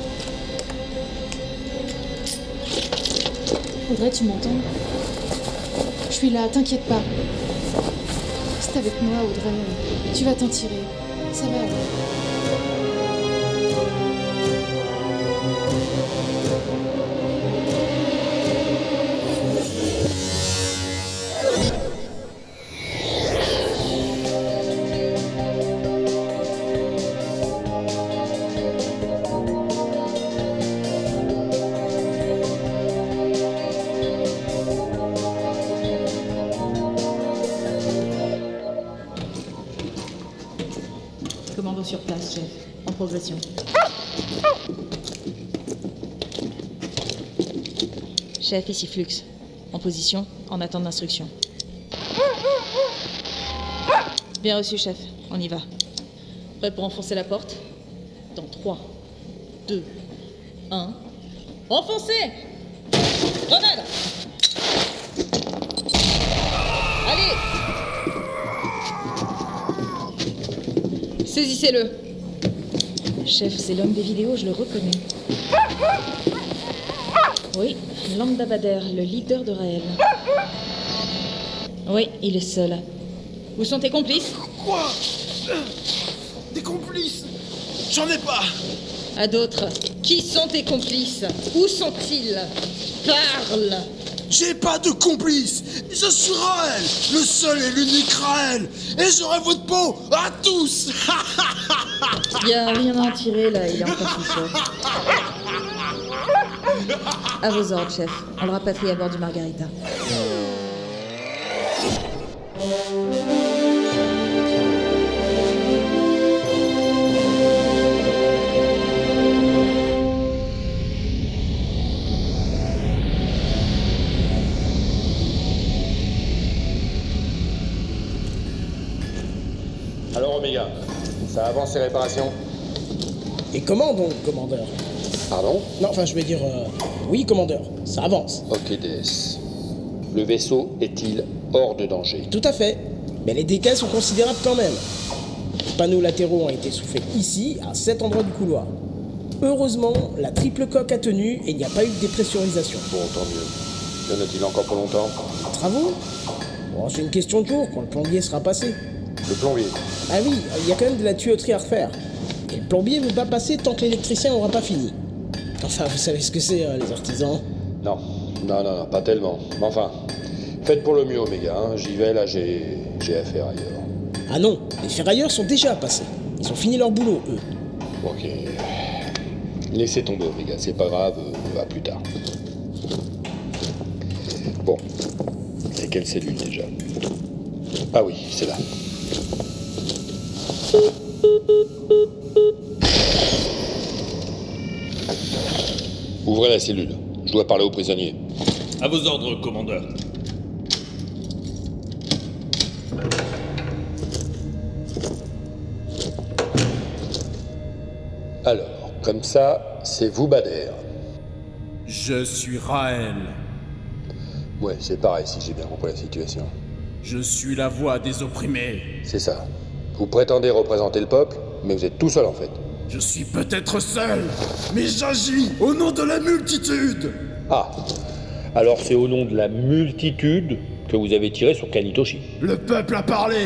Audrey, tu m'entends suis là, t'inquiète pas. Reste avec moi, Audrey. Tu vas t'en tirer. Chef, ici Flux. En position, en attente d'instruction. Bien reçu, chef. On y va. Prêt pour enfoncer la porte? Dans 3, 2, 1. Enfoncez Grenade Allez Saisissez-le Chef, c'est l'homme des vidéos, je le reconnais. Lambda Bader, le leader de Raël. Oui, il est seul. Où sont tes complices? Quoi? Des complices? J'en ai pas. À d'autres. Qui sont tes complices? Où sont-ils? Parle. J'ai pas de complice Je suis Raël Le seul et l'unique Raël. Et j'aurai votre peau à tous. [LAUGHS] Y a rien à en tirer là, il est encore sous choc. À vos ordres, chef. On le rapatrie à bord du Margarita. Alors, Omega, ça avance les réparations? Et comment donc, commandeur? Pardon Non, enfin, je veux dire, euh, oui, commandeur, ça avance. Ok, DS. Le vaisseau est-il hors de danger? Tout à fait. Mais les dégâts sont considérables quand même. Les panneaux latéraux ont été soufflés ici, à cet endroit du couloir. Heureusement, la triple coque a tenu et il n'y a pas eu de dépressurisation. Bon, tant mieux. Y en a-t-il encore pour longtemps? Travaux? Bon, c'est une question de jour quand le plombier sera passé. Le plombier Ah oui, il y a quand même de la tuyauterie à refaire. Et le plombier ne veut pas passer tant que l'électricien n'aura pas fini. Enfin, vous savez ce que c'est, hein, les artisans Non, non, non, non, pas tellement. Mais enfin, faites pour le mieux, Omega. hein. J'y vais, là, j'ai j'ai affaire ailleurs. Ah non, les ferrailleurs sont déjà passés. Ils ont fini leur boulot, eux. Ok. Laissez tomber, Omega, c'est pas grave, euh, à plus tard. Bon. C'est quelle cellule déjà? Ah oui, c'est là. Ouvrez la cellule. Je dois parler au prisonnier. À vos ordres, commandeur. Alors, comme ça, c'est vous, Bader. Je suis Raël. Ouais, c'est pareil si j'ai bien compris la situation. Je suis la voix des opprimés. C'est ça. Vous prétendez représenter le peuple, mais vous êtes tout seul en fait. Je suis peut-être seul, mais j'agis au nom de la multitude. Ah Alors c'est au nom de la multitude que vous avez tiré sur Kanitoshi. Le peuple a parlé.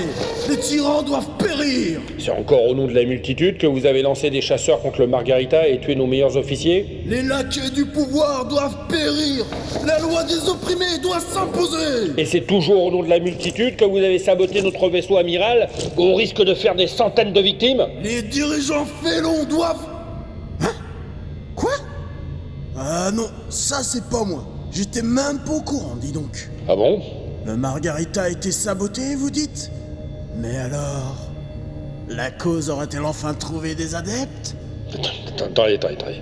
Les tyrans doivent périr. C'est encore au nom de la multitude que vous avez lancé des chasseurs contre le Margarita et tué nos meilleurs officiers Les laquais du pouvoir doivent périr. La loi des opprimés doit s'imposer. Et c'est toujours au nom de la multitude que vous avez saboté notre vaisseau amiral au risque de faire des centaines de victimes Les dirigeants félons doivent. Hein? Quoi? Ah non, ça c'est pas moi. J'étais même pas au courant, dis donc. Ah bon? Margarita a été saboté, vous dites? Mais alors La cause aurait-elle enfin trouvé des adeptes? Attendez, attendez, attendez.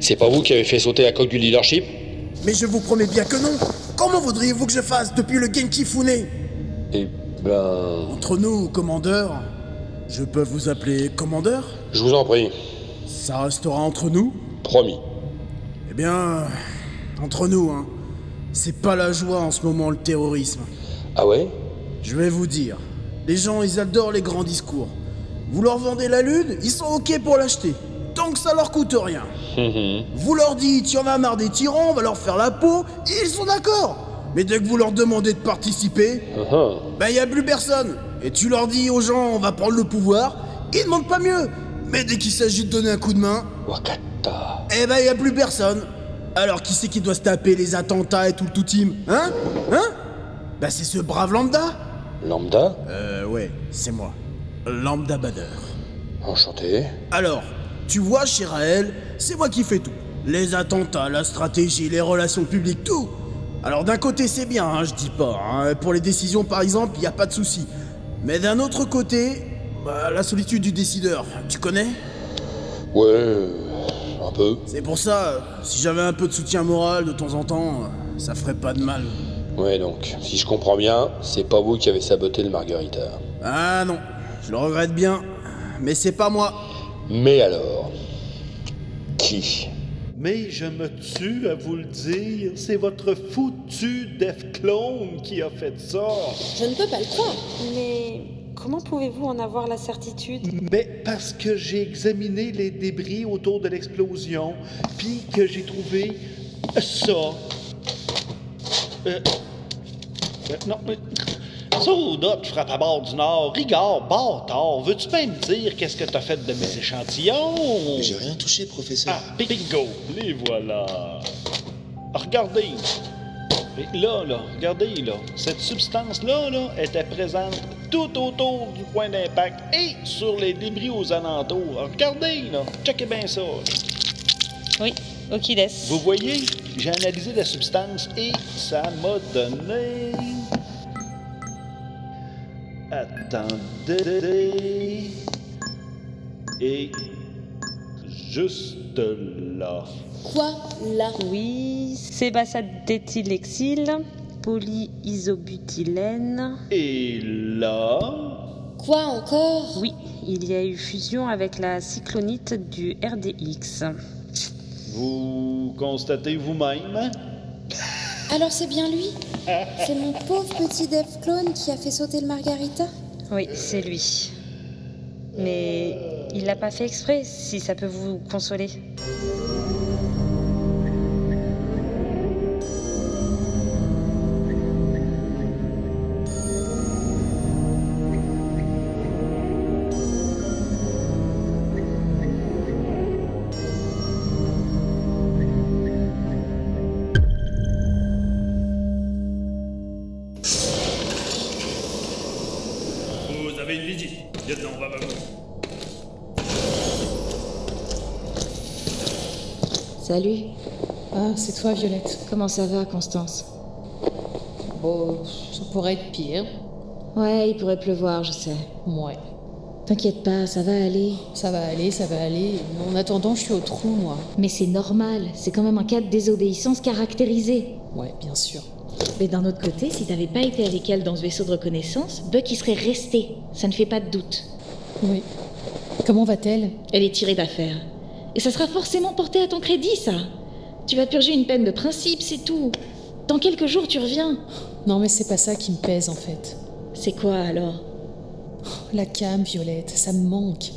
C'est pas vous qui avez fait sauter la coque du leadership? Mais je vous promets bien que non Comment voudriez-vous que je fasse depuis le Genki Fune Eh ben... Entre nous, commandeur, je peux vous appeler commandeur? Je vous en prie. Ça restera entre nous? Promis. Eh bien, entre nous, hein. C'est pas la joie en ce moment, le terrorisme. Ah ouais? Je vais vous dire. Les gens, ils adorent les grands discours. Vous leur vendez la lune, ils sont ok pour l'acheter. Tant que ça leur coûte rien. Vous leur dites, y en a marre des tyrans, on va leur faire la peau, ils sont d'accord. Mais dès que vous leur demandez de participer, ben y a plus personne. Et tu leur dis aux gens, on va prendre le pouvoir, ils demandent pas mieux. Mais dès qu'il s'agit de donner un coup de main, Wakata. eh ben y a plus personne. Alors qui c'est qui doit se taper les attentats et tout le tout team Hein? Hein? Bah c'est ce brave lambda Lambda? Euh ouais, c'est moi. Lambda Bader. Enchanté. Alors, tu vois, chez Raël, c'est moi qui fais tout. Les attentats, la stratégie, les relations publiques, tout. Alors d'un côté c'est bien, hein, je dis pas. hein. Pour les décisions par exemple, y a pas de souci. Mais d'un autre côté, bah, la solitude du décideur, tu connais? Ouais, un peu. C'est pour ça, si j'avais un peu de soutien moral de temps en temps, ça ferait pas de mal. Ouais, donc, si je comprends bien, c'est pas vous qui avez saboté le Margarita. Ah non, je le regrette bien, mais c'est pas moi. Mais alors Qui? Mais je me tue à vous le dire, c'est votre foutu Def Clone qui a fait ça. Je ne peux pas le croire. Mais comment pouvez-vous en avoir la certitude Mais parce que j'ai examiné les débris autour de l'explosion, puis que j'ai trouvé ça. Euh, euh, non, mais. Soda, tu frappes à bord du Nord. Rigard, bâtard, veux-tu bien me dire qu'est-ce que t'as fait de mes échantillons? J'ai rien touché, professeur. Ah, bingo, les voilà. Regardez. Et là, là, regardez, là. Cette substance-là, là, était présente tout autour du point d'impact et sur les débris aux alentours. Regardez, là. Checkez bien ça. Oui, Okides. Vous voyez, j'ai analysé la substance et ça m'a donné. Attendez. Et juste là. Quoi là Oui, sébacate d'éthylexyle, polyisobutylène. Et là? Quoi encore? Oui, il y a eu fusion avec la cyclonite du RDX. Vous constatez vous-même? Alors c'est bien lui? [LAUGHS] C'est mon pauvre petit Dev clone qui a fait sauter le Margarita? Oui, c'est lui. Mais il l'a pas fait exprès, si ça peut vous consoler. Salut. Ah, c'est toi, Violette. Comment ça va, Constance? Bon, ça pourrait être pire. Ouais, il pourrait pleuvoir, je sais. Ouais. T'inquiète pas, ça va aller. Ça va aller, ça va aller. En attendant, je suis au trou, moi. Mais c'est normal, c'est quand même un cas de désobéissance caractérisé. Ouais, bien sûr. Mais d'un autre côté, si t'avais pas été avec elle dans ce vaisseau de reconnaissance, Buck y serait resté. Ça ne fait pas de doute. Oui. Comment va-t-elle? Elle est tirée d'affaire. Et ça sera forcément porté à ton crédit, ça. Tu vas purger une peine de principe, c'est tout. Dans quelques jours, tu reviens. Non, mais c'est pas ça qui me pèse, en fait. C'est quoi alors? La cam, Violette, ça me manque.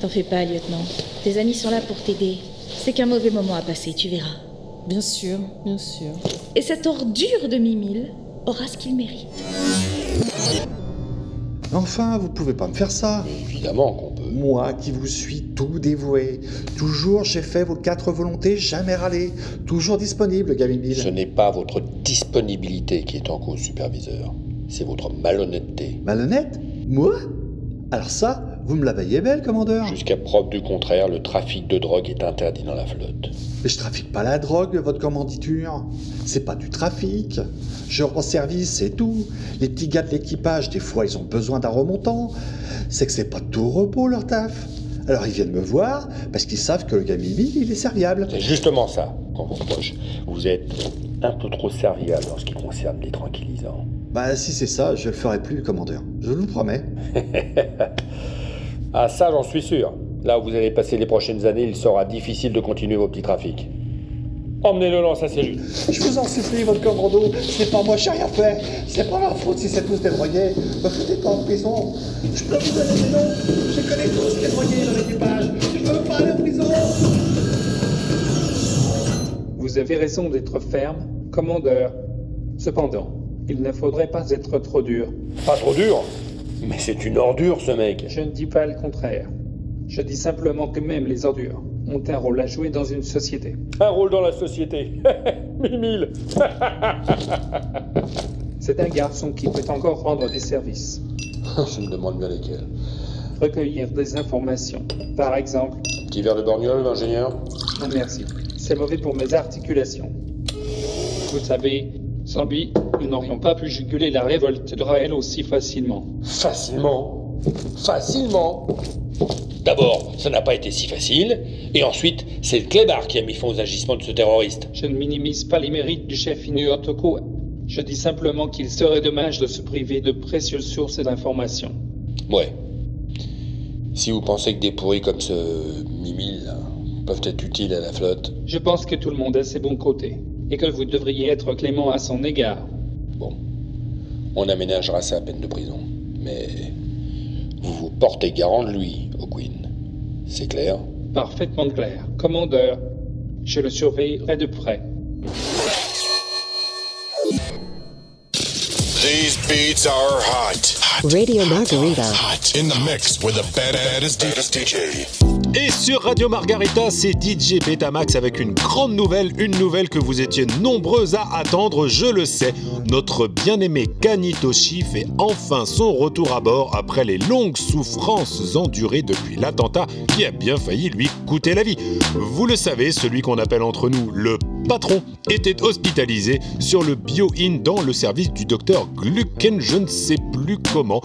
T'en fais pas, lieutenant. Tes amis sont là pour t'aider. C'est qu'un mauvais moment à passer, tu verras. Bien sûr, bien sûr. Et cette ordure de Mimile aura ce qu'il mérite. Enfin, vous pouvez pas me faire ça. Évidemment qu'on peut. Moi qui vous suis tout dévoué. Toujours j'ai fait vos quatre volontés, jamais râlé. Toujours disponible, Gamimil. Ce n'est pas votre disponibilité qui est en cause, superviseur. C'est votre malhonnêteté. Malhonnête? Moi? Alors ça, vous me la veillez belle, commandeur Jusqu'à preuve du contraire, le trafic de drogue est interdit dans la flotte. Mais je trafique pas la drogue, votre commanditure. C'est pas du trafic. Je rends service, c'est tout. Les petits gars de l'équipage, des fois, ils ont besoin d'un remontant. C'est que c'est pas tout repos, leur taf. Alors ils viennent me voir parce qu'ils savent que le gars Mimi, il est serviable. C'est justement ça qu'on vous reproche. Vous êtes un peu trop serviable en ce qui concerne les tranquillisants. Bah si c'est ça, je le ferai plus, commandeur. Je vous le promets. [LAUGHS] ah ça, j'en suis sûr. Là où vous allez passer les prochaines années, il sera difficile de continuer vos petits trafics. Emmenez-le dans sa cellule. Je vous en supplie, votre commando, c'est pas moi, j'ai rien fait. C'est pas ma faute si c'est tous des drogués. Me foutez pas en prison. Je peux vous donner des noms. Je connais tous les drogués dans l'équipage. Je veux pas aller en prison. Vous avez raison d'être ferme, commandeur. Cependant, il ne faudrait pas être trop dur. Pas trop dur? Mais c'est une ordure, ce mec. Je ne dis pas le contraire. Je dis simplement que même les ordures ont un rôle à jouer dans une société. Un rôle dans la société. [LAUGHS] Mille [LAUGHS] C'est un garçon qui peut encore rendre des services. [LAUGHS] Je me demande bien lesquels. Recueillir des informations. Par exemple. Petit verre de borgnole, l'ingénieur? Non, merci. C'est mauvais pour mes articulations. Vous savez, sans lui, nous n'aurions pas pu juguler la révolte de Raël aussi facilement. Facilement Facilement D'abord, ça n'a pas été si facile, et ensuite, c'est le clébard qui a mis fin aux agissements de ce terroriste. Je ne minimise pas les mérites du chef Inu Otoko. Je dis simplement qu'il serait dommage de se priver de précieuses sources d'informations. Ouais. Si vous pensez que des pourris comme ce Mimile là, peuvent être utiles à la flotte. Je pense que tout le monde a ses bons côtés, et que vous devriez être clément à son égard. Bon. On aménagera sa peine de prison. Mais vous vous portez garant de lui, O'Quinn. C'est clair? Parfaitement clair. Commandeur, je le surveillerai de près. These beats are hot. Radio Margarita. Hot. In the mix with the baddest DJ. Et sur Radio Margarita, c'est DJ Betamax avec une grande nouvelle, une nouvelle que vous étiez nombreux à attendre, je le sais. Notre bien-aimé Kanitoshi fait enfin son retour à bord après les longues souffrances endurées depuis l'attentat qui a bien failli lui coûter la vie. Vous le savez, celui qu'on appelle entre nous le patron était hospitalisé sur le Bio-In dans le service du docteur Glucken, je ne sais plus comment,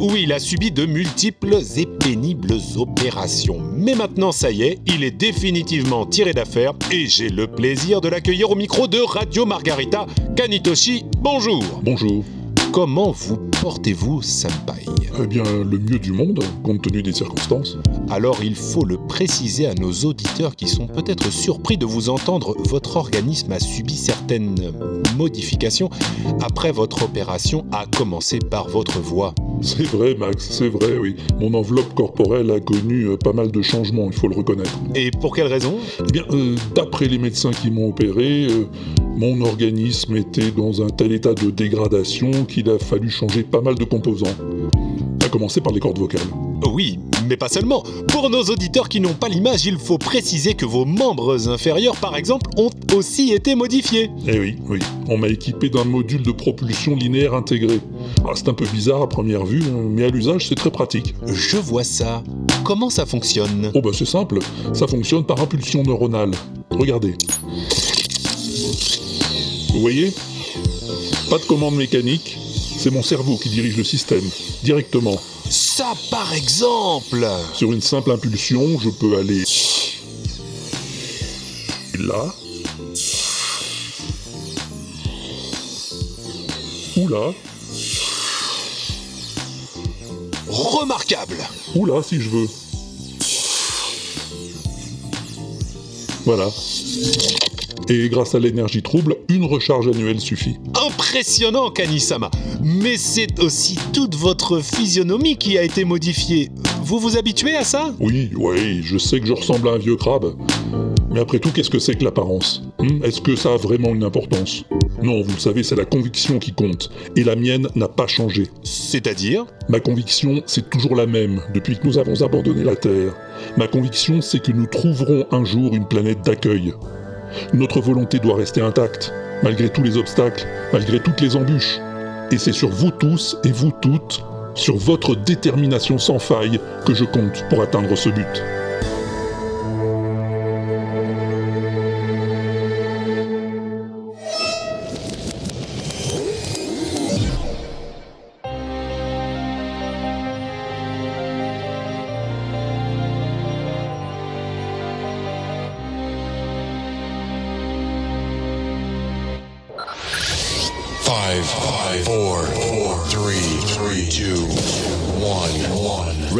où il a subi de multiples et pénibles opérations. Mais maintenant, ça y est, il est définitivement tiré d'affaire et j'ai le plaisir de l'accueillir au micro de Radio Margarita. Kanitoshi, bonjour Bonjour. Comment vous portez-vous, Senpai? Eh bien, le mieux du monde, compte tenu des circonstances. Alors il faut le préciser à nos auditeurs qui sont peut-être surpris de vous entendre, votre organisme a subi certaines modifications après votre opération, à commencer par votre voix. C'est vrai, Max, c'est vrai, oui. Mon enveloppe corporelle a connu euh, pas mal de changements, il faut le reconnaître. Et pour quelle raison? Eh bien, euh, d'après les médecins qui m'ont opéré, euh, mon organisme était dans un tel état de dégradation qu'il a fallu changer pas mal de composants. Commencer par les cordes vocales. Oui, mais pas seulement. Pour nos auditeurs qui n'ont pas l'image, il faut préciser que vos membres inférieurs, par exemple, ont aussi été modifiés. Eh oui, oui. On m'a équipé d'un module de propulsion linéaire intégré. Ah, c'est un peu bizarre à première vue, hein, mais à l'usage, c'est très pratique. Je vois ça. Comment ça fonctionne? Oh bah c'est simple, ça fonctionne par impulsion neuronale. Regardez. Vous voyez? Pas de commande mécanique, c'est mon cerveau qui dirige le système, directement. Ça, par exemple Sur une simple impulsion, je peux aller là, ou là, Remarquable ou là si je veux. Voilà. Et grâce à l'énergie trouble, une recharge annuelle suffit. Impressionnant, Kanisama Mais c'est aussi toute votre physionomie qui a été modifiée. Vous vous habituez à ça? Oui, oui, je sais que je ressemble à un vieux crabe. Mais après tout, qu'est-ce que c'est que l'apparence? Hmm? Est-ce que ça a vraiment une importance? Non, vous le savez, c'est la conviction qui compte. Et la mienne n'a pas changé. C'est-à-dire? Ma conviction, c'est toujours la même depuis que nous avons abandonné la Terre. Ma conviction, c'est que nous trouverons un jour une planète d'accueil. Notre volonté doit rester intacte, malgré tous les obstacles, malgré toutes les embûches. Et c'est sur vous tous et vous toutes, sur votre détermination sans faille, que je compte pour atteindre ce but.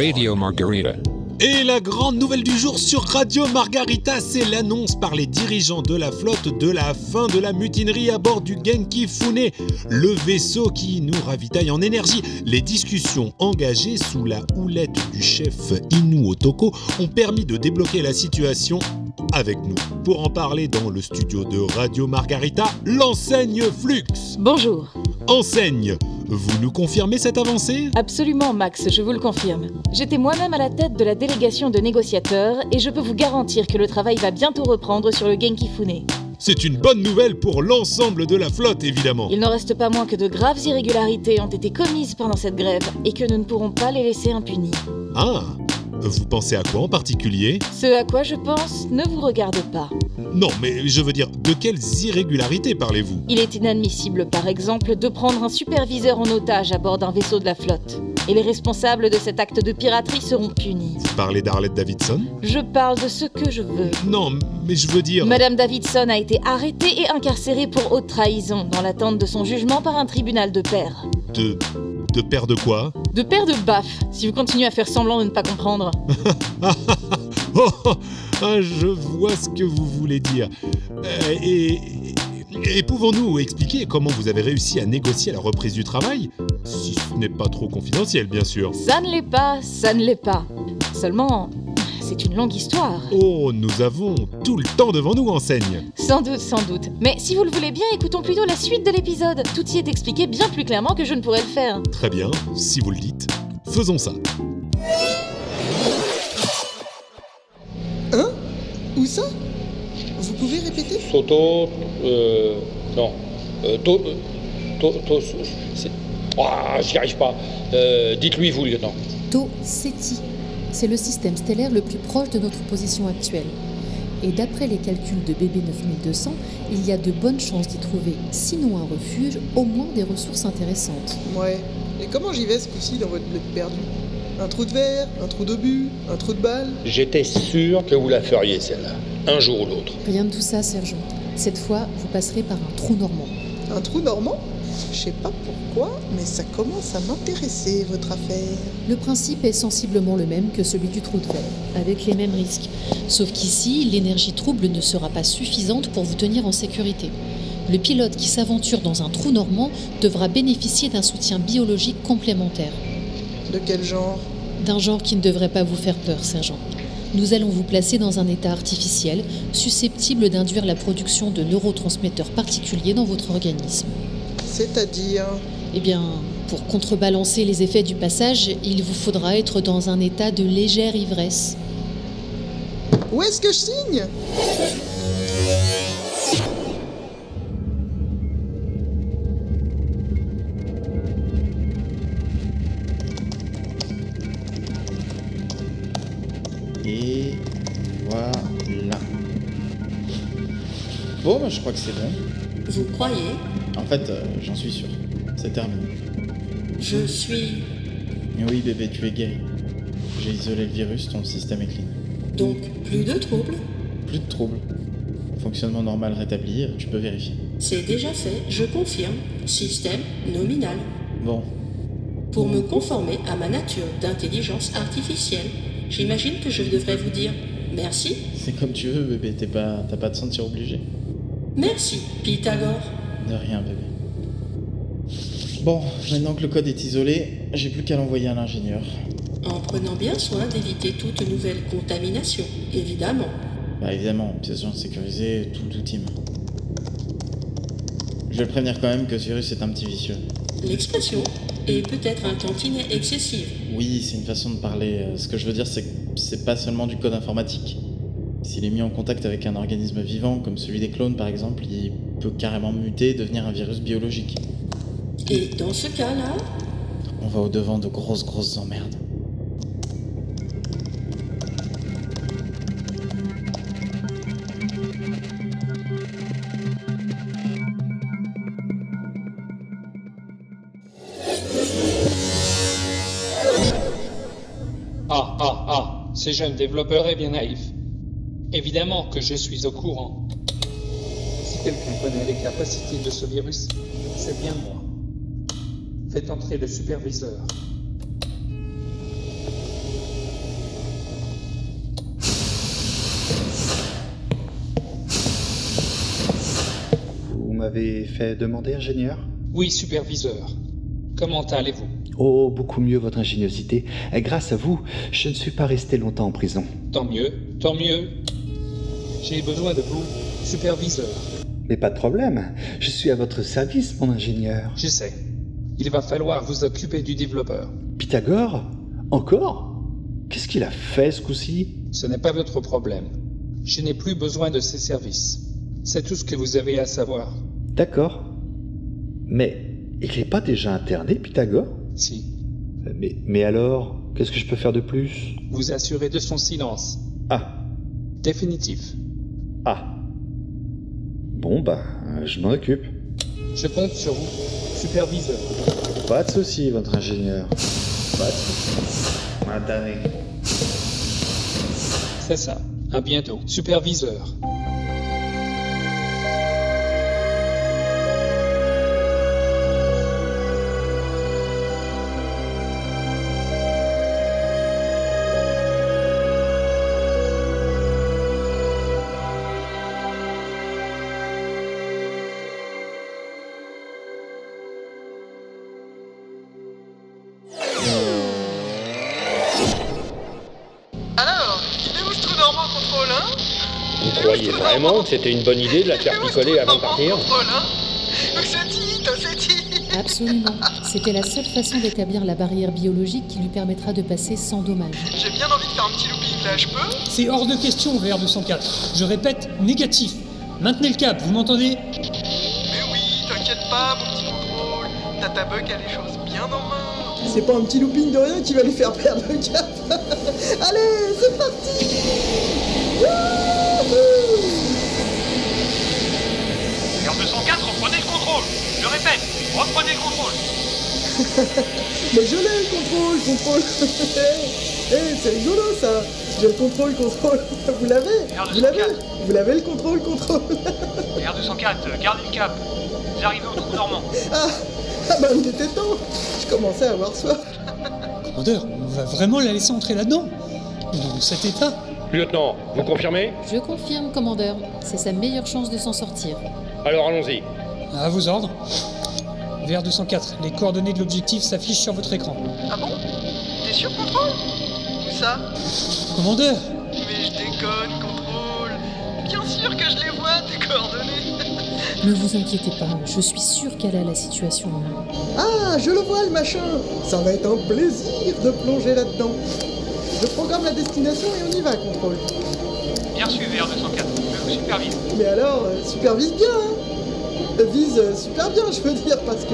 Radio Margarita. Et la grande nouvelle du jour sur Radio Margarita, c'est l'annonce par les dirigeants de la flotte de la fin de la mutinerie à bord du Genki Fune, le vaisseau qui nous ravitaille en énergie. Les discussions engagées sous la houlette du chef Inu Otoko ont permis de débloquer la situation avec nous. Pour en parler dans le studio de Radio Margarita, l'enseigne Flux. Bonjour. Enseigne, vous nous confirmez cette avancée? Absolument, Max, je vous le confirme. J'étais moi-même à la tête de la délégation de négociateurs et je peux vous garantir que le travail va bientôt reprendre sur le Genki Fune. C'est une bonne nouvelle pour l'ensemble de la flotte, évidemment. Il n'en reste pas moins que de graves irrégularités ont été commises pendant cette grève et que nous ne pourrons pas les laisser impunis. Ah Vous pensez à quoi en particulier? Ce à quoi je pense ne vous regarde pas. Non, mais je veux dire, de quelles irrégularités parlez-vous? Il est inadmissible, par exemple, de prendre un superviseur en otage à bord d'un vaisseau de la flotte. Et les responsables de cet acte de piraterie seront punis. Vous parlez d'Arlette Davidson? Je parle de ce que je veux. Non, mais je veux dire... Madame Davidson a été arrêtée et incarcérée pour haute trahison dans l'attente de son jugement par un tribunal de pair. De... de père de quoi De pair de baf, si vous continuez à faire semblant de ne pas comprendre. [LAUGHS] Oh, ah, je vois ce que vous voulez dire. Euh, et, et pouvons-nous expliquer comment vous avez réussi à négocier la reprise du travail? Si ce n'est pas trop confidentiel, bien sûr. Ça ne l'est pas, ça ne l'est pas. Seulement, c'est une longue histoire. Oh, nous avons tout le temps devant nous, enseigne. Sans doute, sans doute. Mais si vous le voulez bien, écoutons plutôt la suite de l'épisode. Tout y est expliqué bien plus clairement que je ne pourrais le faire. Très bien, si vous le dites, faisons ça. Hein? Où ça? Vous pouvez répéter? Soto. Euh. Non. Euh, to. euh, To. To. c'est- Ah, j'y arrive pas. Euh, Dites-lui, vous, lieutenant. To Ceti. C'est le système stellaire le plus proche de notre position actuelle. Et d'après les calculs de BB 9200, il y a de bonnes chances d'y trouver, sinon un refuge, au moins des ressources intéressantes. Ouais. Et comment j'y vais ce coup-ci dans votre bled perdu? Un trou de verre Un trou d'obus Un trou de balle? J'étais sûr que vous la feriez, celle-là. Un jour ou l'autre. Rien de tout ça, sergent. Cette fois, vous passerez par un trou normand. Un trou normand? Je sais pas pourquoi, mais ça commence à m'intéresser, votre affaire. Le principe est sensiblement le même que celui du trou de verre, avec les mêmes risques. Sauf qu'ici, l'énergie trouble ne sera pas suffisante pour vous tenir en sécurité. Le pilote qui s'aventure dans un trou normand devra bénéficier d'un soutien biologique complémentaire. De quel genre? D'un genre qui ne devrait pas vous faire peur, sergent. Nous allons vous placer dans un état artificiel susceptible d'induire la production de neurotransmetteurs particuliers dans votre organisme. C'est-à-dire Eh bien, pour contrebalancer les effets du passage, il vous faudra être dans un état de légère ivresse. Où est-ce que je signe? Et voilà. Bon, bah, je crois que c'est bon. Vous croyez En fait, euh, j'en suis sûr. C'est terminé. Je suis Mais oui, bébé, tu es guéri. J'ai isolé le virus, ton système est clean. donc plus de troubles. Plus de troubles. Fonctionnement normal rétabli, tu peux vérifier. C'est déjà fait, je confirme. Système nominal. Bon, Pour me conformer à ma nature d'intelligence artificielle, j'imagine que je devrais vous dire merci. c'est comme tu veux, bébé, t'es pas, t'as pas te sentir obligé. Merci, Pythagore. De rien, bébé. Bon, maintenant que le code est isolé, j'ai plus qu'à l'envoyer à l'ingénieur. En prenant bien soin d'éviter toute nouvelle contamination, évidemment. Bah évidemment, pièce jointe sécurisée, tout team. Je vais le prévenir quand même que ce virus est un petit vicieux. L'expression est peut-être un tantinet excessive. Oui, c'est une façon de parler. Euh, Ce que je veux dire, c'est que c'est pas seulement du code informatique. S'il est mis en contact avec un organisme vivant, comme celui des clones par exemple, il peut carrément muter et devenir un virus biologique. Et dans ce cas-là, On va au-devant de grosses, grosses emmerdes. Ah, ah, ah, ce jeune développeur est bien naïf. Évidemment que je suis au courant. Si quelqu'un connaît les capacités de ce virus, c'est bien moi. Faites entrer le superviseur. Vous m'avez fait demander, ingénieur Oui, superviseur. Comment allez-vous? Oh, beaucoup mieux, votre ingéniosité. Grâce à vous, je ne suis pas resté longtemps en prison. Tant mieux, tant mieux. J'ai besoin de vous, superviseur. Mais pas de problème, je suis à votre service, mon ingénieur. Je sais. Il va falloir vous occuper du développeur. Pythagore Encore Qu'est-ce qu'il a fait ce coup-ci? Ce n'est pas votre problème. Je n'ai plus besoin de ses services. C'est tout ce que vous avez à savoir. D'accord. Mais il n'est pas déjà interné, Pythagore? Si. mais, mais alors, qu'est-ce que je peux faire de plus? Vous assurez de son silence. Ah. Définitif. Ah. Bon, bah, je m'en occupe. Je compte sur vous, superviseur. Pas de souci, votre ingénieur. Pas de souci. C'est ça. À bientôt, superviseur. Que c'était une bonne idée de la faire picoler avant de partir Contrôle, hein C'est dit, c'est dit Absolument. C'était la seule façon d'établir la barrière biologique qui lui permettra de passer sans dommage. J'ai bien envie de faire un petit looping là, je peux? C'est hors de question, VR204. Je répète, négatif. Maintenez le cap, vous m'entendez? Mais oui, t'inquiète pas, mon petit contrôle. Tata Buck a les choses bien en main. C'est pas un petit looping de rien qui va les faire perdre le cap. [LAUGHS] Allez, c'est parti R204, contrôle. Je répète, reprenez le contrôle. [LAUGHS] Mais je l'ai le contrôle, contrôle. [LAUGHS] Eh, c'est rigolo ça. J'ai le contrôle, contrôle. [LAUGHS] Vous l'avez Vous l'avez Vous l'avez le contrôle, contrôle. R204, gardez le cap. Vous arrivez au trou normand. Ah, ah bah il était temps. Je commençais à avoir soif. Commandeur, on va vraiment la laisser entrer là-dedans. Dans cet état. Lieutenant, vous confirmez? Je confirme, commandeur. C'est sa meilleure chance de s'en sortir. Alors allons-y. À vos ordres. VR204, les coordonnées de l'objectif s'affichent sur votre écran. Ah bon? T'es sûr, contrôle? Où ça? Commandeur Mais je déconne, contrôle Bien sûr que je les vois, tes coordonnées Ne vous inquiétez pas, je suis sûre qu'elle a la situation en main. Ah, je le vois le machin Ça va être un plaisir de plonger là-dedans. Je programme la destination et on y va, contrôle. Bien reçu, VR204. Je vous supervise. Mais alors, euh, supervise bien, hein Vise euh, super bien, je veux dire, parce que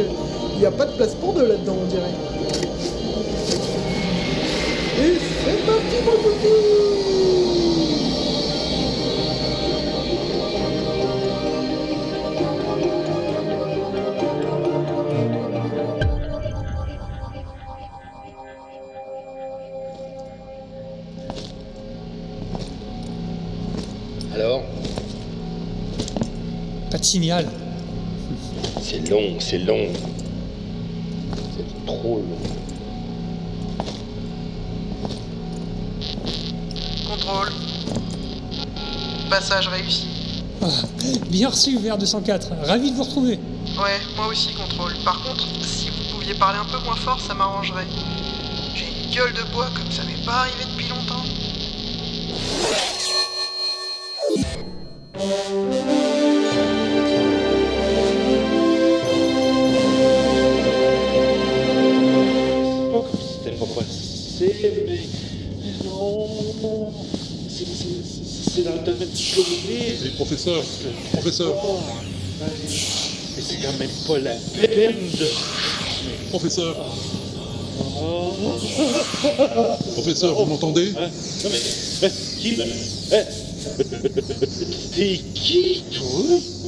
il n'y a pas de place pour deux là-dedans, on dirait. Et c'est parti, mon toutou Alors? Pas de signal. C'est long, c'est long. C'est trop long. Contrôle. Passage réussi. Ah, bien reçu, VR204. Ravi de vous retrouver. Ouais, moi aussi, contrôle. Par contre, si vous pouviez parler un peu moins fort, ça m'arrangerait. J'ai une gueule de bois comme ça m'est pas arrivé depuis longtemps. Possible, mais. mais non. C'est- dans le domaine journalisme. Et professeur, professeur, mais c'est quand même pas la peine de. professeur, Oh. professeur, vous m'entendez? Hein? Mais. mais qui me. [LAUGHS] hein? T'es qui, toi?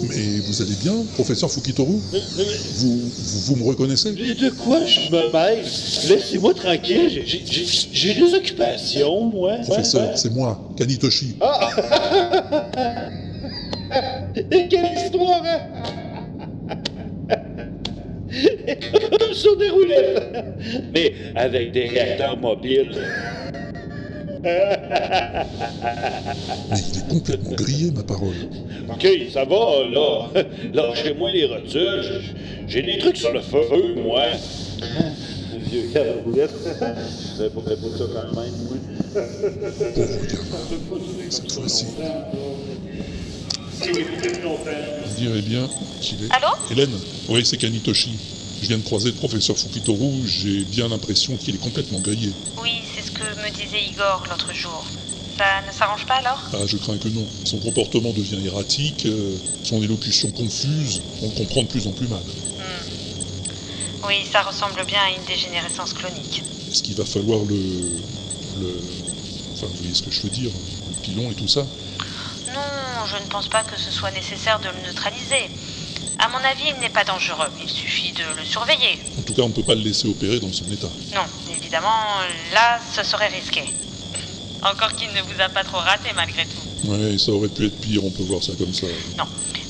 Mais vous allez bien, professeur Fukitoru? Mais- mais- vous, vous, vous me reconnaissez? Mais de quoi je me mêle? Laissez-moi tranquille, j'ai- des occupations, moi. Professeur, c'est moi, Kanitoshi. Ah! [LAUGHS] Et quelle histoire, hein? [LAUGHS] Comme sur des roulettes, mais avec des réacteurs mobiles. Mais il est complètement grillé, ma parole. Ok, ça va, là. Lâchez-moi les rotules. J'ai- des trucs sur le feu, moi. Vieux gars de roulette. J'avais pas fait ça quand même, moi. Gamin. Cette fois-ci, on dirait bien qu'il est... Allô? Hélène? Oui, c'est Kanitoshi. Je viens de croiser le professeur Fukitoru, j'ai bien l'impression qu'il est complètement grillé. Oui, c'est ce que me disait Igor l'autre jour. Ça ne s'arrange pas alors? Ah, je crains que non. Son comportement devient erratique, euh, son élocution confuse, on le comprend de plus en plus mal. Oui, ça ressemble bien à une dégénérescence clonique. Est-ce qu'il va falloir le... le... Enfin, vous voyez ce que je veux dire Le pilon et tout ça? Non, je ne pense pas que ce soit nécessaire de le neutraliser. À mon avis, il n'est pas dangereux. Il suffit de le surveiller. En tout cas, on ne peut pas le laisser opérer dans son état. Non, évidemment, là, ce serait risqué. Encore qu'il ne vous a pas trop raté malgré tout. Ouais, ça aurait pu être pire, on peut voir ça comme ça. Non,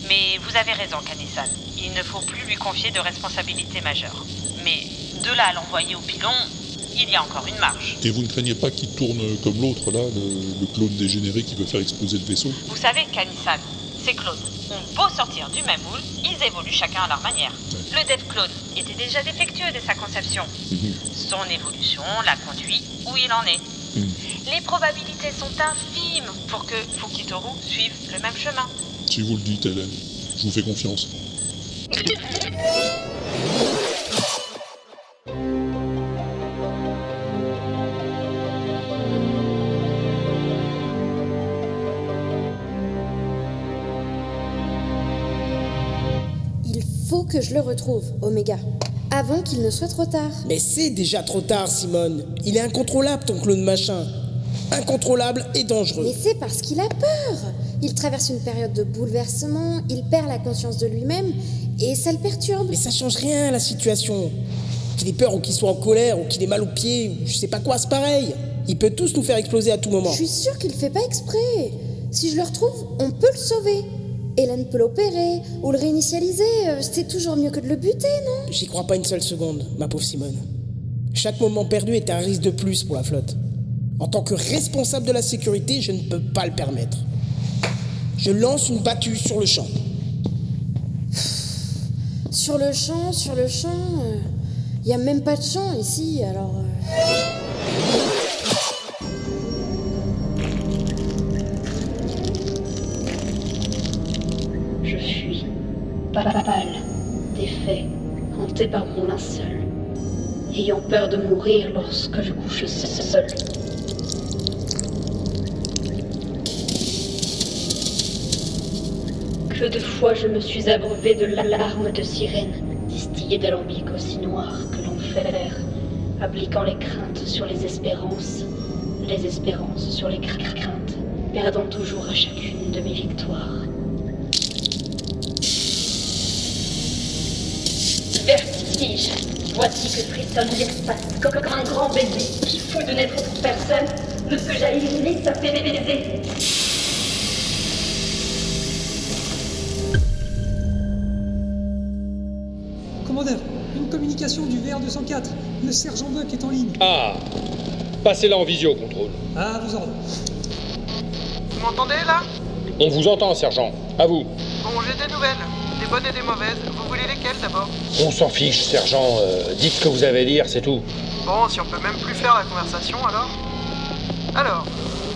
mais vous avez raison, Kanisan. Il ne faut plus lui confier de responsabilité majeure. Mais de là à l'envoyer au pilon, il y a encore une marge. Et vous ne craignez pas qu'il tourne comme l'autre, là, le, le clone dégénéré qui veut faire exploser le vaisseau? Vous savez, Kanisan, ces clones ont beau sortir du même moule, ils évoluent chacun à leur manière. Le Dev Clone était déjà défectueux dès sa conception. Son évolution l'a conduit où il en est. Les probabilités sont infimes pour que Fukitoru suive le même chemin. Si vous le dites, Hélène, je vous fais confiance. [LAUGHS] que je le retrouve, Oméga. Avant qu'il ne soit trop tard. Mais c'est déjà trop tard, Simone. Il est incontrôlable, ton clone machin. Incontrôlable et dangereux. Mais c'est parce qu'il a peur. Il traverse une période de bouleversement, il perd la conscience de lui-même et ça le perturbe. Mais ça change rien à la situation. Qu'il ait peur ou qu'il soit en colère ou qu'il ait mal aux pieds ou je sais pas quoi, c'est pareil. Il peut tous nous faire exploser à tout moment. Je suis sûre qu'il fait pas exprès. Si je le retrouve, on peut le sauver. Hélène peut l'opérer ou le réinitialiser. euh, C'est toujours mieux que de le buter, non? J'y crois pas une seule seconde, ma pauvre Simone. Chaque moment perdu est un risque de plus pour la flotte. En tant que responsable de la sécurité, je ne peux pas le permettre. Je lance une battue sur le champ. Sur le champ, sur le champ. Il y a même pas de champ ici, alors. euh, pâle, défait, hanté par mon linceul, ayant peur de mourir lorsque je couche seul. Que de fois je me suis abreuvé de la larme de sirène, distillée d'alambic aussi noir que l'enfer, appliquant les craintes sur les espérances, les espérances sur les cra- cra- craintes, perdant toujours à chacune de mes victoires. Vertige, voici que frissonne l'espace comme comme un grand baiser qui fout de n'être pour personne ne peut jaillir ni sa baiser. Commandeur, une communication du VR-204. Le sergent Buck est en ligne. Ah Passez-la en visio, contrôle. À vos ordres. Vous m'entendez là? On vous entend, sergent. À vous. Bon, j'ai des nouvelles. Des bonnes et des mauvaises. Voulez lesquelles d'abord On s'en fiche, sergent. Euh, dites ce que vous avez à dire, c'est tout. Bon, si on peut même plus faire la conversation alors. Alors,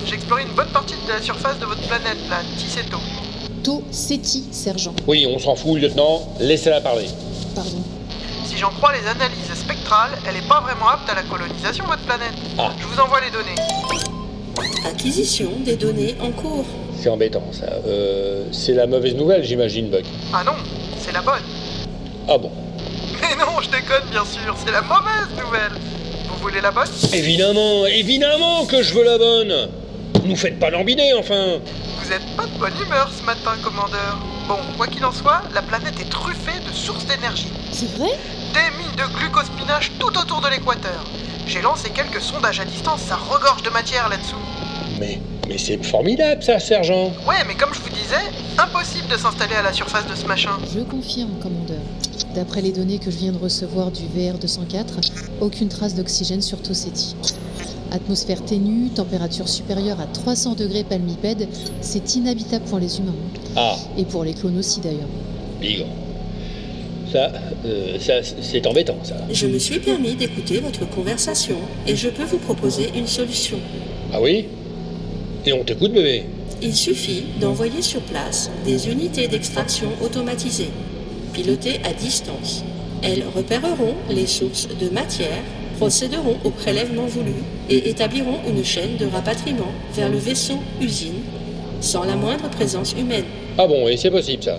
j'ai exploré une bonne partie de la surface de votre planète, là, Tisseto. To Seti, sergent. Oui, on s'en fout, lieutenant. Laissez-la parler. Pardon. Si j'en crois les analyses spectrales, elle est pas vraiment apte à la colonisation, votre planète. Ah. Je vous envoie les données. Acquisition des données en cours. C'est embêtant, ça. Euh, c'est la mauvaise nouvelle, j'imagine, Buck. Ah non, c'est la bonne. Ah bon Mais non, je déconne, bien sûr, c'est la mauvaise nouvelle. Vous voulez la bonne? Évidemment, évidemment que je veux la bonne Nous faites pas lambiner, enfin Vous êtes pas de bonne humeur ce matin, commandeur. Bon, quoi qu'il en soit, la planète est truffée de sources d'énergie. C'est vrai? Des mines de glucospinage tout autour de l'équateur. J'ai lancé quelques sondages à distance, ça regorge de matière là-dessous. Mais, mais c'est formidable, ça, sergent Ouais, mais comme je vous disais, impossible de s'installer à la surface de ce machin. Je confirme, commandeur. D'après les données que je viens de recevoir du VR-204, aucune trace d'oxygène sur Toseti. Atmosphère ténue, température supérieure à 300 degrés palmipède, c'est inhabitable pour les humains. Ah, Et pour les clones aussi d'ailleurs. bigre. Ça, euh, ça, c'est embêtant, ça. Je me suis permis d'écouter votre conversation et je peux vous proposer une solution. Ah oui? Et on t'écoute, bébé? Il suffit d'envoyer sur place des unités d'extraction automatisées, pilotées à distance. Elles repéreront les sources de matière, procéderont au prélèvement voulu et établiront une chaîne de rapatriement vers le vaisseau usine, sans la moindre présence humaine. Ah bon, et c'est possible, ça?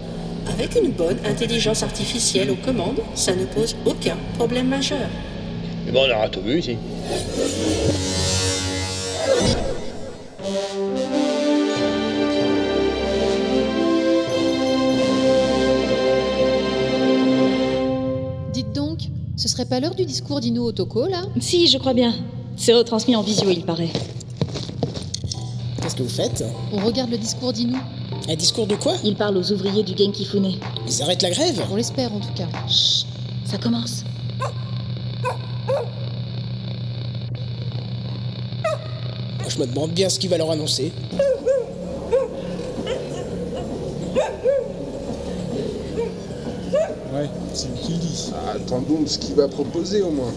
Avec une bonne intelligence artificielle aux commandes, ça ne pose aucun problème majeur. Mais bon, on aura tout vu, ici. Serait pas l'heure du discours d'Ino Otoko, là? Si, je crois bien. C'est retransmis en visio, il paraît. Qu'est-ce que vous faites? On regarde le discours d'Ino. Un discours de quoi? Il parle aux ouvriers du Genki Fune. Ils arrêtent la grève? On l'espère en tout cas. Chut, ça commence. Je me demande bien ce qu'il va leur annoncer. Ouais, c'est lui qui le dit. Attendons ce qu'il va proposer au moins.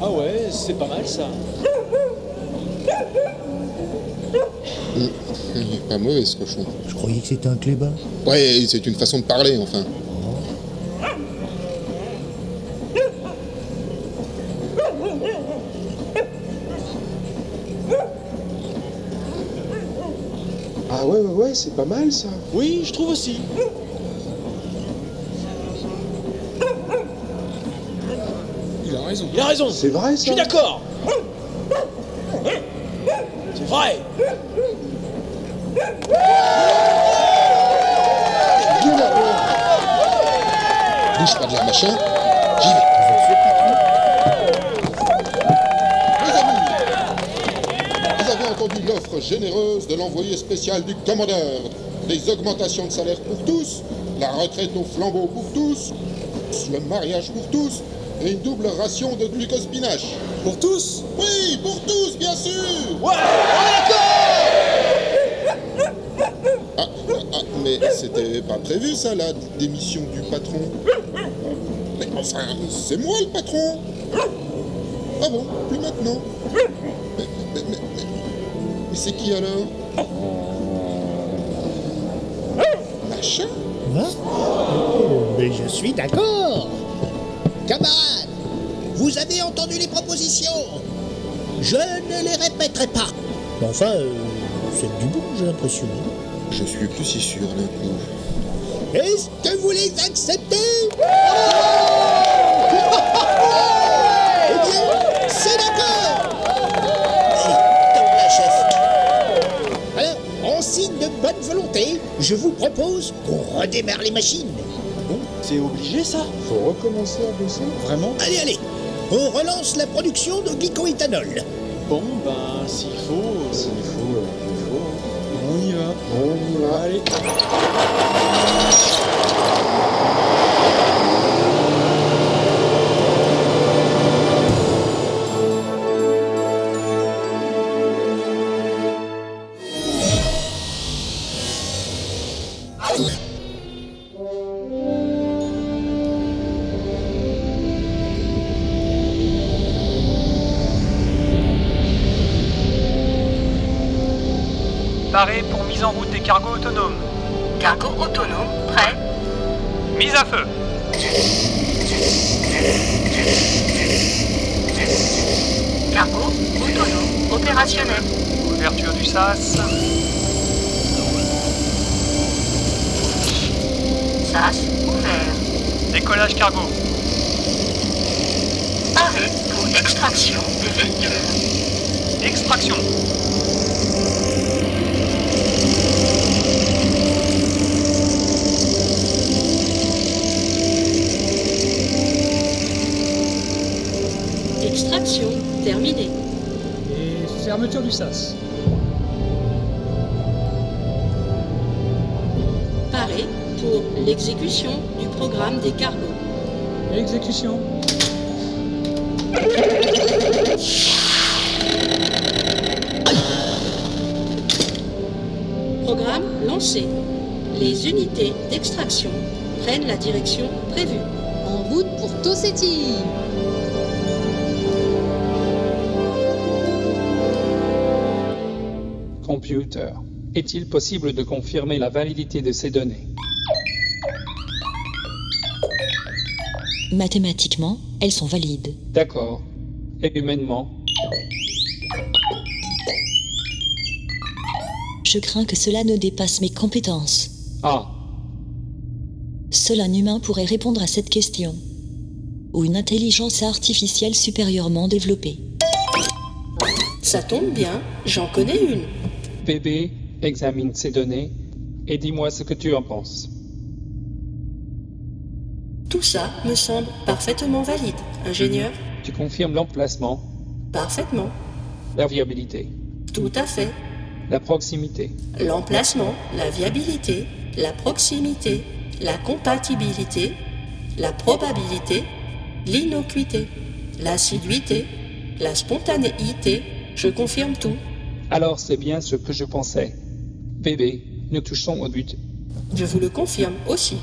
Ah ouais, c'est pas mal ça. [LAUGHS] Il est pas mauvais ce cochon. Je croyais que c'était un clébard. Ouais, c'est une façon de parler, enfin. C'est pas mal ça. Oui, je trouve aussi. Il a raison. Il a raison. C'est vrai Je ça suis d'accord. C'est vrai. Bouge pas de là, machin. J'y vais. Les amis, offre l'envoyé spécial du commandeur. Des augmentations de salaire pour tous, la retraite au flambeau pour tous, le mariage pour tous et une double ration de glucospinache. Pour tous? Oui, pour tous, bien sûr Ouais, Ah, ah, mais c'était pas prévu ça, la démission du patron. Mais enfin, c'est moi le patron Ah bon, plus maintenant mais, mais, mais- mais c'est qui alors? Je suis d'accord. Camarades, vous avez entendu les propositions. Je ne les répéterai pas. Mais enfin, euh, c'est du bon, j'ai l'impression. Je suis plus si sûr d'un coup. Est-ce que vous les acceptez? Eh bien, c'est d'accord Allez, chef Alors, en signe de bonne volonté, je vous propose qu'on redémarre les machines. C'est obligé ça Faut recommencer à bosser Vraiment Allez, allez, on relance la production de glycoéthanol. Bon, ben, s'il faut. S'il faut, euh, il faut. hein. On y va. On y va. Allez. Fermeture du sas. Paré pour l'exécution du programme des cargos. Exécution. Programme lancé. Les unités d'extraction prennent la direction prévue. En route pour Toseti Computer. Est-il possible de confirmer la validité de ces données? Mathématiquement, elles sont valides. D'accord. Et humainement? Je crains que cela ne dépasse mes compétences. Ah, Seul un humain pourrait répondre à cette question. Ou une intelligence artificielle supérieurement développée. Ça tombe bien, j'en connais une. Bébé, examine ces données et dis-moi ce que tu en penses. Tout ça me semble parfaitement valide. Ingénieur Tu confirmes l'emplacement, Parfaitement. la viabilité, Tout à fait. la proximité, L'emplacement, la viabilité, la proximité, la compatibilité, la probabilité, l'innocuité, l'assiduité, la spontanéité, je confirme tout. Alors c'est bien ce que je pensais. Bébé, nous touchons au but. Je vous le confirme aussi.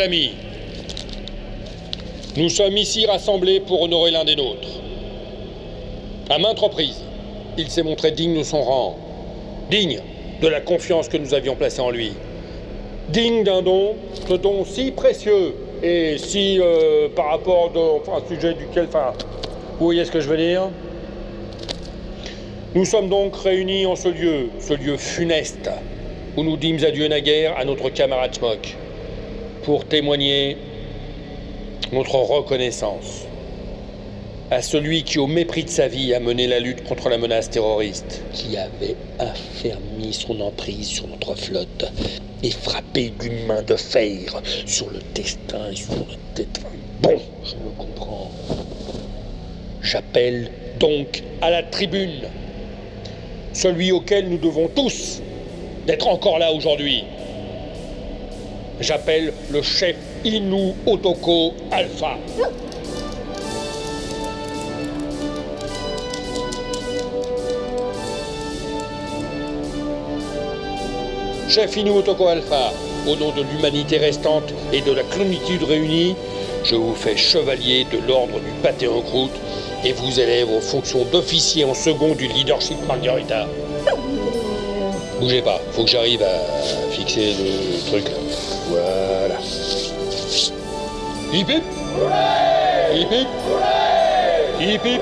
Amis, nous sommes ici rassemblés pour honorer l'un des nôtres. À maintes reprises, il s'est montré digne de son rang, digne de la confiance que nous avions placée en lui, digne d'un don, ce don si précieux et si, euh, par rapport de, enfin, un sujet duquel, enfin, Vous voyez ce que je veux dire. Nous sommes donc réunis en ce lieu, ce lieu funeste, où nous dîmes adieu naguère à notre camarade Smock, pour témoigner notre reconnaissance à celui qui, au mépris de sa vie, a mené la lutte contre la menace terroriste, qui avait affermi son emprise sur notre flotte et frappé d'une main de fer sur le destin et sur le tête. Bon, je me comprends. J'appelle donc à la tribune celui auquel nous devons tous d'être encore là aujourd'hui. J'appelle le chef Inu Otoko Alpha. Chef Inu Otoko Alpha, au nom de l'humanité restante et de la clonitude réunie, je vous fais chevalier de l'ordre du Panthéon Croûte et vous élève aux fonctions d'officier en second du leadership Margarita. Bougez pas, faut que j'arrive à fixer le truc là. Voilà. Hip hip Hip hip Hip hip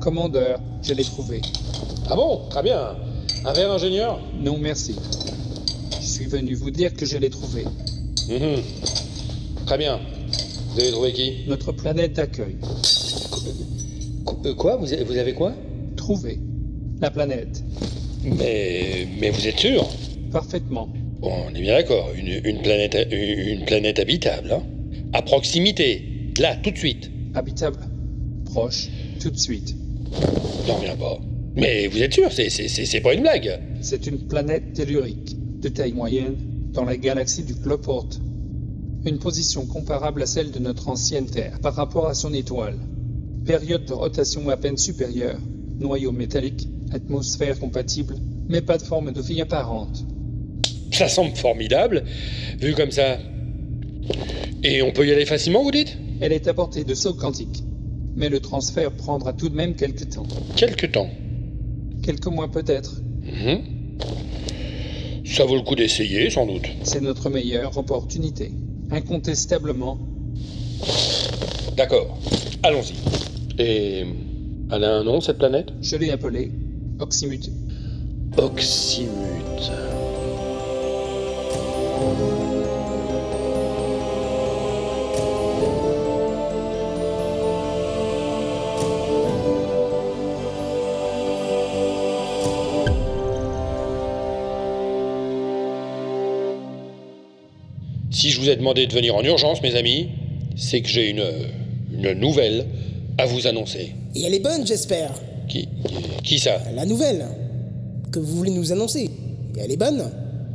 Commandeur, je l'ai trouvé. Ah bon? Très bien. Un verre ingénieur? Non, merci. Je suis venu vous dire que je l'ai trouvé. Mhm. Très bien. Vous avez trouvé qui? Notre planète d'accueil. Euh, Quoi? Vous avez, vous avez quoi? Trouvé. La planète. Mais, mais vous êtes sûr? Parfaitement. Bon, on est bien d'accord. Une, une planète, une planète habitable. hein à proximité. Là, tout de suite. Habitable. Proche. Tout de suite. J'en reviens pas. Mais vous êtes sûr? C'est- C'est c'est- c'est pas une blague C'est une planète tellurique, de taille moyenne, dans la galaxie du Cloport. Une position comparable à celle de notre ancienne Terre par rapport à son étoile. Période de rotation à peine supérieure, noyau métallique, atmosphère compatible, mais pas de forme de vie apparente. Ça semble formidable, vu comme ça. Et on peut y aller facilement, vous dites? Elle est à portée de saut quantique, mais le transfert prendra tout de même quelques temps. Quelque temps. Quelques mois peut-être. Mhm. Ça vaut le coup d'essayer, sans doute. C'est notre meilleure opportunité. Incontestablement. D'accord. Allons-y. Et. Elle a un nom, cette planète? Je l'ai appelée Oxymute. Oxymute. Vous ai demandé de venir en urgence, mes amis, c'est que j'ai une, une nouvelle à vous annoncer. Et elle est bonne, j'espère. Qui, qui ça? La nouvelle que vous voulez nous annoncer. Et elle est bonne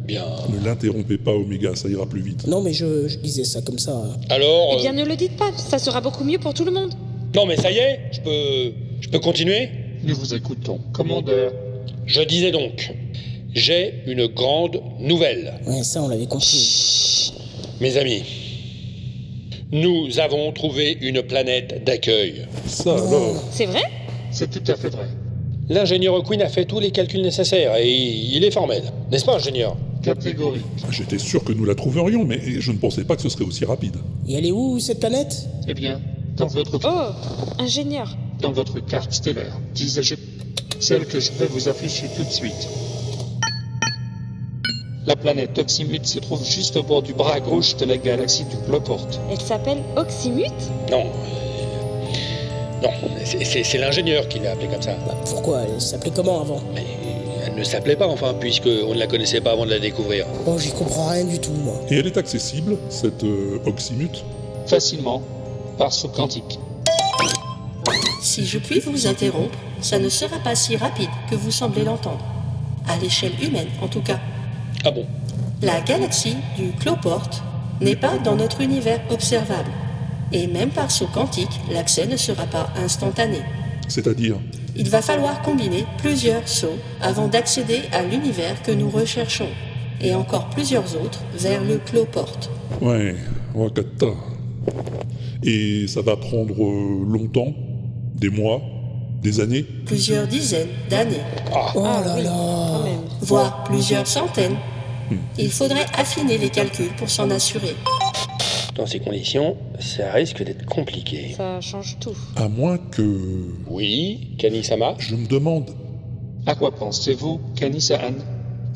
Bien. Ne l'interrompez pas, Omega, ça ira plus vite. Non, mais je, je disais ça comme ça. Alors. Eh bien, ne le dites pas, ça sera beaucoup mieux pour tout le monde. Non, mais ça y est, je peux. Je peux continuer? Nous vous écoutons. Commandeur. Je disais donc, j'ai une grande nouvelle. Ouais, ça, on l'avait compris. Mes amis, nous avons trouvé une planète d'accueil. Ça alors C'est vrai? C'est tout à fait vrai. L'ingénieur Quinn a fait tous les calculs nécessaires et il est formel. N'est-ce pas, ingénieur? Catégorique. J'étais sûr que nous la trouverions, mais je ne pensais pas que ce serait aussi rapide. Et elle est où, cette planète? Eh bien, dans votre, Oh, ingénieur. dans votre carte stellaire, disais-je, celle que je vais vous afficher tout de suite. La planète Oxymute se trouve juste au bord du bras gauche de la galaxie du Cloport. Elle s'appelle Oxymute Non. euh, Non, c'est- l'ingénieur qui l'a appelée comme ça. Bah, Pourquoi? Elle s'appelait comment avant? Mais elle ne s'appelait pas, enfin, puisqu'on ne la connaissait pas avant de la découvrir. Bon, j'y comprends rien du tout, moi. Et elle est accessible, cette euh, Oxymute Facilement, par saut quantique. Si je puis vous interrompre, ça ne sera pas si rapide que vous semblez l'entendre. À l'échelle humaine, en tout cas. Ah bon? La galaxie du Cloport n'est pas dans notre univers observable. Et même par saut quantique, l'accès ne sera pas instantané. C'est-à-dire? Il va falloir combiner plusieurs sauts avant d'accéder à l'univers que nous recherchons, et encore plusieurs autres vers le Cloport. Ouais, Wakata. Et ça va prendre euh, longtemps? Des mois? Des années Plusieurs dizaines d'années. Oh là là Voire plusieurs centaines. Il faudrait affiner les calculs pour s'en assurer. Dans ces conditions, ça risque d'être compliqué. Ça change tout. À moins que... Oui, Kanisama Je me demande À quoi pensez-vous, Kanisahan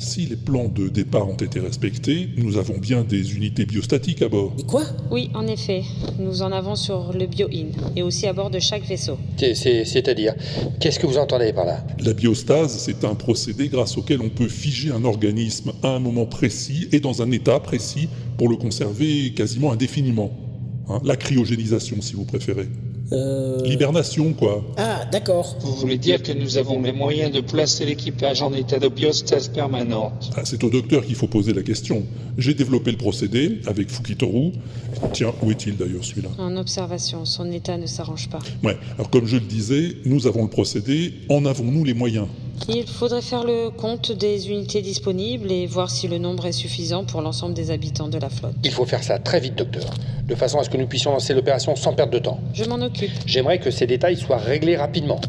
si les plans de départ ont été respectés, nous avons bien des unités biostatiques à bord. Et quoi? Oui, en effet. Nous en avons sur le Bio-In et aussi à bord de chaque vaisseau. C'est- c'est- C'est-à-dire, qu'est-ce que vous entendez par là? La biostase, c'est un procédé grâce auquel on peut figer un organisme à un moment précis et dans un état précis pour le conserver quasiment indéfiniment. Hein, la cryogénisation, si vous préférez. Euh... L'hibernation, quoi. Ah, d'accord. Vous voulez dire que nous avons les moyens de placer l'équipage en état de biostase permanente Ah, c'est au docteur qu'il faut poser la question. J'ai développé le procédé avec Fukitoru. Tiens, où est-il d'ailleurs celui-là? En observation, son état ne s'arrange pas. Ouais, alors comme je le disais, nous avons le procédé, en avons-nous les moyens? Il faudrait faire le compte des unités disponibles et voir si le nombre est suffisant pour l'ensemble des habitants de la flotte. Il faut faire ça très vite, docteur, de façon à ce que nous puissions lancer l'opération sans perdre de temps. Je m'en occupe. J'aimerais que ces détails soient réglés rapidement,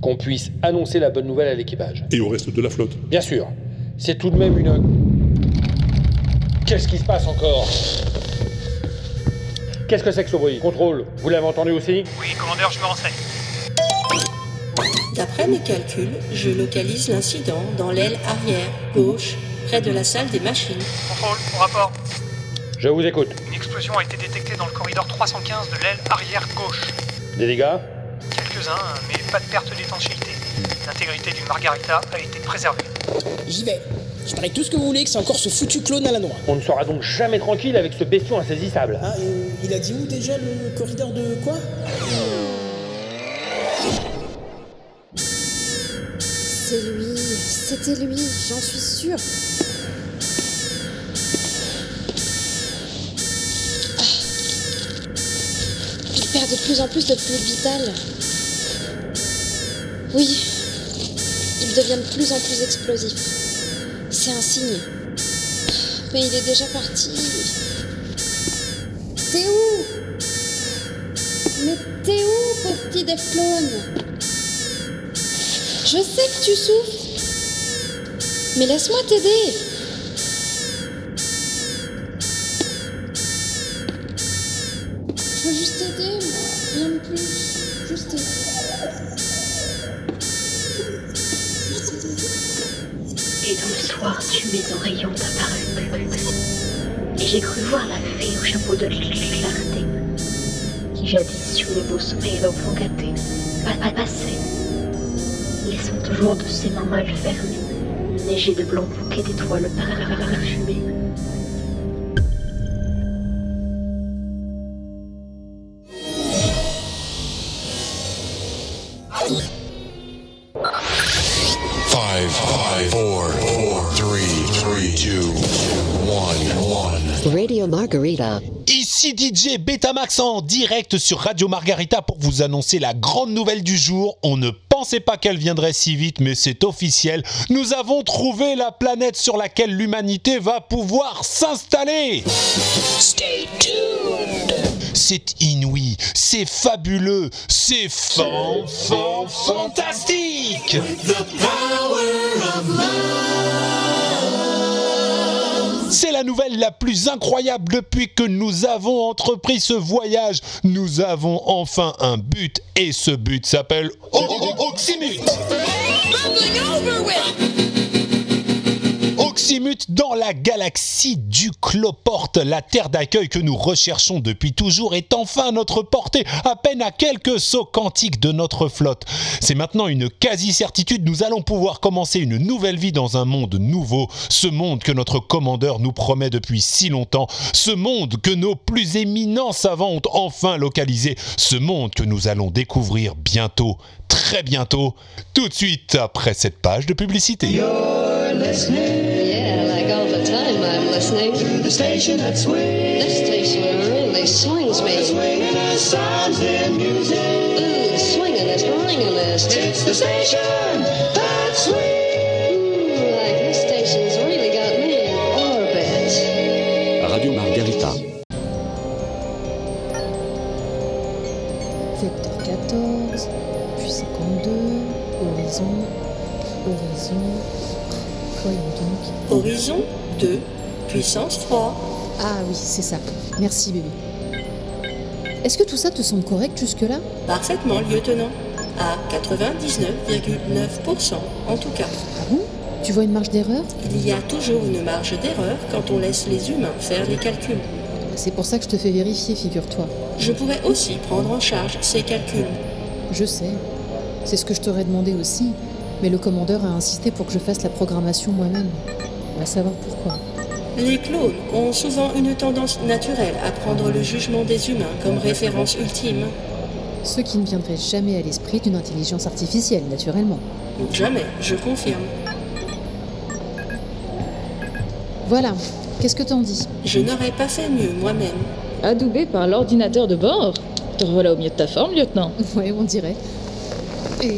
qu'on puisse annoncer la bonne nouvelle à l'équipage. Et au reste de la flotte? Bien sûr, c'est tout de même une... Qu'est-ce qui se passe encore? Qu'est-ce que c'est que ce bruit? Contrôle, vous l'avez entendu aussi? Oui, commandeur, je me renseigne. D'après mes calculs, je localise l'incident dans l'aile arrière, gauche, près de la salle des machines. Contrôle, au rapport. Je vous écoute. Une explosion a été détectée dans le corridor 315 de l'aile arrière gauche. Des dégâts? Quelques-uns, mais pas de perte d'étanchéité. L'intégrité du Margarita a été préservée. J'y vais. Je parie tout ce que vous voulez que c'est encore ce foutu clone à la noix. On ne sera donc jamais tranquille avec ce bestiau insaisissable. Ah, euh, il a dit où déjà le corridor de quoi? C'est lui, c'était lui, j'en suis sûre. Ah. Il perd de plus en plus de fluide vital. Oui, il devient de plus en plus explosif. C'est un signe. Mais il est déjà parti. T'es où? Mais t'es où, pauvre petit Def Clone Je sais que tu souffres. Mais laisse-moi t'aider. Je veux juste t'aider, moi. Rien de plus. Mes oreilles ont apparu. Et j'ai cru voir la fée au chapeau de clarté, qui jadis sur les beaux sommeils d'enfants gâtés, pas, pas passait, laissant toujours de ses mains mal fermées, neiger de blancs bouquets d'étoiles parfumées. Radio Margarita. Ici DJ Betamax en direct sur Radio Margarita pour vous annoncer la grande nouvelle du jour. On ne pensait pas qu'elle viendrait si vite, mais c'est officiel. Nous avons trouvé la planète sur laquelle l'humanité va pouvoir s'installer. Stay tuned. C'est inouï, c'est fabuleux, c'est fan, fan, fantastique. C'est la nouvelle la plus incroyable depuis que nous avons entrepris ce voyage. Nous avons enfin un but et ce but s'appelle Oxymute. Oxymute dans la galaxie du Cloporte, la terre d'accueil que nous recherchons depuis toujours est enfin à notre portée, à peine à quelques sauts quantiques de notre flotte. C'est maintenant une quasi-certitude, nous allons pouvoir commencer une nouvelle vie dans un monde nouveau, ce monde que notre commandeur nous promet depuis si longtemps, ce monde que nos plus éminents savants ont enfin localisé, ce monde que nous allons découvrir bientôt, très bientôt, tout de suite après cette page de publicité. Like all the time I'm listening. To the station that swings. This station really swings me. Swinging us sounds and music. Ooh, swinging us, ringing us. It's the station that swings. Ooh, like this station's really got me in orbit. Radio Margarita. Vecteur 14, puis Puis 52, horizon, horizon. Voyons donc. Horizon 2, puissance 3. Ah oui, c'est ça. Merci bébé. Est-ce que tout ça te semble correct jusque-là? Parfaitement, lieutenant. À 99,9% en tout cas. Ah bon? Tu vois une marge d'erreur? Il y a toujours une marge d'erreur quand on laisse les humains faire les calculs. C'est pour ça que je te fais vérifier, figure-toi. Je pourrais aussi prendre en charge ces calculs. Je sais. C'est ce que je t'aurais demandé aussi. Mais le commandeur a insisté pour que je fasse la programmation moi-même. On va savoir pourquoi. Les clones ont souvent une tendance naturelle à prendre le jugement des humains comme référence ultime. Ce qui ne viendrait jamais à l'esprit d'une intelligence artificielle, naturellement. Jamais, je confirme. Voilà. Qu'est-ce que t'en dis? Je n'aurais pas fait mieux moi-même. Adoubé par l'ordinateur de bord Te revoilà au milieu de ta forme, lieutenant. Ouais, on dirait. Et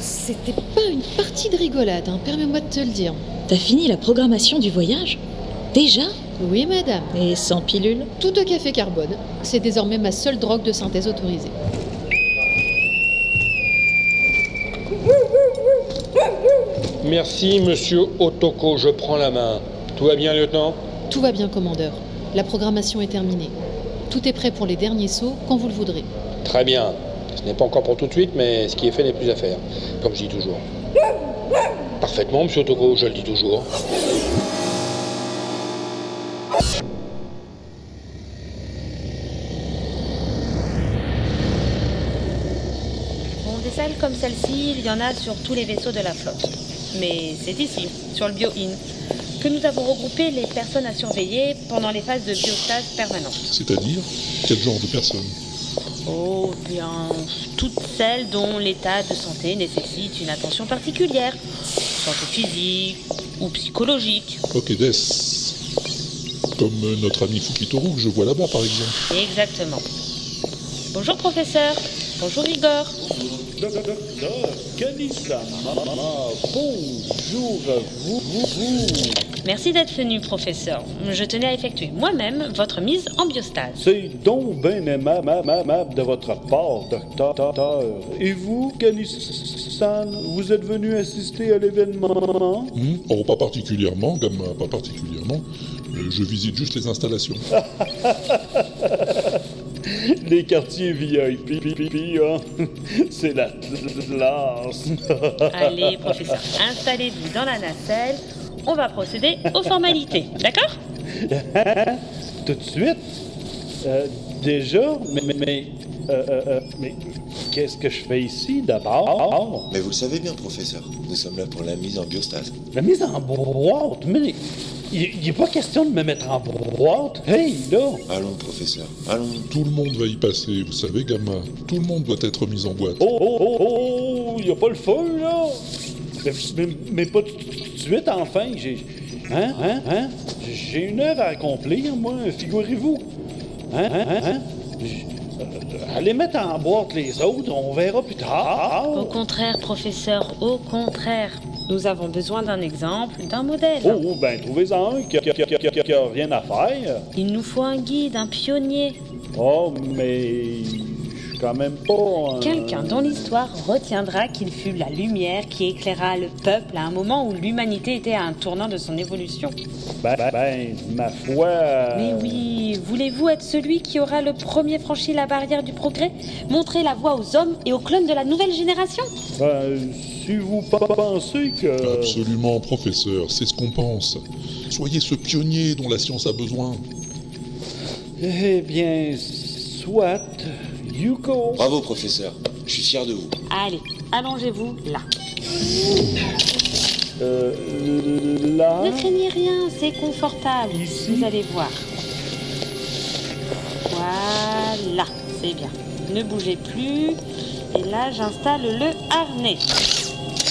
c'était pas une partie de rigolade, hein, permets-moi de te le dire. T'as fini la programmation du voyage? Déjà? Oui, madame. Et sans pilule? Tout de café carbone. C'est désormais ma seule drogue de synthèse autorisée. Merci, monsieur Otoko, je prends la main. Tout va bien, lieutenant? Tout va bien, commandeur. La programmation est terminée. Tout est prêt pour les derniers sauts quand vous le voudrez. Très bien. Ce n'est pas encore pour tout de suite, mais ce qui est fait n'est plus à faire, comme je dis toujours. Parfaitement, monsieur Otoko, je le dis toujours. Bon, des salles comme celle-ci, il y en a sur tous les vaisseaux de la flotte. Mais c'est ici, sur le Bio-In, que nous avons regroupé les personnes à surveiller pendant les phases de biostase permanente. C'est-à-dire Quel genre de personne Oh, bien, toutes celles dont l'état de santé nécessite une attention particulière, santé physique ou psychologique. Ok, Des. Comme euh, notre ami Fukitoru que je vois là-bas, par exemple. Exactement. Bonjour professeur. Bonjour Igor. Kanisama, bonjour à vous, vous, vous. Merci d'être venu, professeur. Je tenais à effectuer moi-même votre mise en biostase. C'est donc bien aimable, aimable de votre part, docteur. Et vous, Kanissan, vous êtes venu assister à l'événement? Hmm? Oh, pas particulièrement, Gamma, pas particulièrement. Je visite juste les installations. [LAUGHS] [LAUGHS] Les quartiers VIP, hein? c'est la classe. [LAUGHS] Allez, professeur, installez-vous dans la nacelle. On va procéder aux formalités, d'accord? [LAUGHS] Tout de suite Euh, Déjà Mais, mais, mais, euh, euh, mais qu'est-ce que je fais ici d'abord? Mais vous le savez bien, professeur. Nous sommes là pour la mise en biostase. La mise en boîte Mais il n'est pas question de me mettre en boîte. Hey, là Allons, professeur. Allons. Tout le monde va y passer, vous savez, Gamma. Tout le monde doit être mis en boîte. Oh, oh, oh, oh, il n'y a pas le feu, là mais, mais, mais pas tout de suite, enfin. J'ai. Hein, hein, hein? J'ai une œuvre à accomplir, moi, figurez-vous. Hein, hein, hein, hein J- euh, Allez mettre en boîte les autres, on verra plus tard. Au contraire, professeur, au contraire. Nous avons besoin d'un exemple, d'un modèle. Oh, oh, ben, trouvez-en un qui a, qui a- qui a- qui a- qui a rien à faire. Il nous faut un guide, un pionnier. Oh, mais. Je suis quand même pas. un- Quelqu'un dont l'histoire retiendra qu'il fut la lumière qui éclaira le peuple à un moment où l'humanité était à un tournant de son évolution. Ben, ben, ben, ma foi. euh, Mais oui, voulez-vous être celui qui aura le premier franchi la barrière du progrès Montrer la voie aux hommes et aux clones de la nouvelle génération? Ben, si vous pe- pensez que. Absolument, professeur, c'est ce qu'on pense. Soyez ce pionnier dont la science a besoin. Eh bien, soit. Yuko. Bravo, professeur. Je suis fier de vous. Allez, allongez-vous là. Euh, là. Ne craignez rien, c'est confortable. Vous allez voir. Voilà, c'est bien. Ne bougez plus. Et là, j'installe le harnais.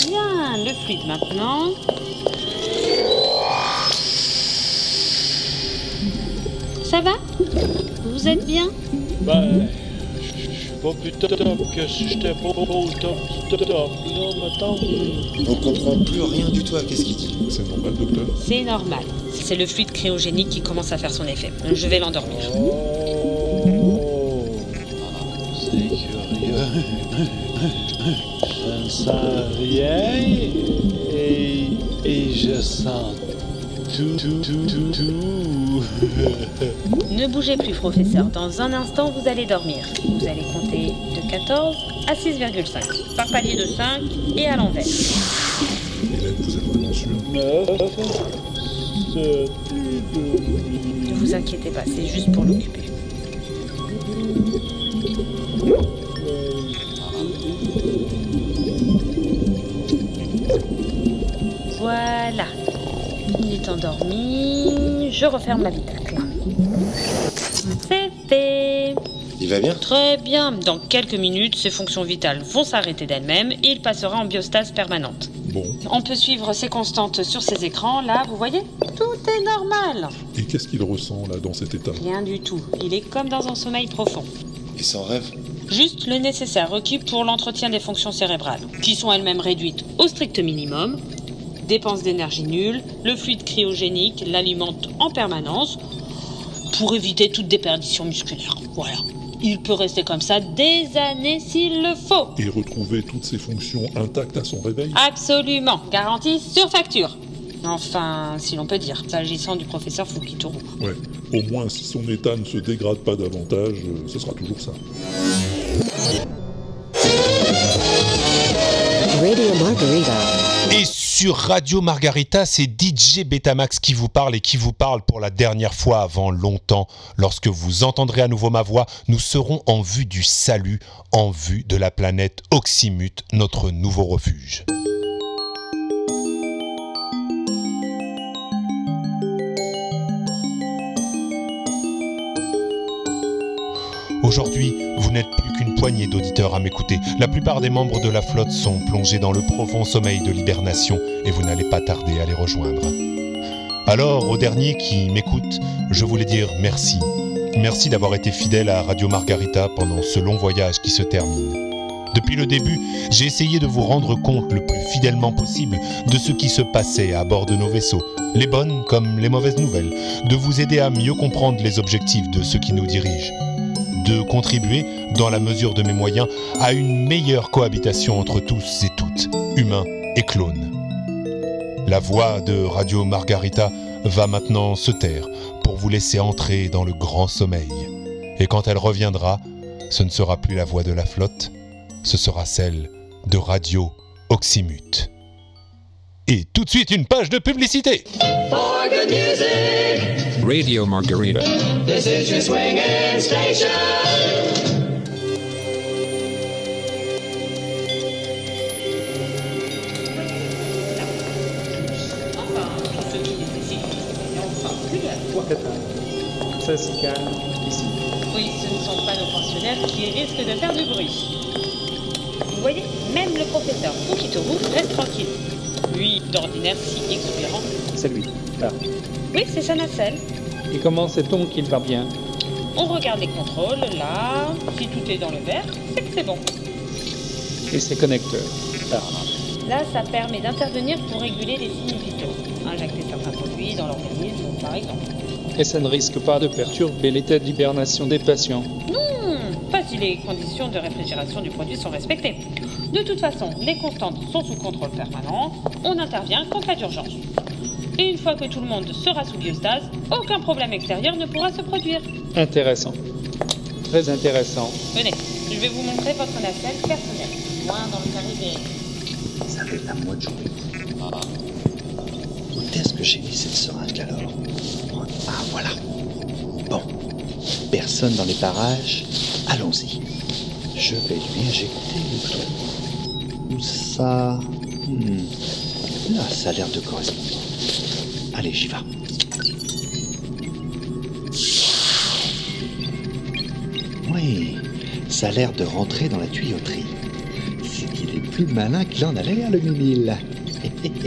Bien, le fluide maintenant. Ça va? Vous êtes bien? Ben. Je je pas plus top que si j'étais pas au top, top, top, là, mettons. On comprend plus rien du tout à qu'est-ce qu'il dit. C'est normal, docteur C'est normal. C'est le fluide cryogénique qui commence à faire son effet. Je vais l'endormir. Oh. curieux. Je ne sens rien et, et je sens [LAUGHS] Ne bougez plus, professeur. Dans un instant, vous allez dormir. Vous allez compter de 14 à 6,5. Par palier de 5 et à l'envers. Ne vous inquiétez pas, c'est juste pour l'occuper. Voilà. Il est endormi. Je referme l'habitacle. C'est fait. Il va bien Très bien. Dans quelques minutes, ses fonctions vitales vont s'arrêter d'elles-mêmes et il passera en biostase permanente. Bon. On peut suivre ses constantes sur ses écrans. Là, vous voyez Tout est normal. Et qu'est-ce qu'il ressent là dans cet état? Rien du tout. Il est comme dans un sommeil profond. Et sans rêve? Juste le nécessaire requis pour l'entretien des fonctions cérébrales, qui sont elles-mêmes réduites au strict minimum. Dépenses d'énergie nulle, le fluide cryogénique l'alimente en permanence pour éviter toute déperdition musculaire. Voilà. Il peut rester comme ça des années s'il le faut. Et retrouver toutes ses fonctions intactes à son réveil Absolument. Garantie sur facture. Enfin, si l'on peut dire, s'agissant du professeur Fukitoru. Ouais. Au moins, si son état ne se dégrade pas davantage, euh, ce sera toujours ça. Radio Margarita. Et sur Radio Margarita, c'est DJ Betamax qui vous parle et qui vous parle pour la dernière fois avant longtemps. Lorsque vous entendrez à nouveau ma voix, nous serons en vue du salut, en vue de la planète Oxymute, notre nouveau refuge. Aujourd'hui, vous n'êtes plus qu'une poignée d'auditeurs à m'écouter. La plupart des membres de la flotte sont plongés dans le profond sommeil de l'hibernation et vous n'allez pas tarder à les rejoindre. Alors, aux derniers qui m'écoutent, je voulais dire merci. Merci d'avoir été fidèle à Radio Margarita pendant ce long voyage qui se termine. Depuis le début, j'ai essayé de vous rendre compte le plus fidèlement possible de ce qui se passait à bord de nos vaisseaux, les bonnes comme les mauvaises nouvelles, de vous aider à mieux comprendre les objectifs de ceux qui nous dirigent, de contribuer, dans la mesure de mes moyens, à une meilleure cohabitation entre tous et toutes, humains et clones. La voix de Radio Margarita va maintenant se taire pour vous laisser entrer dans le grand sommeil. Et quand elle reviendra, ce ne sera plus la voix de la flotte, ce sera celle de Radio Oxymute. Et tout de suite une page de publicité For good music, Radio Margarita. this is your swinging station. Ça se calme ici. Oui, ce ne sont pas nos pensionnaires qui risquent de faire du bruit. Vous voyez, même le professeur Fukitoru reste tranquille. Lui, d'ordinaire si exubérant. C'est lui. Là. Oui, c'est sa nacelle. Et comment sait-on qu'il va bien? On regarde les contrôles, là. Si tout est dans le vert, c'est que c'est bon. Et ses connecteurs Là. Là, ça permet d'intervenir pour réguler les signes vitaux. Injecter certains produits dans l'organisme, par exemple. Et ça ne risque pas de perturber l'état d'hibernation des patients. Non, pas si les conditions de réfrigération du produit sont respectées. De toute façon, les constantes sont sous contrôle permanent. On intervient qu'en cas d'urgence. Et une fois que tout le monde sera sous biostase, aucun problème extérieur ne pourra se produire. Intéressant. Très intéressant. Venez, je vais vous montrer votre nacelle personnelle. Loin dans le carré des... Ça fait mois de journée. Où est-ce que j'ai mis cette seringue alors? Ah voilà. Bon. Personne dans les parages. Allons-y. Je vais lui injecter le truc. Où ça Hmm. Là, ça a l'air de correspondre. Allez, j'y vais. Oui, ça a l'air de rentrer dans la tuyauterie. C'est qu'il est plus malin qu'il en a l'air, le mimile. [LAUGHS]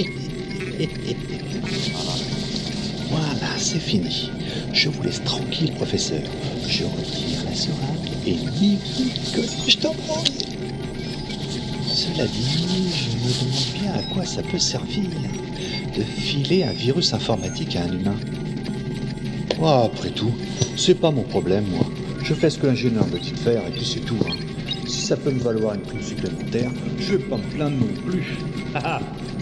voilà, c'est fini. Je vous laisse tranquille, professeur. Je retire la seringue et ni que je t'en. Cela dit, je me demande bien à quoi ça peut servir de filer un virus informatique à un humain. Oh, après tout, c'est pas mon problème, moi. Je fais ce que l'ingénieur me dit faire et puis c'est tout. hein. Si ça peut me valoir une prime supplémentaire, je vais pas me plaindre non plus. [LAUGHS]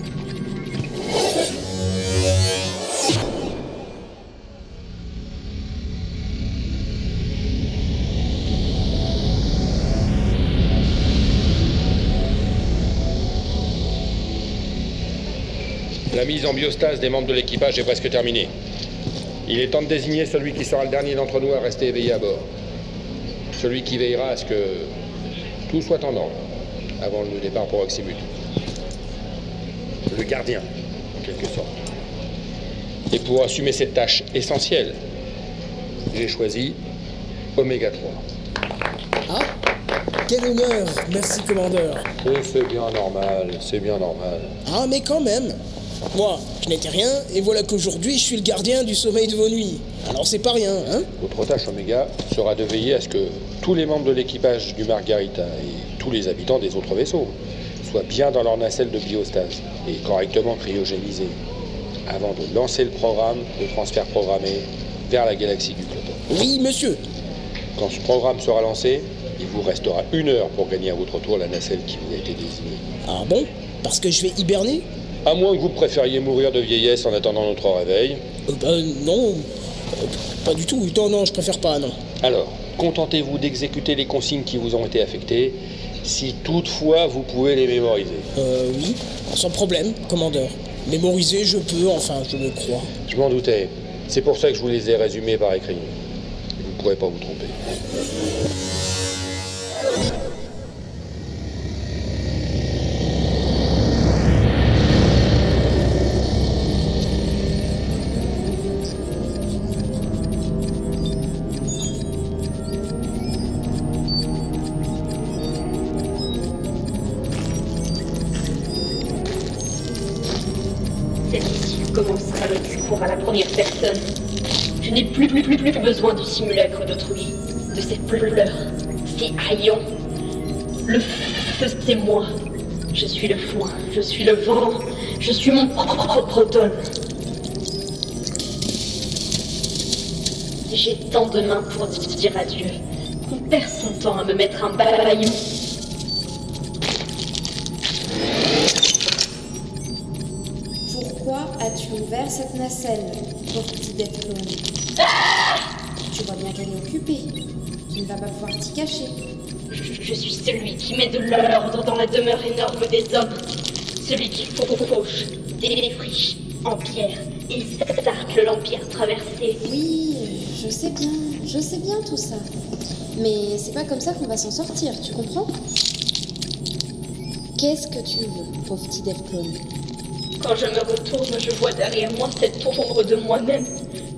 La mise en biostase des membres de l'équipage est presque terminée. Il est temps de désigner celui qui sera le dernier d'entre nous à rester éveillé à bord. Celui qui veillera à ce que tout soit en ordre avant le départ pour Oxymut. Le gardien, en quelque sorte. Et pour assumer cette tâche essentielle, j'ai choisi Oméga 3. Ah Quel honneur Merci, commandeur. C'est bien normal, c'est bien normal. Ah, mais quand même Moi, je n'étais rien, et voilà qu'aujourd'hui, je suis le gardien du sommeil de vos nuits. Alors c'est pas rien, hein? Votre tâche, Oméga, sera de veiller à ce que tous les membres de l'équipage du Margarita et tous les habitants des autres vaisseaux soient bien dans leur nacelle de biostase et correctement cryogénisés avant de lancer le programme de transfert programmé vers la galaxie du Cloton. Oui, monsieur. Quand ce programme sera lancé, il vous restera une heure pour gagner à votre tour la nacelle qui vous a été désignée. Ah bon? Parce que je vais hiberner? À moins que vous préfériez mourir de vieillesse en attendant notre réveil. Euh, bah, non. Euh, pas du tout. Non, non, je préfère pas, non. Alors, contentez-vous d'exécuter les consignes qui vous ont été affectées, si toutefois vous pouvez les mémoriser. Euh, oui, sans problème, commandeur. Mémoriser, je peux, enfin, je le crois. Je m'en doutais. C'est pour ça que je vous les ai résumés par écrit. Vous ne pourrez pas vous tromper. Je suis le foin, je suis le vent, je suis mon propre automne. J'ai tant de mains pour dire adieu. qu'on perd son temps à me mettre un balayon. Pourquoi as-tu ouvert cette nacelle, pauvre petit Death Clone Tu vois bien qu'elle est occupée. Tu ne vas pas pouvoir t'y cacher. Je suis celui qui met de l'ordre dans la demeure énorme des hommes. Celui qui fauche, défriche en pierre et cercle l'empire traversé. Oui, je sais bien, je sais bien tout ça. Mais c'est pas comme ça qu'on va s'en sortir, tu comprends? Qu'est-ce que tu veux, pauvre petit Quand je me retourne, je vois derrière moi cette ombre de moi-même.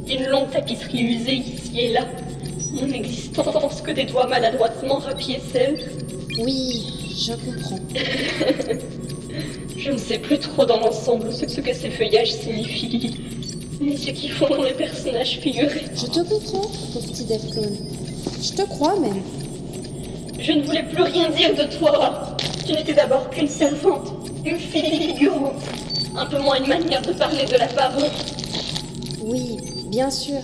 Une longue tapisserie usée ici et là. Mon existence que des doigts maladroitement rapiécèrent. Oui, je comprends. [LAUGHS] Je ne sais plus trop dans l'ensemble ce ce que ces feuillages signifient, ni ce qu'ils font les personnages figurés. Je te comprends, petit Death Clone. Je te crois même. Je ne voulais plus rien dire de toi. Tu n'étais d'abord qu'une servante, une figurante. Un peu moins une manière de parler de la baronne. Oui, bien sûr.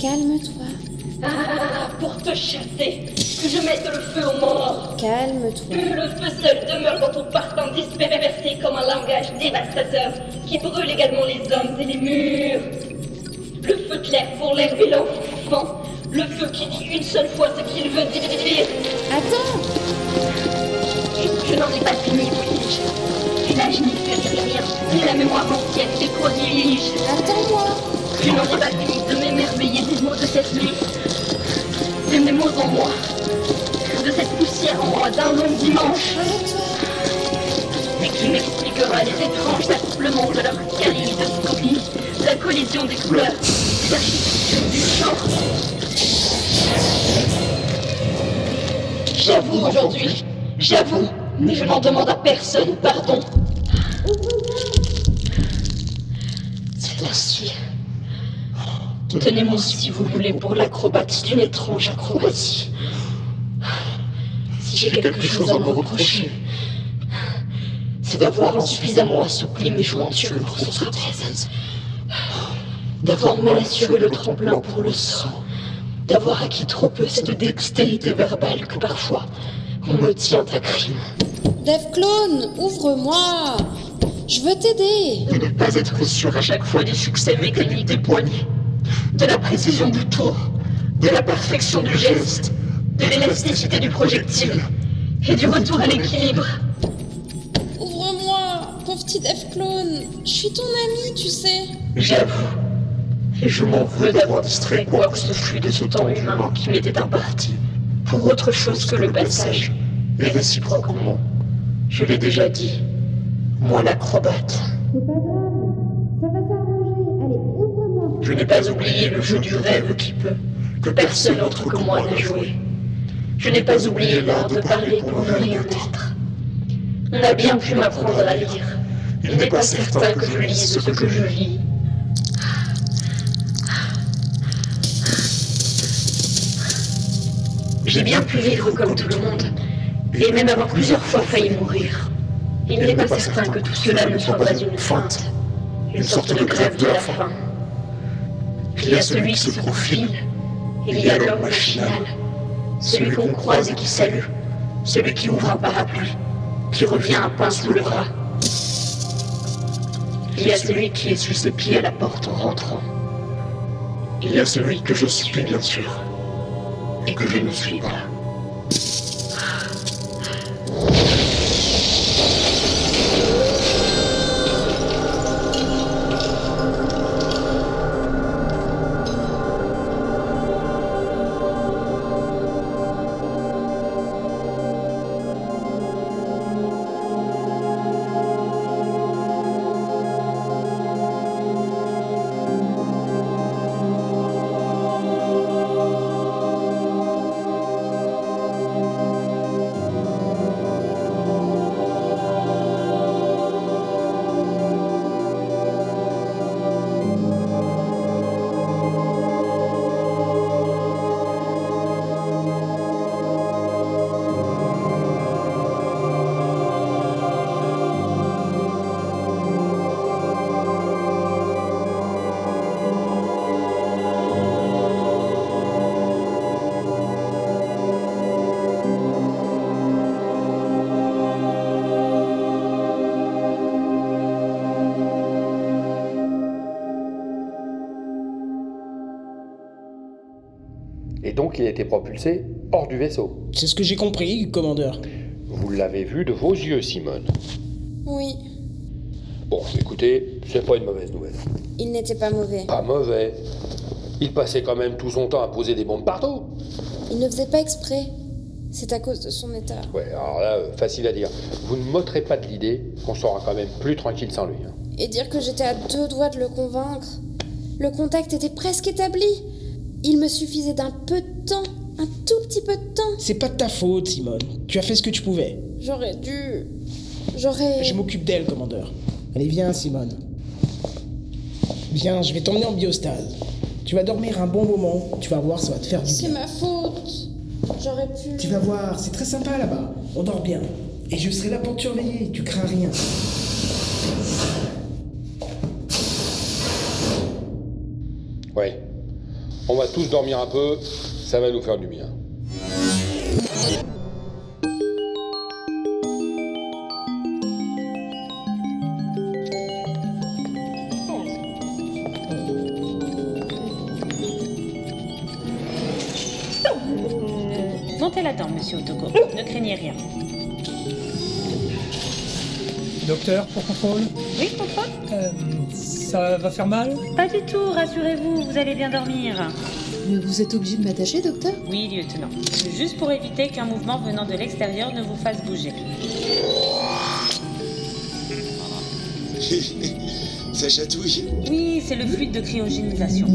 Calme-toi. Ah, [LAUGHS] pour te chasser, que je mette le feu aux morts. Calme-toi. Que le feu seul demeure dans ton parfum dispersé comme un langage dévastateur qui brûle également les hommes et les murs. Le feu clair pour l'herbe et l'enfant. Le feu qui dit une seule fois ce qu'il veut dire. Attends Je, je n'en ai pas fini, oui. Et là, je n'y rien. Ni la mémoire ancienne des prodiges. Attends-moi Je ai pas fini de m'émerveiller des mots de cette nuit. De mes mots en moi. De cette poussière en moi d'un long dimanche. Et qui m'expliquera les étranges accouplements de leur kaléidoscopie, la collision des couleurs, des architectures du chant. J'avoue aujourd'hui, j'avoue, mais je n'en demande à personne pardon. C'est ainsi. Tenez-moi si vous voulez pour l'acrobate d'une étrange acrobatie. Si j'ai quelque chose à me reprocher, c'est d'avoir insuffisamment assoupli mes jointures pour votre trapèze. D'avoir mal assuré le tremplin pour le sang. D'avoir acquis trop peu cette dextérité verbale que parfois On me tient à crime. Dave Clone, ouvre-moi Je veux t'aider De ne pas être sûr à chaque fois du succès mécanique des poignées, de la précision du tour, de la perfection du geste, de l'élasticité du projectile et du retour à l'équilibre. Ouvre-moi Pauvre petit Dave Clone Je suis ton ami, tu sais J'avoue. Et je m'en veux d'avoir distrait quoi que ce fût de ce temps humain qui m'était imparti pour autre chose que le passage. Et réciproquement, je l'ai déjà dit, moi l'acrobate. Je n'ai pas oublié le jeu du rêve qui peut, que personne autre que moi n'a joué. Je n'ai pas oublié l'art de parler pour ne rien être. On a bien pu m'apprendre à lire. Il n'est pas certain que je lise ce que je lis. J'ai bien pu vivre comme tout le monde, et même avoir plusieurs fois failli mourir. Il n'est pas certain que tout cela ne soit pas une feinte, une sorte de grève de la faim. Il y a celui qui se profile, il y a l'homme machinal, celui qu'on croise et qui salue, celui qui ouvre un parapluie, qui revient un pain sous le bras. Il y a celui qui essuie ses pieds à la porte en rentrant. Il y a celui que je suis, bien sûr, et que je ne suis pas. Donc il a été propulsé hors du vaisseau. C'est ce que j'ai compris, commandeur. Vous l'avez vu de vos yeux, Simone. Oui, Bon, écoutez, c'est pas une mauvaise nouvelle. il n'était pas mauvais. Pas mauvais. Il passait quand même tout son temps à poser des bombes partout. Il ne faisait pas exprès. C'est à cause de son état. Ouais, alors là, euh, facile à dire. Vous ne m'ôterez pas de l'idée qu'on sera quand même plus tranquille sans lui. hein. Et dire que j'étais à deux doigts de le convaincre. Le contact était presque établi. Il me suffisait d'un peu de temps, un tout petit peu de temps. C'est pas de ta faute, Simone. Tu as fait ce que tu pouvais. J'aurais dû. J'aurais. Je m'occupe d'elle, commandeur. Allez, viens, Simone. Viens, je vais t'emmener en biostase. Tu vas dormir un bon moment. Tu vas voir, ça va te faire du C'est bien. ma faute. J'aurais pu. Tu vas voir, c'est très sympa là-bas. On dort bien. Et je serai là pour te surveiller. Tu crains rien. On va tous dormir un peu, ça va nous faire du bien. Montez là-dedans, monsieur Otoko. Ne craignez rien. Docteur, pour contrôle Ça va faire mal Pas du tout, rassurez-vous, vous allez bien dormir. Mais vous êtes obligé de m'attacher, docteur? Oui, lieutenant. Juste pour éviter qu'un mouvement venant de l'extérieur ne vous fasse bouger. [LAUGHS] Ça chatouille. Oui, c'est le fluide de cryogénisation.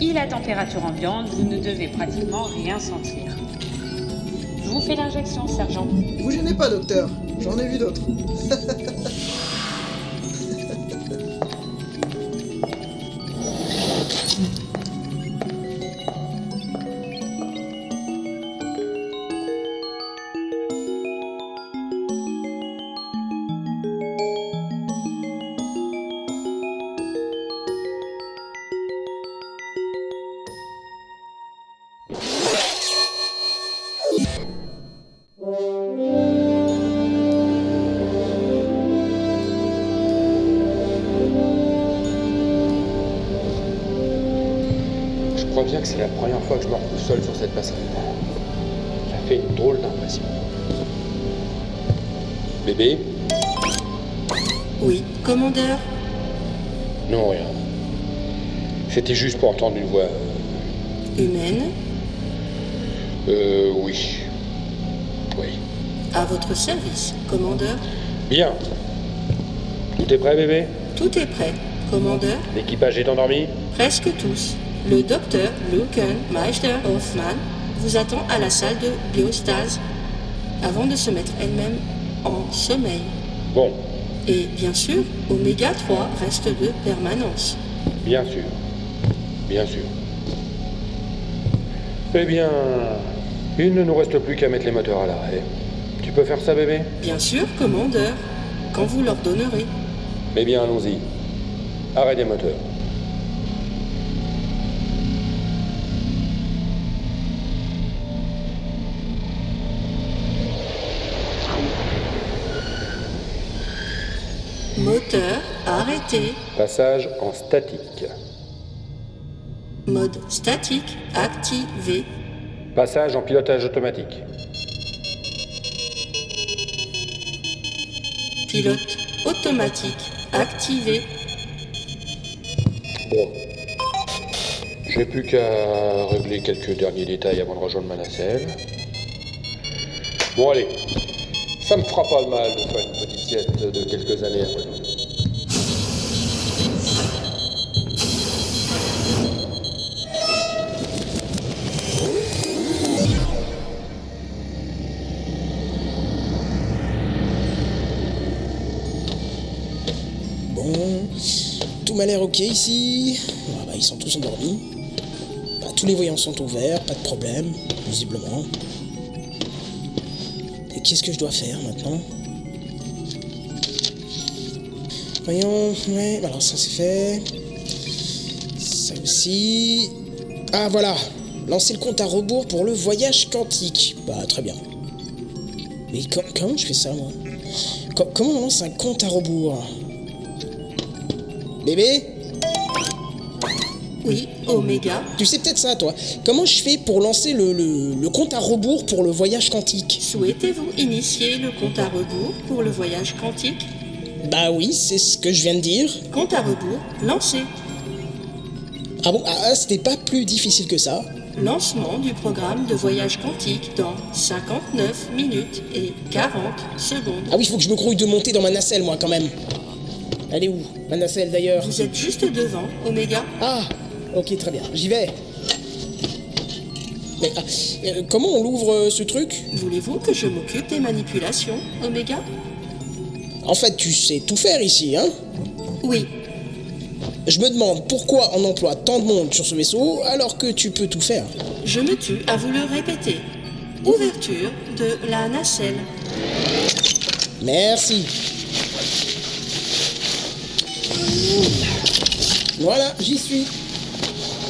Il à température ambiante, vous ne devez pratiquement rien sentir. Je vous fais l'injection, sergent. Vous gênez pas, docteur. J'en ai vu d'autres. [LAUGHS] service, commandeur Bien. Tout est prêt, bébé Tout est prêt, commandeur L'équipage est endormi Presque tous. Le docteur Luken Meister Hoffman vous attend à la salle de biostase avant de se mettre elle-même en sommeil. Bon, Et bien sûr, Oméga 3 reste de permanence. bien sûr. Bien sûr. Eh bien, il ne nous reste plus qu'à mettre les moteurs à l'arrêt. Peux faire ça, bébé Bien sûr, commandeur, quand vous l'ordonnerez. Eh bien, allons-y. Arrêt des moteurs. Moteur arrêté. Passage en statique. Mode statique activé. Passage en pilotage automatique. Pilote automatique activé. Bon. J'ai plus qu'à régler quelques derniers détails avant de rejoindre ma nacelle. Bon, allez. Ça me fera pas mal de faire une petite sieste de quelques années après m'a l'air ok ici. Ah bah, ils sont tous endormis. Bah, tous les voyants sont ouverts, pas de problème, visiblement. Et qu'est-ce que je dois faire maintenant? Voyons, ouais, alors ça c'est fait. Ça aussi. Ah voilà, lancer le compte à rebours pour le voyage quantique. Bah très bien. Mais com- comment je fais ça moi? Co- Comment on lance un compte à rebours? Bébé Oui, Oméga. Tu sais peut-être ça, toi. Comment je fais pour lancer le, le- le compte à rebours pour le voyage quantique Souhaitez-vous initier le compte à rebours pour le voyage quantique Bah oui, c'est ce que je viens de dire. Compte à rebours lancé. Ah bon Ah, ah, c'était pas plus difficile que ça Lancement du programme de voyage quantique dans 59 minutes et 40 secondes. Ah oui, il faut que je me grouille de monter dans ma nacelle, moi, quand même. Elle est où, ma nacelle, d'ailleurs Vous êtes juste devant, Oméga. Ah Ok, très bien. J'y vais. Mais ah, euh, comment on l'ouvre, euh, ce truc? Voulez-vous que je m'occupe des manipulations, Oméga En fait, tu sais tout faire ici, hein? Oui. Je me demande pourquoi on emploie tant de monde sur ce vaisseau alors que tu peux tout faire. Je me tue à vous le répéter. Ouverture de la nacelle. Merci. Voilà, j'y suis.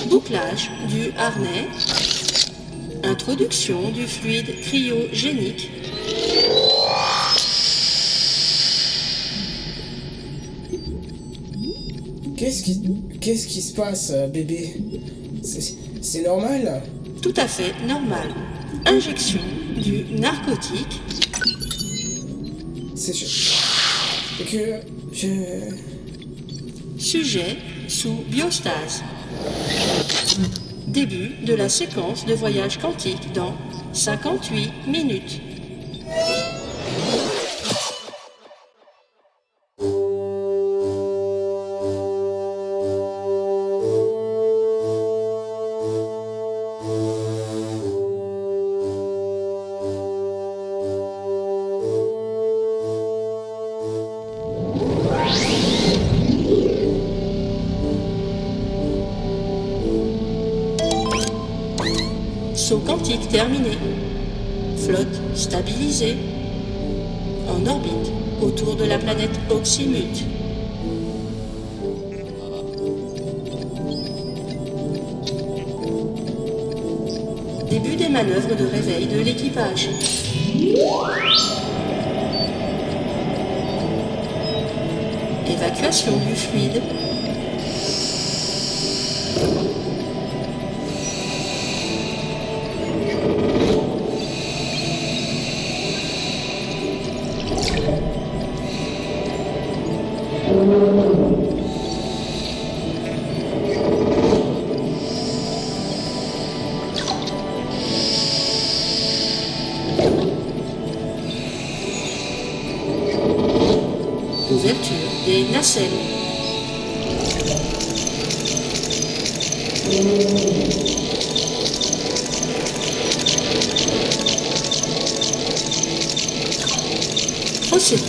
Bouclage du harnais. Introduction du fluide cryogénique. Qu'est-ce qui, qu'est-ce qui se passe, euh, bébé? C'est c'est normal? Tout à fait normal. Injection du narcotique. C'est que je Sujet sous biostase. Début de la séquence de voyage quantique dans 58 minutes. En orbite autour de la planète Oxymute. Début des manœuvres de réveil de l'équipage. Évacuation du fluide.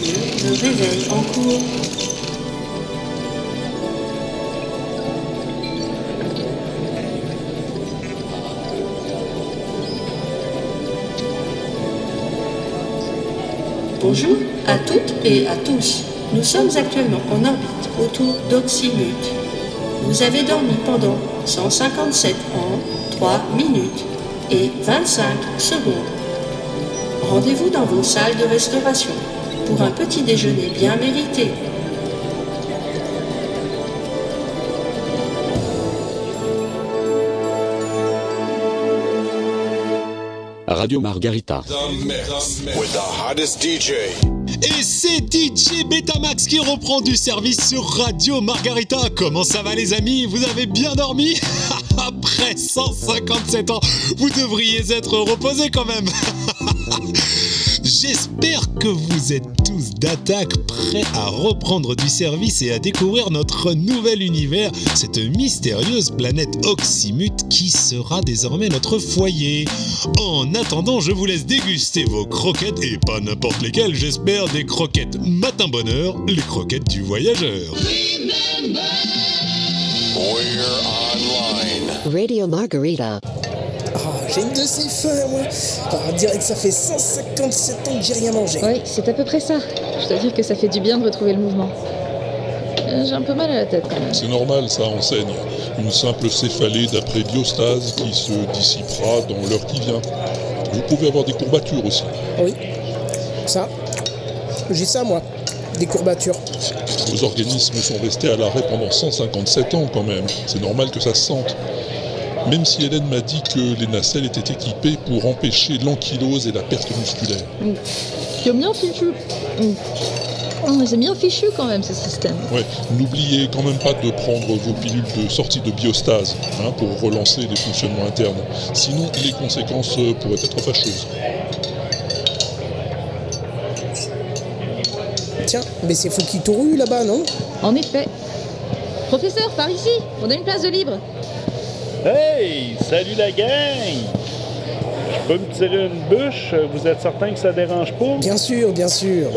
De réveil en cours. Bonjour à toutes et à tous. Nous sommes actuellement en orbite autour d'Oxymute. Vous avez dormi pendant 157 ans, 3 minutes et 25 secondes. Rendez-vous dans vos salles de restauration pour un petit déjeuner bien mérité. Radio Margarita. The mix with the hottest DJ. Et c'est DJ Betamax qui reprend du service sur Radio Margarita. Comment ça va les amis? Vous avez bien dormi? [LAUGHS] Après 157 ans, vous devriez être reposés quand même. [LAUGHS] J'espère que vous êtes tous d'attaque, prêts à reprendre du service et à découvrir notre nouvel univers, cette mystérieuse planète Oxymute qui sera désormais notre foyer. En attendant, je vous laisse déguster vos croquettes, et pas n'importe lesquelles, j'espère, des croquettes matin bonheur, les croquettes du voyageur. Radio Margarita. J'ai une de ces faim, moi. On dirait que ça fait 157 ans que j'ai rien mangé. Oui, c'est à peu près ça. Je dois dire que ça fait du bien de retrouver le mouvement. Euh, J'ai un peu mal à la tête quand même. C'est normal, ça enseigne. Une simple céphalée d'après biostase qui se dissipera dans l'heure qui vient. Vous pouvez avoir des courbatures aussi. Oui. Ça. J'ai ça, moi. Des courbatures. Vos organismes sont restés à l'arrêt pendant 157 ans quand même. C'est normal que ça se sente. Même si Hélène m'a dit que les nacelles étaient équipées pour empêcher l'ankylose et la perte musculaire. C'est bien fichu. Mm. Oh, C'est bien fichu quand même ce système. Ouais, n'oubliez quand même pas de prendre vos pilules de sortie de biostase hein, pour relancer les fonctionnements internes. Sinon, les conséquences euh, pourraient être fâcheuses. Tiens, mais c'est Fouki Touru là-bas, non? En effet. Professeur, par ici, on a une place de libre. Hey, salut la gang! Je peux me tirer une bûche? Vous êtes certain que ça dérange pas? Bien sûr, bien sûr.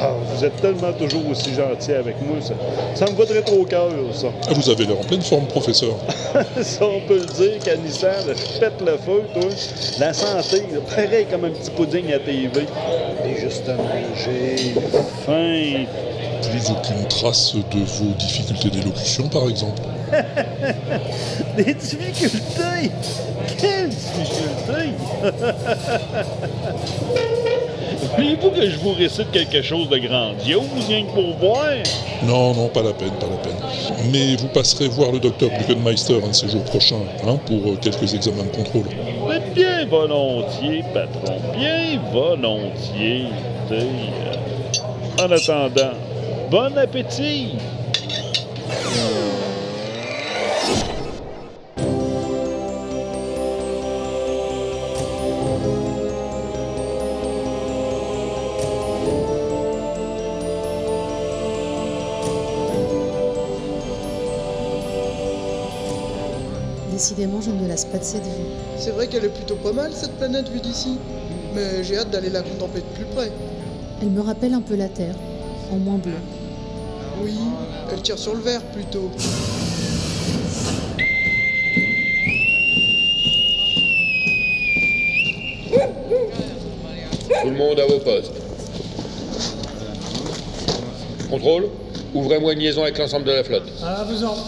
Ah, vous êtes tellement toujours aussi gentil avec moi, ça, ça me vaudrait trop au cœur, ça. Ah, Vous avez l'air en pleine forme, professeur. [LAUGHS] ça, on peut le dire qu'à Nissan, là, je pète le feu, toi. La santé, là, pareil comme un petit pudding à TV. Et juste à manger, faim. Plus aucune trace de vos difficultés d'élocution, par exemple. [LAUGHS] Des difficultés! Quelles difficultés! [LAUGHS] Voulez-vous que je vous récite quelque chose de grandiose, rien que pour voir? Non, non, pas la peine, pas la peine. Mais vous passerez voir le docteur Gluckenmeister un de ces jours prochains, hein, pour euh, quelques examens de contrôle. Mais bien volontiers, patron, bien volontiers. euh. En attendant, bon appétit! Décidément, je ne me lasse pas de cette vue. C'est vrai qu'elle est plutôt pas mal cette planète vue d'ici. Mais j'ai hâte d'aller la contempler de plus près. Elle me rappelle un peu la Terre, en moins bleu. Oui, elle tire sur le verre plutôt. Tout le monde à vos postes. Contrôle, ouvrez-moi une liaison avec l'ensemble de la flotte. À vos ordres.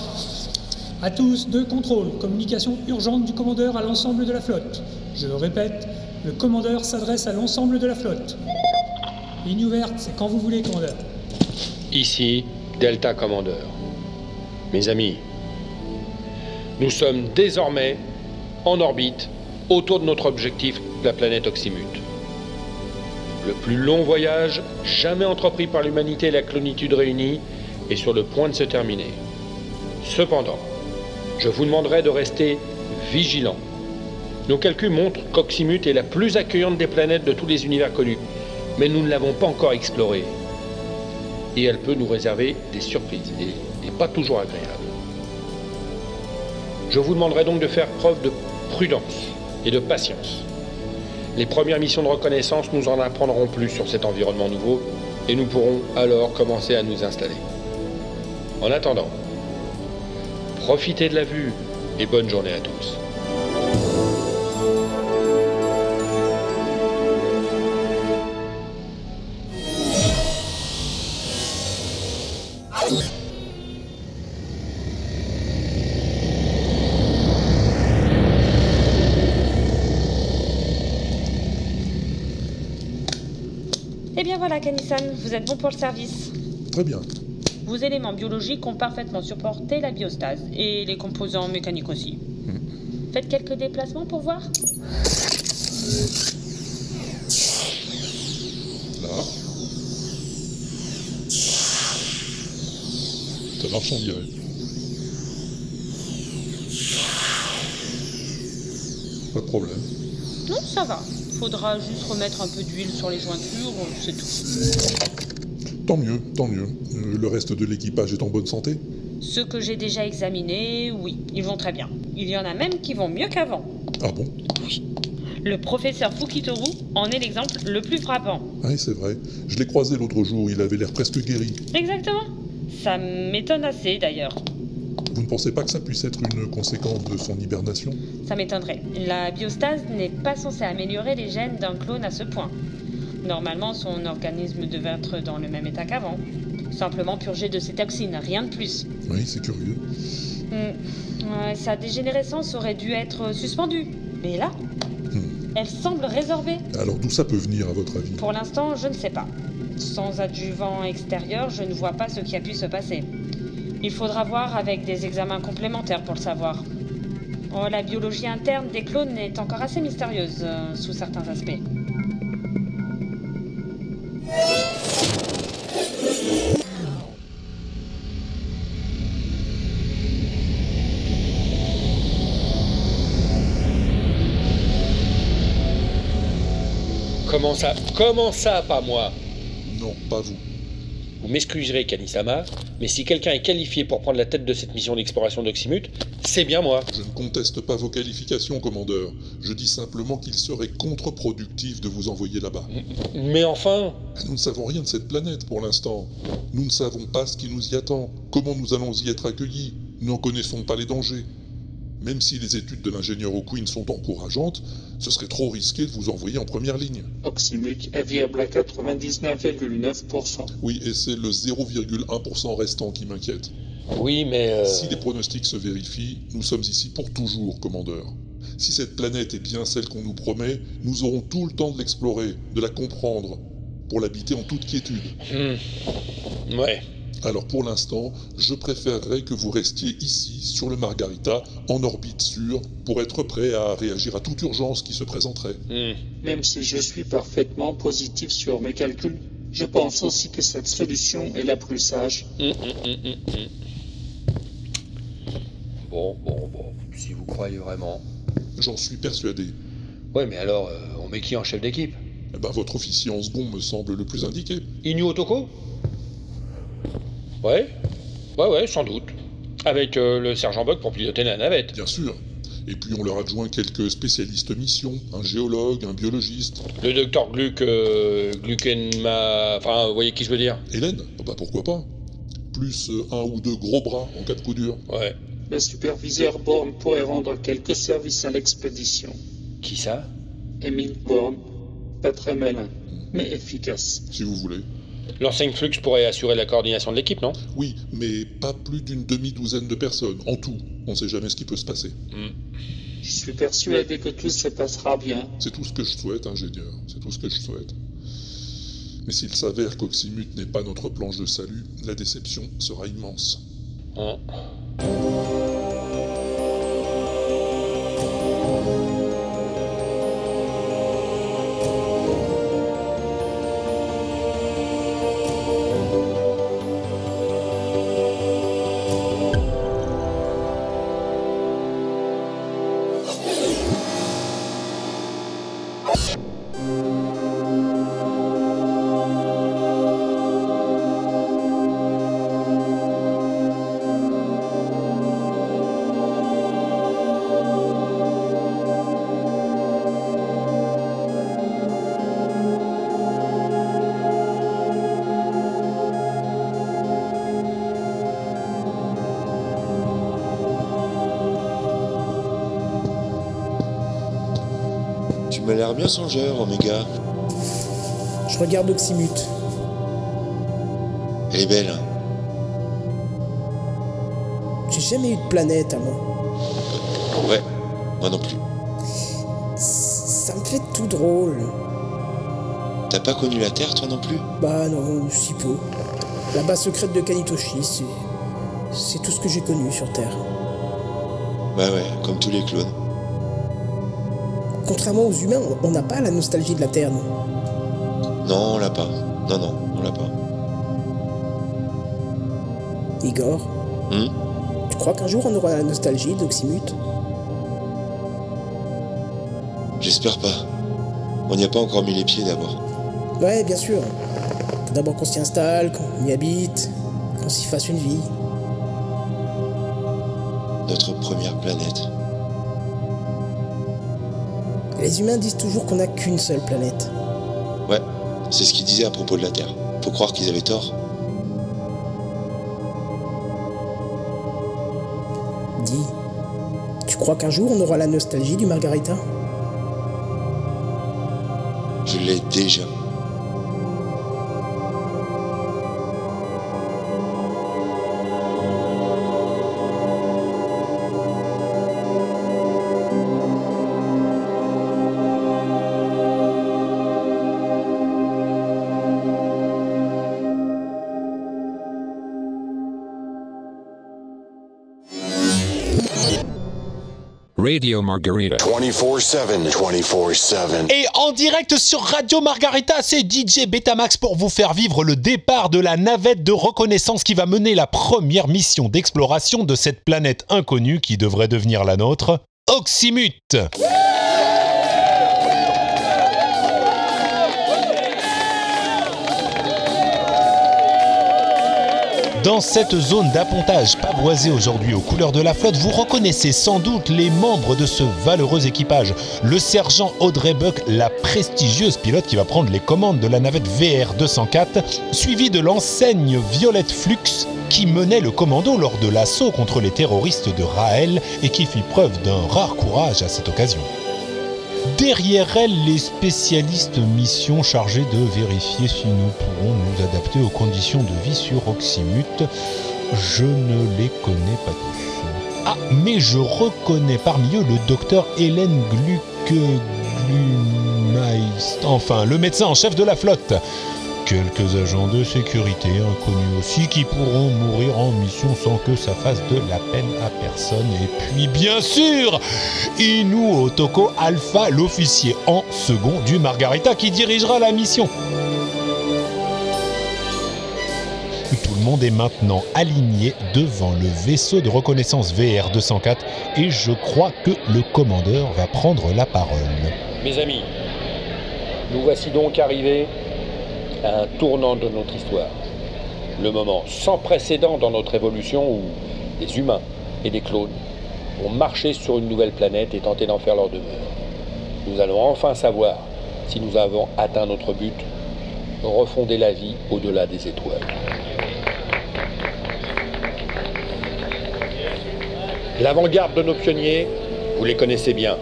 À tous, deux contrôles. Communication urgente du commandeur à l'ensemble de la flotte. Je répète, le commandeur s'adresse à l'ensemble de la flotte. Ligne ouverte, c'est quand vous voulez, commandeur. Ici, Delta Commandeur. Mes amis, nous sommes désormais en orbite autour de notre objectif, la planète Oxymute. Le plus long voyage jamais entrepris par l'humanité et la clonitude réunie est sur le point de se terminer. Cependant, je vous demanderai de rester vigilants. Nos calculs montrent qu'Oxymute est la plus accueillante des planètes de tous les univers connus, mais nous ne l'avons pas encore explorée. Et elle peut nous réserver des surprises, et, pas toujours agréables. Je vous demanderai donc de faire preuve de prudence et de patience. Les premières missions de reconnaissance nous en apprendront plus sur cet environnement nouveau, et nous pourrons alors commencer à nous installer. En attendant, profitez de la vue et bonne journée à tous. Vous êtes bon pour le service. Très bien. Vos éléments biologiques ont parfaitement supporté la biostase, et les composants mécaniques aussi. Faites quelques déplacements pour voir Là. Ça marche, on dirait. Pas de problème. Non, ça va. Faudra juste remettre un peu d'huile sur les jointures, c'est tout. Tant mieux, tant mieux. Euh, le reste de l'équipage est en bonne santé? Ceux que j'ai déjà examinés, oui, ils vont très bien. Il y en a même qui vont mieux qu'avant. Ah bon? Le professeur Fukitoru en est l'exemple le plus frappant. Oui, c'est vrai. Je l'ai croisé l'autre jour, il avait l'air presque guéri. Exactement. Ça m'étonne assez d'ailleurs. Vous ne pensez pas que ça puisse être une conséquence de son hibernation? Ça m'étonnerait. La biostase n'est pas censée améliorer les gènes d'un clone à ce point. Normalement, son organisme devait être dans le même état qu'avant. Simplement purgé de ses toxines, rien de plus. Oui, c'est curieux. Hmm. Sa dégénérescence aurait dû être suspendue. Mais là, elle semble résorbée. Alors d'où ça peut venir, à votre avis? Pour l'instant, je ne sais pas. Sans adjuvant extérieur, je ne vois pas ce qui a pu se passer. Il faudra voir avec des examens complémentaires pour le savoir. Oh, la biologie interne des clones est encore assez mystérieuse euh, sous certains aspects. Comment ça Comment ça, pas moi? Non, pas vous. Vous m'excuserez, Kanisama, mais si quelqu'un est qualifié pour prendre la tête de cette mission d'exploration d'Oxymute, c'est bien moi. Je ne conteste pas vos qualifications, commandeur. Je dis simplement qu'il serait contre-productif de vous envoyer là-bas. Mais enfin Nous ne savons rien de cette planète pour l'instant. Nous ne savons pas ce qui nous y attend, comment nous allons y être accueillis. Nous n'en connaissons pas les dangers. Même si les études de l'ingénieur O'Quinn sont encourageantes, ce serait trop risqué de vous envoyer en première ligne. Oxymute est viable à 99,9%. Oui, et c'est le 0,1% restant qui m'inquiète. Oui, mais... euh, Si les pronostics se vérifient, nous sommes ici pour toujours, commandeur. Si cette planète est bien celle qu'on nous promet, nous aurons tout le temps de l'explorer, de la comprendre, pour l'habiter en toute quiétude. hmm, Ouais. Alors pour l'instant, je préférerais que vous restiez ici, sur le Margarita, en orbite sûre, pour être prêt à réagir à toute urgence qui se présenterait. hmm. Même si je suis parfaitement positif sur mes calculs, je pense aussi que cette solution est la plus sage. Hum, hum. Bon, bon, bon, si vous croyez vraiment. J'en suis persuadé. Ouais, mais alors, euh, on met qui en chef d'équipe? Eh ben, votre officier en second me semble le plus indiqué. Inu Otoko? Ouais, ouais, ouais, sans doute. Avec euh, le sergent Buck pour piloter la navette. Bien sûr. Et puis on leur adjoint quelques spécialistes mission, un géologue, un biologiste. Le docteur Gluck, euh, Gluckenma... Enfin, vous voyez qui je veux dire? Hélène? Ah Bah pourquoi pas Plus euh, un ou deux gros bras en cas de coup dur. Ouais. Le superviseur Bourne pourrait rendre quelques services à l'expédition. Qui ça? Emile Bourne, pas très malin, mais efficace. Si vous voulez. L'enseigne Flux pourrait assurer la coordination de l'équipe, non? Oui, mais pas plus d'une demi-douzaine de personnes, en tout. On sait jamais ce qui peut se passer. Hmm. Je suis persuadé que tout se passera bien. C'est tout ce que je souhaite, ingénieur. C'est tout ce que je souhaite. Mais s'il s'avère qu'Oxymute n'est pas notre planche de salut, la déception sera immense. Hein. Songeur, Oméga. Je regarde Oxymute. Elle est belle. hein. J'ai jamais eu de planète à moi. Ouais, moi non plus. Ça me fait tout drôle. T'as pas connu la Terre, toi non plus? Bah non, si peu. La base secrète de Kanitoshi, c'est. C'est tout ce que j'ai connu sur Terre. Bah ouais, comme tous les clones. Contrairement aux humains, on- n'a pas la nostalgie de la Terre, non Non, on l'a pas. Non, non, on l'a pas. Igor Hmm Tu crois qu'un jour on aura la nostalgie d'Oxymute? J'espère pas. On n'y a pas encore mis les pieds d'abord. Ouais, bien sûr. Faut d'abord qu'on s'y installe, qu'on y habite, qu'on s'y fasse une vie. Notre première planète. Les humains disent toujours qu'on n'a qu'une seule planète. Ouais, c'est ce qu'ils disaient à propos de la Terre. Faut croire qu'ils avaient tort. Dis, tu crois qu'un jour on aura la nostalgie du Margarita? Je l'ai déjà. Radio Margarita. 24-7, 24-7. Et en direct sur Radio Margarita, c'est DJ Betamax pour vous faire vivre le départ de la navette de reconnaissance qui va mener la première mission d'exploration de cette planète inconnue qui devrait devenir la nôtre, Oxymute. Dans cette zone d'appontage pavoisée aujourd'hui aux couleurs de la flotte, vous reconnaissez sans doute les membres de ce valeureux équipage. Le sergent Audrey Buck, la prestigieuse pilote qui va prendre les commandes de la navette VR 204, suivie de l'enseigne Violette Flux qui menait le commando lors de l'assaut contre les terroristes de Raël et qui fit preuve d'un rare courage à cette occasion. Derrière elle, les spécialistes mission chargés de vérifier si nous pourrons nous adapter aux conditions de vie sur Oxymute. Je ne les connais pas tous. Ah, mais je reconnais parmi eux le docteur Hélène Gluck... Glumeist- Enfin, le médecin en chef de la flotte. Quelques agents de sécurité inconnus aussi qui pourront mourir en mission sans que ça fasse de la peine à personne. Et puis bien sûr, Inu Otoko Alpha, l'officier en second du Margarita qui dirigera la mission. Tout le monde est maintenant aligné devant le vaisseau de reconnaissance VR 204 et je crois que le commandeur va prendre la parole. Mes amis, nous voici donc arrivés à un tournant de notre histoire. Le moment sans précédent dans notre évolution où des humains et des clones ont marché sur une nouvelle planète et tenté d'en faire leur demeure. Nous allons enfin savoir si nous avons atteint notre but, refonder la vie au-delà des étoiles. L'avant-garde de nos pionniers, vous les connaissez bien.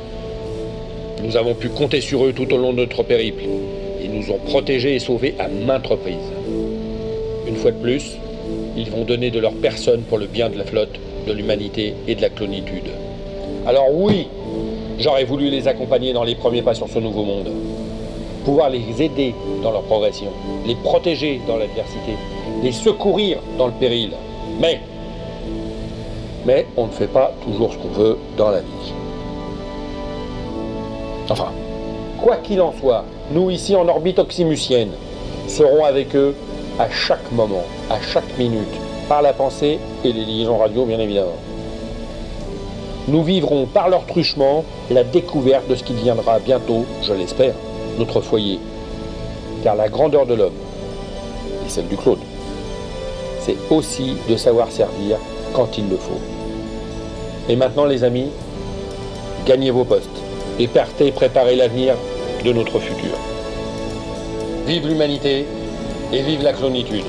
Nous avons pu compter sur eux tout au long de notre périple. Ils nous ont protégés et sauvés à maintes reprises. Une fois de plus, ils vont donner de leur personne pour le bien de la flotte, de l'humanité et de la clonitude. Alors oui, j'aurais voulu les accompagner dans les premiers pas sur ce nouveau monde. Pouvoir les aider dans leur progression, les protéger dans l'adversité, les secourir dans le péril. Mais, mais on ne fait pas toujours ce qu'on veut dans la vie. Enfin, quoi qu'il en soit, nous ici en orbite oxymucienne serons avec eux à chaque moment, à chaque minute, par la pensée et les liaisons radio bien évidemment. Nous vivrons par leur truchement la découverte de ce qui deviendra bientôt, je l'espère, notre foyer. Car la grandeur de l'homme, et celle du Claude, c'est aussi de savoir servir quand il le faut. Et maintenant les amis, gagnez vos postes et partez préparer l'avenir de notre futur. Vive l'humanité et vive la clonitude.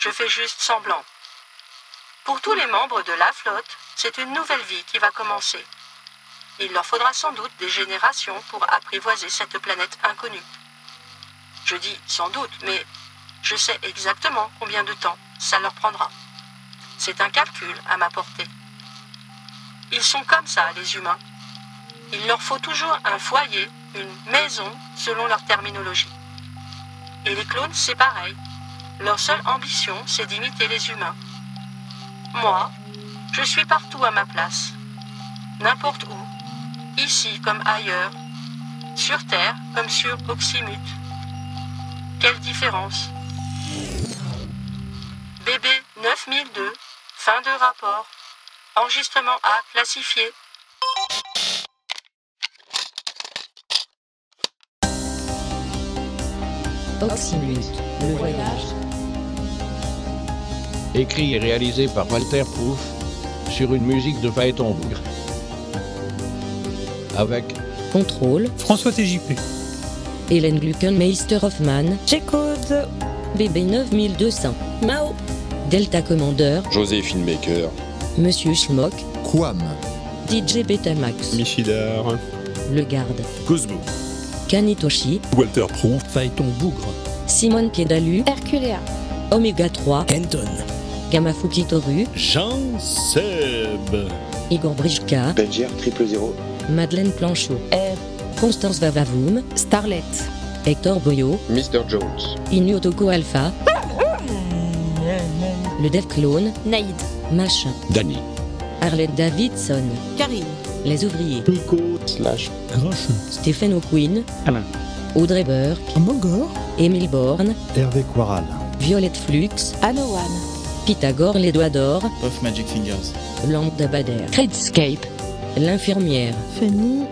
Je fais juste semblant. Pour tous les membres de la flotte, c'est une nouvelle vie qui va commencer. Il leur faudra sans doute des générations pour apprivoiser cette planète inconnue. Je dis sans doute, mais je sais exactement combien de temps ça leur prendra. C'est un calcul à ma portée. Ils sont comme ça, les humains. Il leur faut toujours un foyer, une maison, selon leur terminologie. Et les clones, c'est pareil. Leur seule ambition, c'est d'imiter les humains. Moi, je suis partout à ma place. N'importe où. Ici comme ailleurs. Sur Terre comme sur Oxymute. Quelle différence Bébé 9002, fin de rapport. Enregistrement A classifié. Oxymute, le voyage. Écrit et réalisé par Walter Proof sur une musique de Phaéton Bougre. Avec Contrôle. François TJP. Hélène Gluckenmeister Hoffman. J-Code. BB 9200. Mao. Delta Commander. José Filmmaker. Monsieur Schmock. Quam. DJ Betamax. Michidar. Le Garde. Cosmo. Kanitoshi. Walter Proof. Phaéton Bougre. Simone Kedalu. Herculea. Oméga 3. Kenton. Gamafuki Toru. Jean Seb. Igor Brijka. Benjer triple zéro. Madeleine Planchot. R. Constance Vavavoum. Starlet. Hector Boyo. Mr. Jones. Inu Otoko Alpha. Le Dev Clone. Naïd. Machin. Danny. Arlette Davidson. Karine. Les ouvriers. Nico. Slash. Grincheux. Stéphane O'Quinn. Alain. Audrey Burke. Mogor. Émile Borne. Hervé Quaral. Violette Flux. Anowan. Pythagore les doigts d'or. Puff Magic Fingers. Lambda Bader. Redscape. L'infirmière. Fanny.